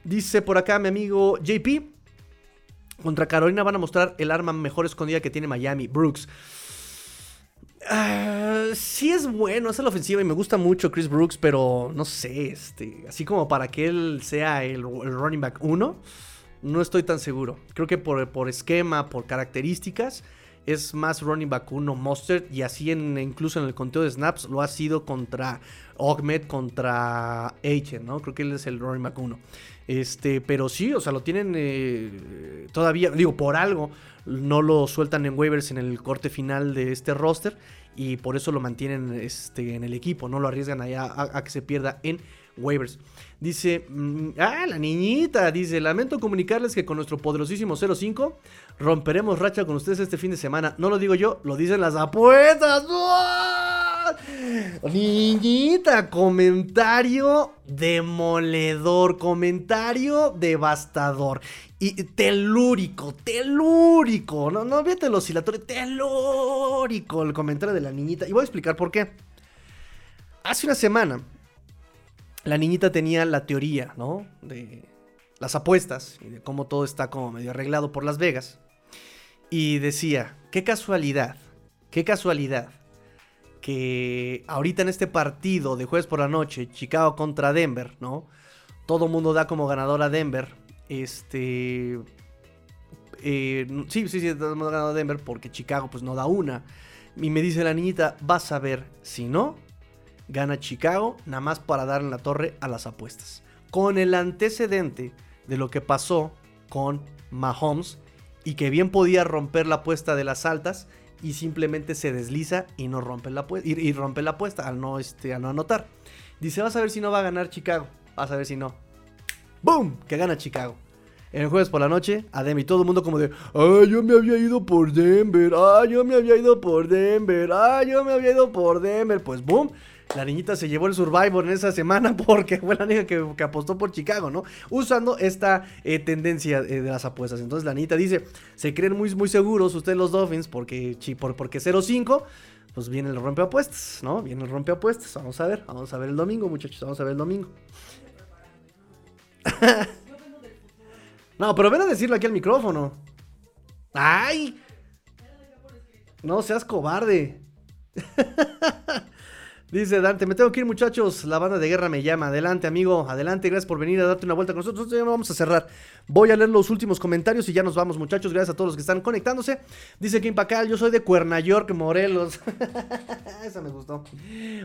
Dice por acá mi amigo JP. Contra Carolina van a mostrar el arma mejor escondida que tiene Miami, Brooks. Uh, sí es bueno, es la ofensiva y me gusta mucho Chris Brooks, pero no sé, este, así como para que él sea el, running back 1, no estoy tan seguro. Creo que por, por esquema, por características, es más running back uno Mustard y así en, incluso en el conteo de snaps lo ha sido contra Ogmed, contra Aiken, ¿no? Creo que él es el running back uno. Este, pero sí, o sea, lo tienen eh, todavía, digo, por algo no lo sueltan en waivers en el corte final de este roster y por eso lo mantienen este, en el equipo, no lo arriesgan allá a, que se pierda en waivers. Dice, mm, ah, la niñita, dice, lamento comunicarles que con nuestro poderosísimo 05 romperemos racha con ustedes este fin de semana. No lo digo yo, lo dicen las apuestas. Niñita, comentario demoledor, comentario devastador. Y telúrico, telúrico. No, no, fíjate el oscilatorio, telúrico el comentario de la niñita. Y voy a explicar por qué. Hace una semana, la niñita tenía la teoría, ¿no? De las apuestas y de cómo todo está como medio arreglado por Las Vegas. Y decía, qué casualidad, qué casualidad que ahorita en este partido de jueves por la noche, Chicago contra Denver, ¿no? Todo mundo da como ganador a Denver. Este. Eh, sí, sí, sí, todo el mundo ganado a Denver porque Chicago pues no da una. Y me dice la niñita, vas a ver, si no, gana Chicago, nada más para dar en la torre a las apuestas. Con el antecedente de lo que pasó con Mahomes y que bien podía romper la apuesta de las altas y simplemente se desliza y no rompe la apuesta y, rompe la apuesta al no este no anotar. Dice, "Vas a ver si no va a ganar Chicago." Vas a ver si no. ¡Boom! Que gana Chicago. El jueves por la noche, a y todo el mundo como de, ¡ay, yo me había ido por Denver! ¡ay, yo me había ido por Denver! ¡ay, yo me había ido por Denver! Pues boom, la niñita se llevó el Survivor en esa semana (laughs) porque fue la niña que, apostó por Chicago, ¿no? Usando esta eh, tendencia eh, de las apuestas. Entonces la niñita dice, se creen muy, muy seguros ustedes los Dolphins porque, por, porque 0-5, pues viene el rompeapuestas, ¿no? Viene el rompeapuestas. Vamos a ver, vamos a ver el domingo, muchachos, vamos a ver el domingo. (laughs) no, pero ven a decirlo aquí al micrófono. ¡Ay! No seas cobarde. (laughs) Dice Dante, me tengo que ir muchachos, la banda de guerra me llama. Adelante amigo, adelante, gracias por venir a darte una vuelta con nosotros. Ya vamos a cerrar. Voy a leer los últimos comentarios y ya nos vamos muchachos. Gracias a todos los que están conectándose. Dice Kim Pacal, yo soy de Cuerna York, Morelos. (laughs) Esa me gustó.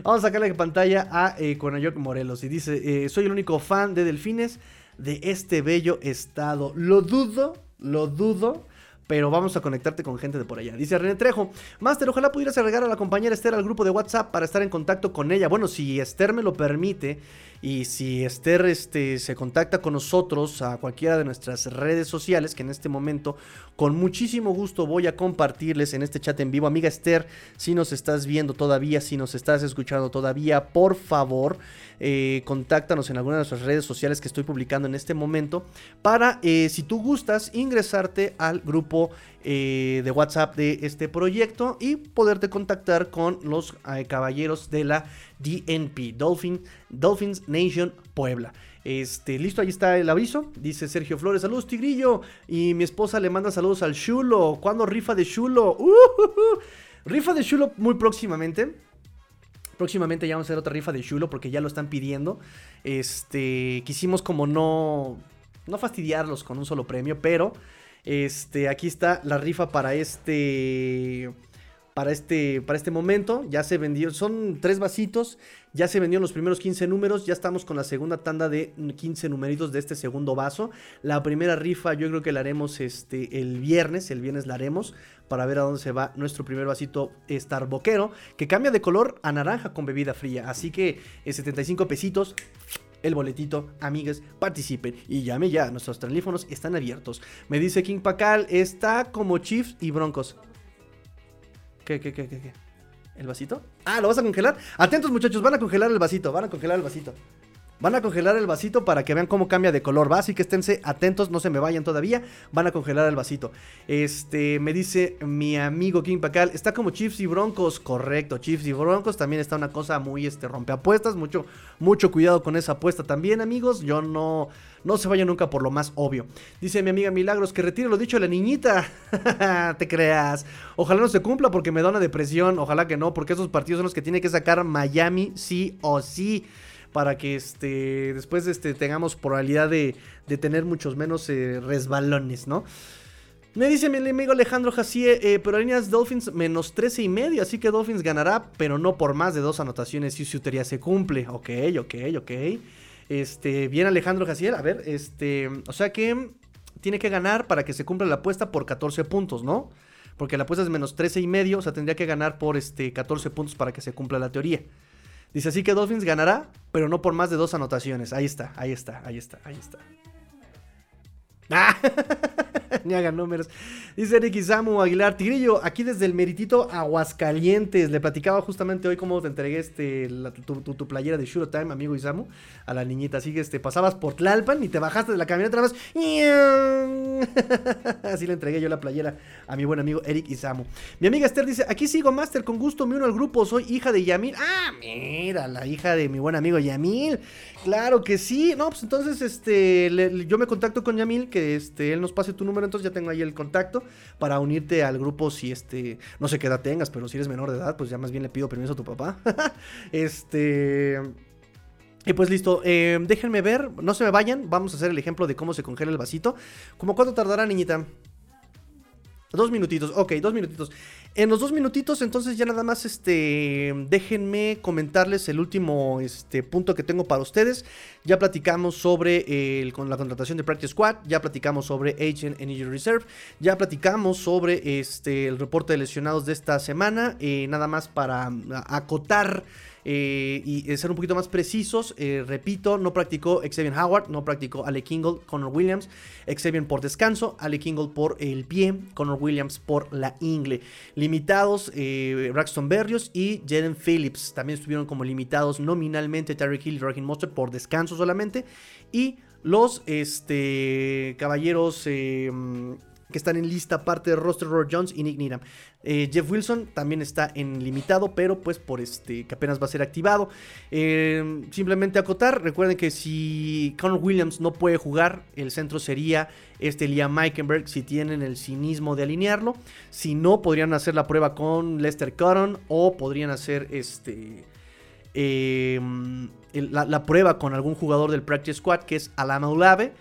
Vamos a sacarle pantalla a eh, Morelos. Y dice, eh, soy el único fan de delfines de este bello estado. Lo dudo, lo dudo pero vamos a conectarte con gente de por allá. Dice René Trejo, Master, ojalá pudieras agregar a la compañera Esther al grupo de WhatsApp para estar en contacto con ella. Bueno, si Esther me lo permite y si Esther este, se contacta con nosotros a cualquiera de nuestras redes sociales, que en este momento con muchísimo gusto voy a compartirles en este chat en vivo. Amiga Esther, si nos estás viendo todavía, si nos estás escuchando todavía, por favor, eh, contáctanos en alguna de nuestras redes sociales que estoy publicando en este momento para, eh, si tú gustas, ingresarte al grupo eh, de WhatsApp de este proyecto y poderte contactar con los caballeros de la DNP, Dolphin, Dolphins Nation Puebla. Este, listo, ahí está el aviso. Dice Sergio Flores, saludos Tigrillo. Y mi esposa le manda saludos al Chulo. ¿Cuándo rifa de Chulo? Rifa de Chulo muy próximamente. Próximamente ya vamos a hacer otra rifa de Chulo porque ya lo están pidiendo. Este, quisimos como no, no fastidiarlos con un solo premio, pero este, aquí está la rifa para este, para este, para este momento. Ya se vendió, son tres vasitos. Ya se vendieron los primeros 15 números. Ya estamos con la segunda tanda de 15 numeritos de este segundo vaso. La primera rifa yo creo que la haremos este, el viernes. El viernes la haremos para ver a dónde se va nuestro primer vasito Starbuckero. Que cambia de color a naranja con bebida fría. Así que 75 eh, pesitos el boletito, amigas, participen y llame ya, nuestros teléfonos están abiertos. Me dice King Pacal, está como Chiefs y Broncos. ¿Qué, qué, qué, qué, qué? ¿El vasito? Ah, ¿lo vas a congelar? Atentos muchachos, van a congelar el vasito, van a congelar el vasito. Van a congelar el vasito para que vean cómo cambia de color. Va, así que esténse atentos, no se me vayan todavía. Van a congelar el vasito. Este, me dice mi amigo King Pacal, está como Chiefs y Broncos. Correcto, Chiefs y Broncos. También está una cosa muy, este, rompeapuestas. Mucho, mucho cuidado con esa apuesta también, amigos. Yo no, no se vaya nunca por lo más obvio. Dice mi amiga Milagros que retire lo dicho de la niñita. (laughs) Te creas. Ojalá no se cumpla porque me da una depresión. Ojalá que no, porque esos partidos son los que tiene que sacar Miami sí o sí para que este, después este, tengamos probabilidad de, de tener muchos menos eh, resbalones, ¿no? Me dice mi amigo Alejandro Jacié, eh, pero líneas Dolphins menos 13 y medio, así que Dolphins ganará, pero no por más de dos anotaciones si su teoría se cumple. Ok, ok, ok. Este, bien Alejandro Jaciel, a ver, este, o sea que tiene que ganar para que se cumpla la apuesta por 14 puntos, ¿no? Porque la apuesta es menos 13 y medio, o sea, tendría que ganar por este 14 puntos para que se cumpla la teoría. Dice así que Dolphins ganará, pero no por más de dos anotaciones. Ahí está, ahí está, ahí está, ahí está. Ah, (laughs) ni hagan números. Dice Eric Isamu Aguilar Tigrillo, aquí desde el meritito Aguascalientes. Le platicaba justamente hoy cómo te entregué este, tu, playera de Shuro Time, amigo Isamu, a la niñita. Así que este, pasabas por Tlalpan y te bajaste de la camioneta. (laughs) Así le entregué yo la playera a mi buen amigo Eric Isamu. Mi amiga Esther dice: Aquí sigo, Master, con gusto me uno al grupo. Soy hija de Yamil. Ah, mira, la hija de mi buen amigo Yamil. Claro que sí. No, pues entonces este, yo me contacto con Yamil, que este, él nos pase tu número, entonces ya tengo ahí el contacto para unirte al grupo si este, no sé qué edad tengas, pero si eres menor de edad, pues ya más bien le pido permiso a tu papá. (laughs) este... Y pues listo, eh, déjenme ver, no se me vayan, vamos a hacer el ejemplo de cómo se congela el vasito. ¿Cómo cuánto tardará, niñita? Dos minutitos, ok, dos minutitos. En los dos minutitos, entonces ya nada más, este, déjenme comentarles el último, este, punto que tengo para ustedes. Ya platicamos sobre el, con la contratación de Practice Squad, ya platicamos sobre Agent Injury Reserve, ya platicamos sobre, este, el reporte de lesionados de esta semana. Eh, nada más para acotar eh, y ser un poquito más precisos, eh, repito, no practicó Xavier Howard, no practicó Ale Kingle, Connor Williams, Xavier por descanso, Ale Kingle por el pie, Connor Williams por la ingle. Limitados eh, Braxton Berrios y Jaden Phillips, también estuvieron como limitados nominalmente Terry Hill y Raheem Monster por descanso solamente. Y los este, caballeros que están en lista aparte de roster Robert Jones y Nick Needham. Eh, Jeff Wilson también está en limitado, pero pues por este que apenas va a ser activado. Eh, simplemente acotar, recuerden que si Conor Williams no puede jugar, el centro sería este Liam Meikenberg si tienen el cinismo de alinearlo. Si no, podrían hacer la prueba con Lester Cotton o podrían hacer este... Eh, la, prueba con algún jugador del Practice Squad que es Alama Ulave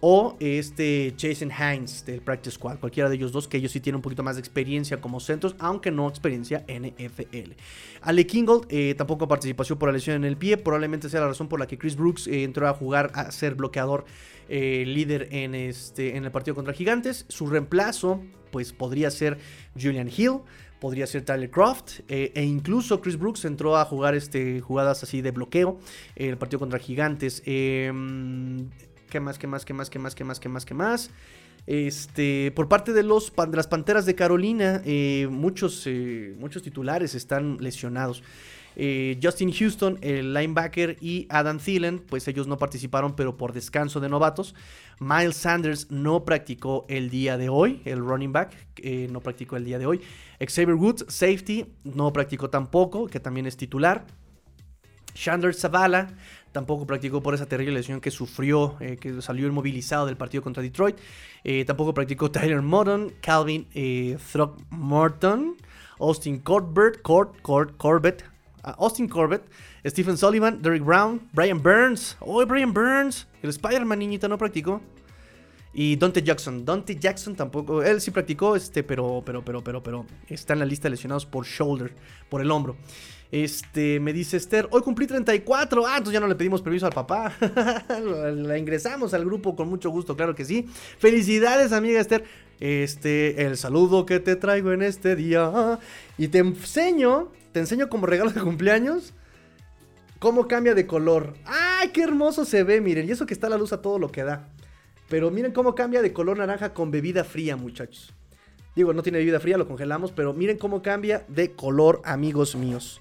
o este Jason Hines del Practice Squad, cualquiera de ellos dos, que ellos sí tienen un poquito más de experiencia como centros, aunque no experiencia NFL. Ale Kingold eh, tampoco participación por la lesión en el pie, probablemente sea la razón por la que Chris Brooks eh, entró a jugar a ser bloqueador eh, líder en, este, en el partido contra Gigantes. Su reemplazo, pues podría ser Julian Hill podría ser Tyler Croft e incluso Chris Brooks entró a jugar este, jugadas así de bloqueo en el partido contra Gigantes. Em, ¿Qué más, qué más, qué más, qué más, qué más, qué más, qué más? Este, por parte de, los, de las Panteras de Carolina, eh, muchos, eh, muchos titulares están lesionados. Eh, Justin Houston, el linebacker, y Adam Thielen, pues ellos no participaron, pero por descanso de novatos. Miles Sanders no practicó el día de hoy, el running back, no practicó el día de hoy. Xavier Woods, safety, no practicó tampoco, que también es titular. Chandler Zavala tampoco practicó por esa terrible lesión que sufrió, eh, que salió inmovilizado del partido contra Detroit. Eh, tampoco practicó Tyler Morton, Calvin eh, Throckmorton, Austin Corbett, Corbett, ah, Austin Corbett, Stephen Sullivan, Derek Brown, Brian Burns. ¡Oh, Brian Burns! El Spider-Man niñita no practicó. Y Dante Jackson. Dante Jackson tampoco. Él sí practicó, este, pero, pero, pero, pero, pero. Está en la lista de lesionados por shoulder, por el hombro. Este, me dice Esther, hoy cumplí 34. Ah, entonces ya no le pedimos permiso al papá. (laughs) la ingresamos al grupo con mucho gusto, claro que sí. Felicidades, amiga Esther. Este, el saludo que te traigo en este día. Y te enseño, te enseño como regalo de cumpleaños. Cómo cambia de color. ¡Ay, qué hermoso se ve! Miren, y eso que está la luz a todo lo que da. Pero miren cómo cambia de color naranja con bebida fría, muchachos. Digo, no tiene bebida fría, lo congelamos, pero miren cómo cambia de color, amigos míos.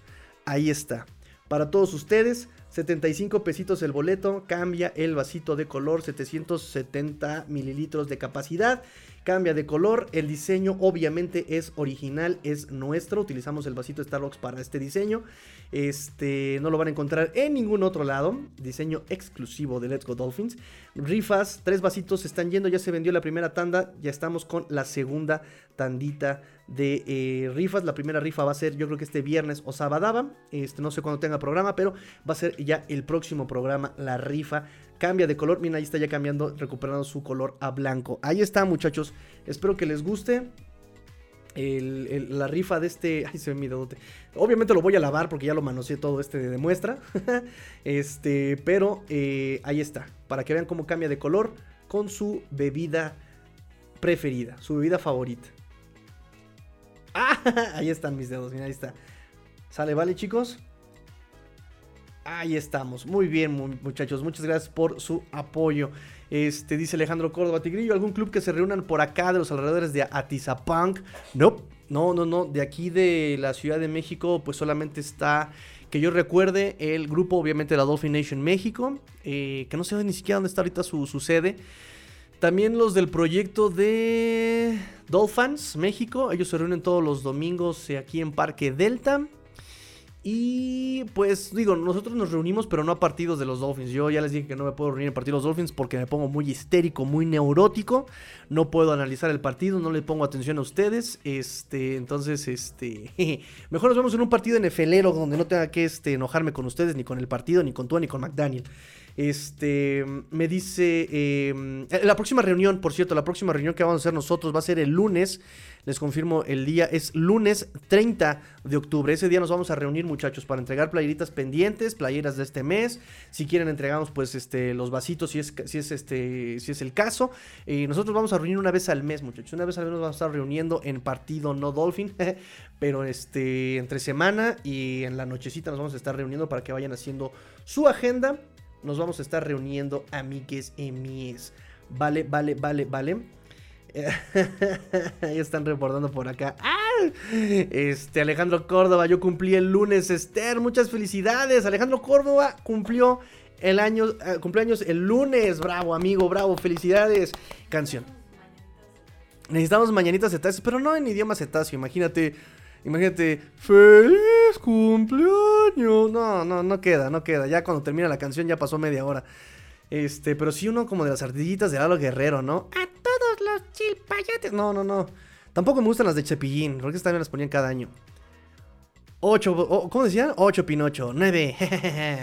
Ahí está. Para todos ustedes, 75 pesitos el boleto, cambia el vasito de color, 770 mililitros de capacidad, cambia de color, el diseño obviamente es original, es nuestro, utilizamos el vasito Starbucks para este diseño, este no lo van a encontrar en ningún otro lado, diseño exclusivo de Let's Go Dolphins, rifas, tres vasitos están yendo, ya se vendió la primera tanda, ya estamos con la segunda tandita de eh, rifas. La primera rifa va a ser, yo creo que este viernes o sábado. Este, no sé cuándo tenga programa, pero va a ser ya el próximo programa, la rifa cambia de color. Miren, ahí está ya cambiando, recuperando su color a blanco. Ahí está, muchachos. Espero que les guste. la rifa de este. Ay, se ve mi dedote. Obviamente lo voy a lavar porque ya lo manoseé todo este de muestra. (laughs) este, pero eh, ahí está. Para que vean cómo cambia de color con su bebida preferida, su bebida favorita. (laughs) Ah, ahí están mis dedos, mira, ahí está. Sale, vale, chicos. Ahí estamos. Muy bien, muchachos. Muchas gracias por su apoyo. Este, dice Alejandro Córdoba Tigrillo, ¿algún club que se reúnan por acá de los alrededores de Atizapunk? No, no, no, no. De aquí de la Ciudad de México, pues solamente está, que yo recuerde, el grupo obviamente de la Dolphin Nation México, eh, que no sé ni siquiera dónde está ahorita su, su sede. También los del proyecto de Dolphins México, ellos se reúnen todos los domingos aquí en Parque Delta. Y pues digo, nosotros nos reunimos, pero no a partidos de los Dolphins. Yo ya les dije que no me puedo reunir en partidos de los Dolphins porque me pongo muy histérico, muy neurótico. No puedo analizar el partido, no le pongo atención a ustedes. Este, entonces, este, (laughs) mejor nos vemos en un partido en Efelero donde no tenga que este, enojarme con ustedes, ni con el partido, ni con tú, ni con McDaniel. Este, me dice, em, eh, la próxima reunión, por cierto, la próxima reunión que vamos a hacer nosotros va a ser el lunes. Les confirmo el día, es lunes 30 de octubre. Ese día nos vamos a reunir, muchachos, para entregar playeritas pendientes, playeras de este mes. Si quieren, entregamos pues este, los vasitos si es, si es, este, si es el caso. Y nosotros vamos a reunir una vez al mes, muchachos. Una vez al mes nos vamos a estar reuniendo en partido no Dolphin, (laughs) pero este, entre semana y en la nochecita nos vamos a estar reuniendo para que vayan haciendo su agenda nos vamos a estar reuniendo amigues y mies. Vale, vale, vale, vale. (laughs) están reportando por acá. ¡Ah! Este, Alejandro Córdoba, yo cumplí el lunes, Esther. Muchas felicidades. Alejandro Córdoba cumplió el año, uh, cumpleaños el lunes. Bravo, amigo, bravo, felicidades. Canción. Necesitamos mañanitas cetáceas, pero no en idioma cetáceo. Imagínate Imagínate, feliz cumpleaños. No, no, no queda, no queda. Ya cuando termina la canción ya pasó media hora. Este, pero sí uno como de las ardillitas de Lalo Guerrero, ¿no? A todos los chilpayates. No, no, no. Tampoco me gustan las de Chepillín, porque estas también las ponían cada año. Ocho, ¿cómo decían? Ocho Pinocho, nueve,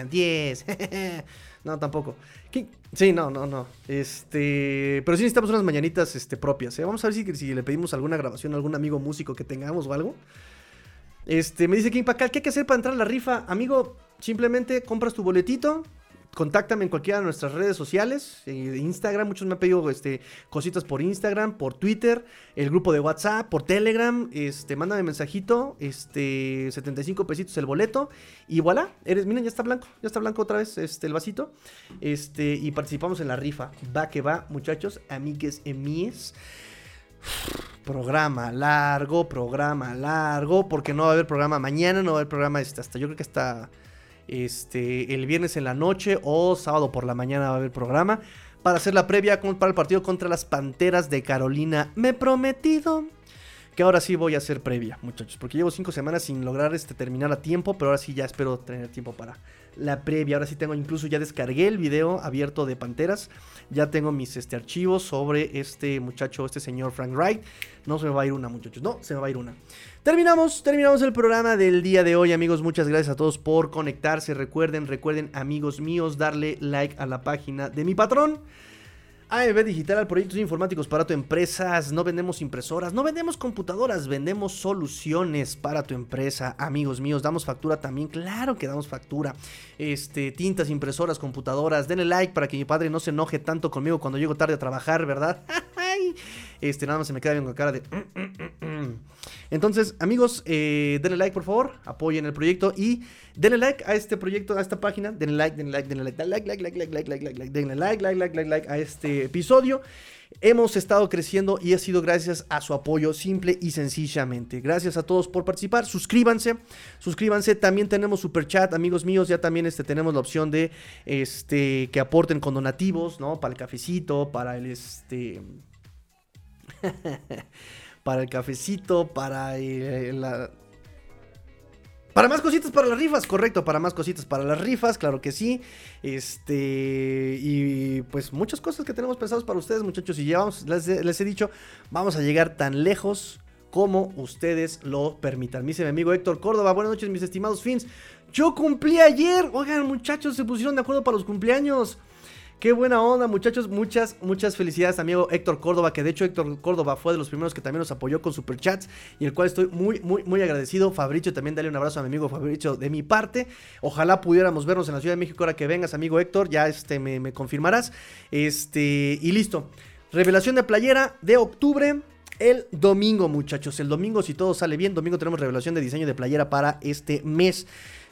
(laughs) diez. (laughs) no, tampoco. Sí, no, no, no. Este, pero sí necesitamos unas mañanitas este, propias. ¿eh? Vamos a ver si, si le pedimos alguna grabación a algún amigo músico que tengamos o algo. Este, me dice King Pacal, ¿qué hay que hacer para entrar a la rifa? Amigo, simplemente compras tu boletito, contáctame en cualquiera de nuestras redes sociales, Instagram, muchos me han pedido este, cositas por Instagram, por Twitter, el grupo de WhatsApp, por Telegram, este, mándame mensajito, este, 75 pesitos el boleto, y voilà, eres, miren, ya está blanco, ya está blanco otra vez este, el vasito, este, y participamos en la rifa, va que va, muchachos, amigues y mies. Programa largo, programa largo, porque no va a haber programa mañana, no va a haber programa este, hasta, yo creo que hasta este, el viernes en la noche o sábado por la mañana va a haber programa para hacer la previa para el partido contra las Panteras de Carolina. Me he prometido que ahora sí voy a hacer previa, muchachos, porque llevo cinco semanas sin lograr este, terminar a tiempo, pero ahora sí ya espero tener tiempo para la previa. Ahora sí tengo, incluso ya descargué el video abierto de Panteras, ya tengo mis este, archivos sobre este muchacho, este señor Frank Wright. No se me va a ir una, muchachos, no, se me va a ir una. Terminamos, terminamos el programa del día de hoy, amigos. Muchas gracias a todos por conectarse. Recuerden, recuerden, amigos míos, darle like a la página de mi patrón. AMB Digital, proyectos informáticos para tu empresa. No vendemos impresoras, no vendemos computadoras, vendemos soluciones para tu empresa. Amigos míos, damos factura también. Claro que damos factura. Este, tintas, impresoras, computadoras. Denle like para que mi padre no se enoje tanto conmigo cuando llego tarde a trabajar, ¿verdad? (laughs) este, nada más se me queda bien con cara de. Entonces, amigos, eh, denle like por favor, apoyen el proyecto y denle like a este proyecto, a esta página, denle like, denle like, denle like, like, like, like, like, like, like, like, like, denle like, like, like, like, like a este episodio. Hemos estado creciendo y ha sido gracias a su apoyo simple y sencillamente. Gracias a todos por participar. Suscríbanse, suscríbanse. También tenemos super chat, amigos míos. Ya también este, tenemos la opción de este, que aporten con donativos, ¿no? Para el cafecito, para el este. (laughs) para el cafecito, para la... Para más cositas para las rifas, correcto, para más cositas para las rifas, claro que sí. Este, y pues muchas cosas que tenemos pensados para ustedes, muchachos. Y ya vamos, les, he dicho, vamos a llegar tan lejos como ustedes lo permitan. Dice mi amigo Héctor Córdoba, buenas noches, mis estimados fins. Yo cumplí ayer. Oigan, muchachos, se pusieron de acuerdo para los cumpleaños. Qué buena onda, muchachos. Muchas, muchas felicidades, amigo Héctor Córdoba. Que de hecho, Héctor Córdoba fue de los primeros que también nos apoyó con superchats. Y el cual estoy muy, muy, muy agradecido. Fabricio, también dale un abrazo a mi amigo Fabricio de mi parte. Ojalá pudiéramos vernos en la Ciudad de México ahora que vengas, amigo Héctor. Ya este, me, me confirmarás. Este, y listo. Revelación de playera de octubre. El domingo, muchachos. El domingo, si todo sale bien, domingo tenemos revelación de diseño de playera para este mes.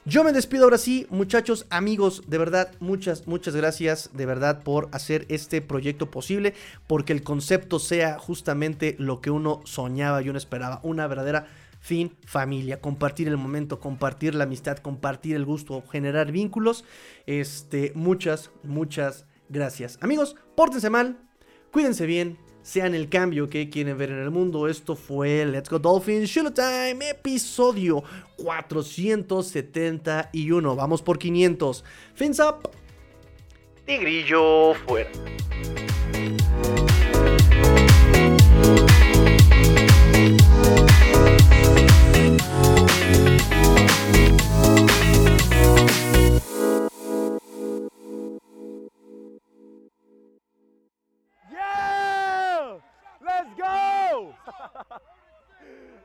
Yo me despido ahora sí, muchachos, amigos, de verdad, muchas, muchas gracias de verdad por hacer este proyecto posible, porque el concepto sea justamente lo que uno soñaba y uno esperaba, una verdadera fin familia, compartir el momento, compartir la amistad, compartir el gusto, generar vínculos. Este, muchas, muchas gracias. Amigos, pórtense mal, cuídense bien, sean el cambio que quieren ver en el mundo. Esto fue Let's Go Dolphins Time, episodio 471. Vamos por 500. Fins up. Tigrillo fuera.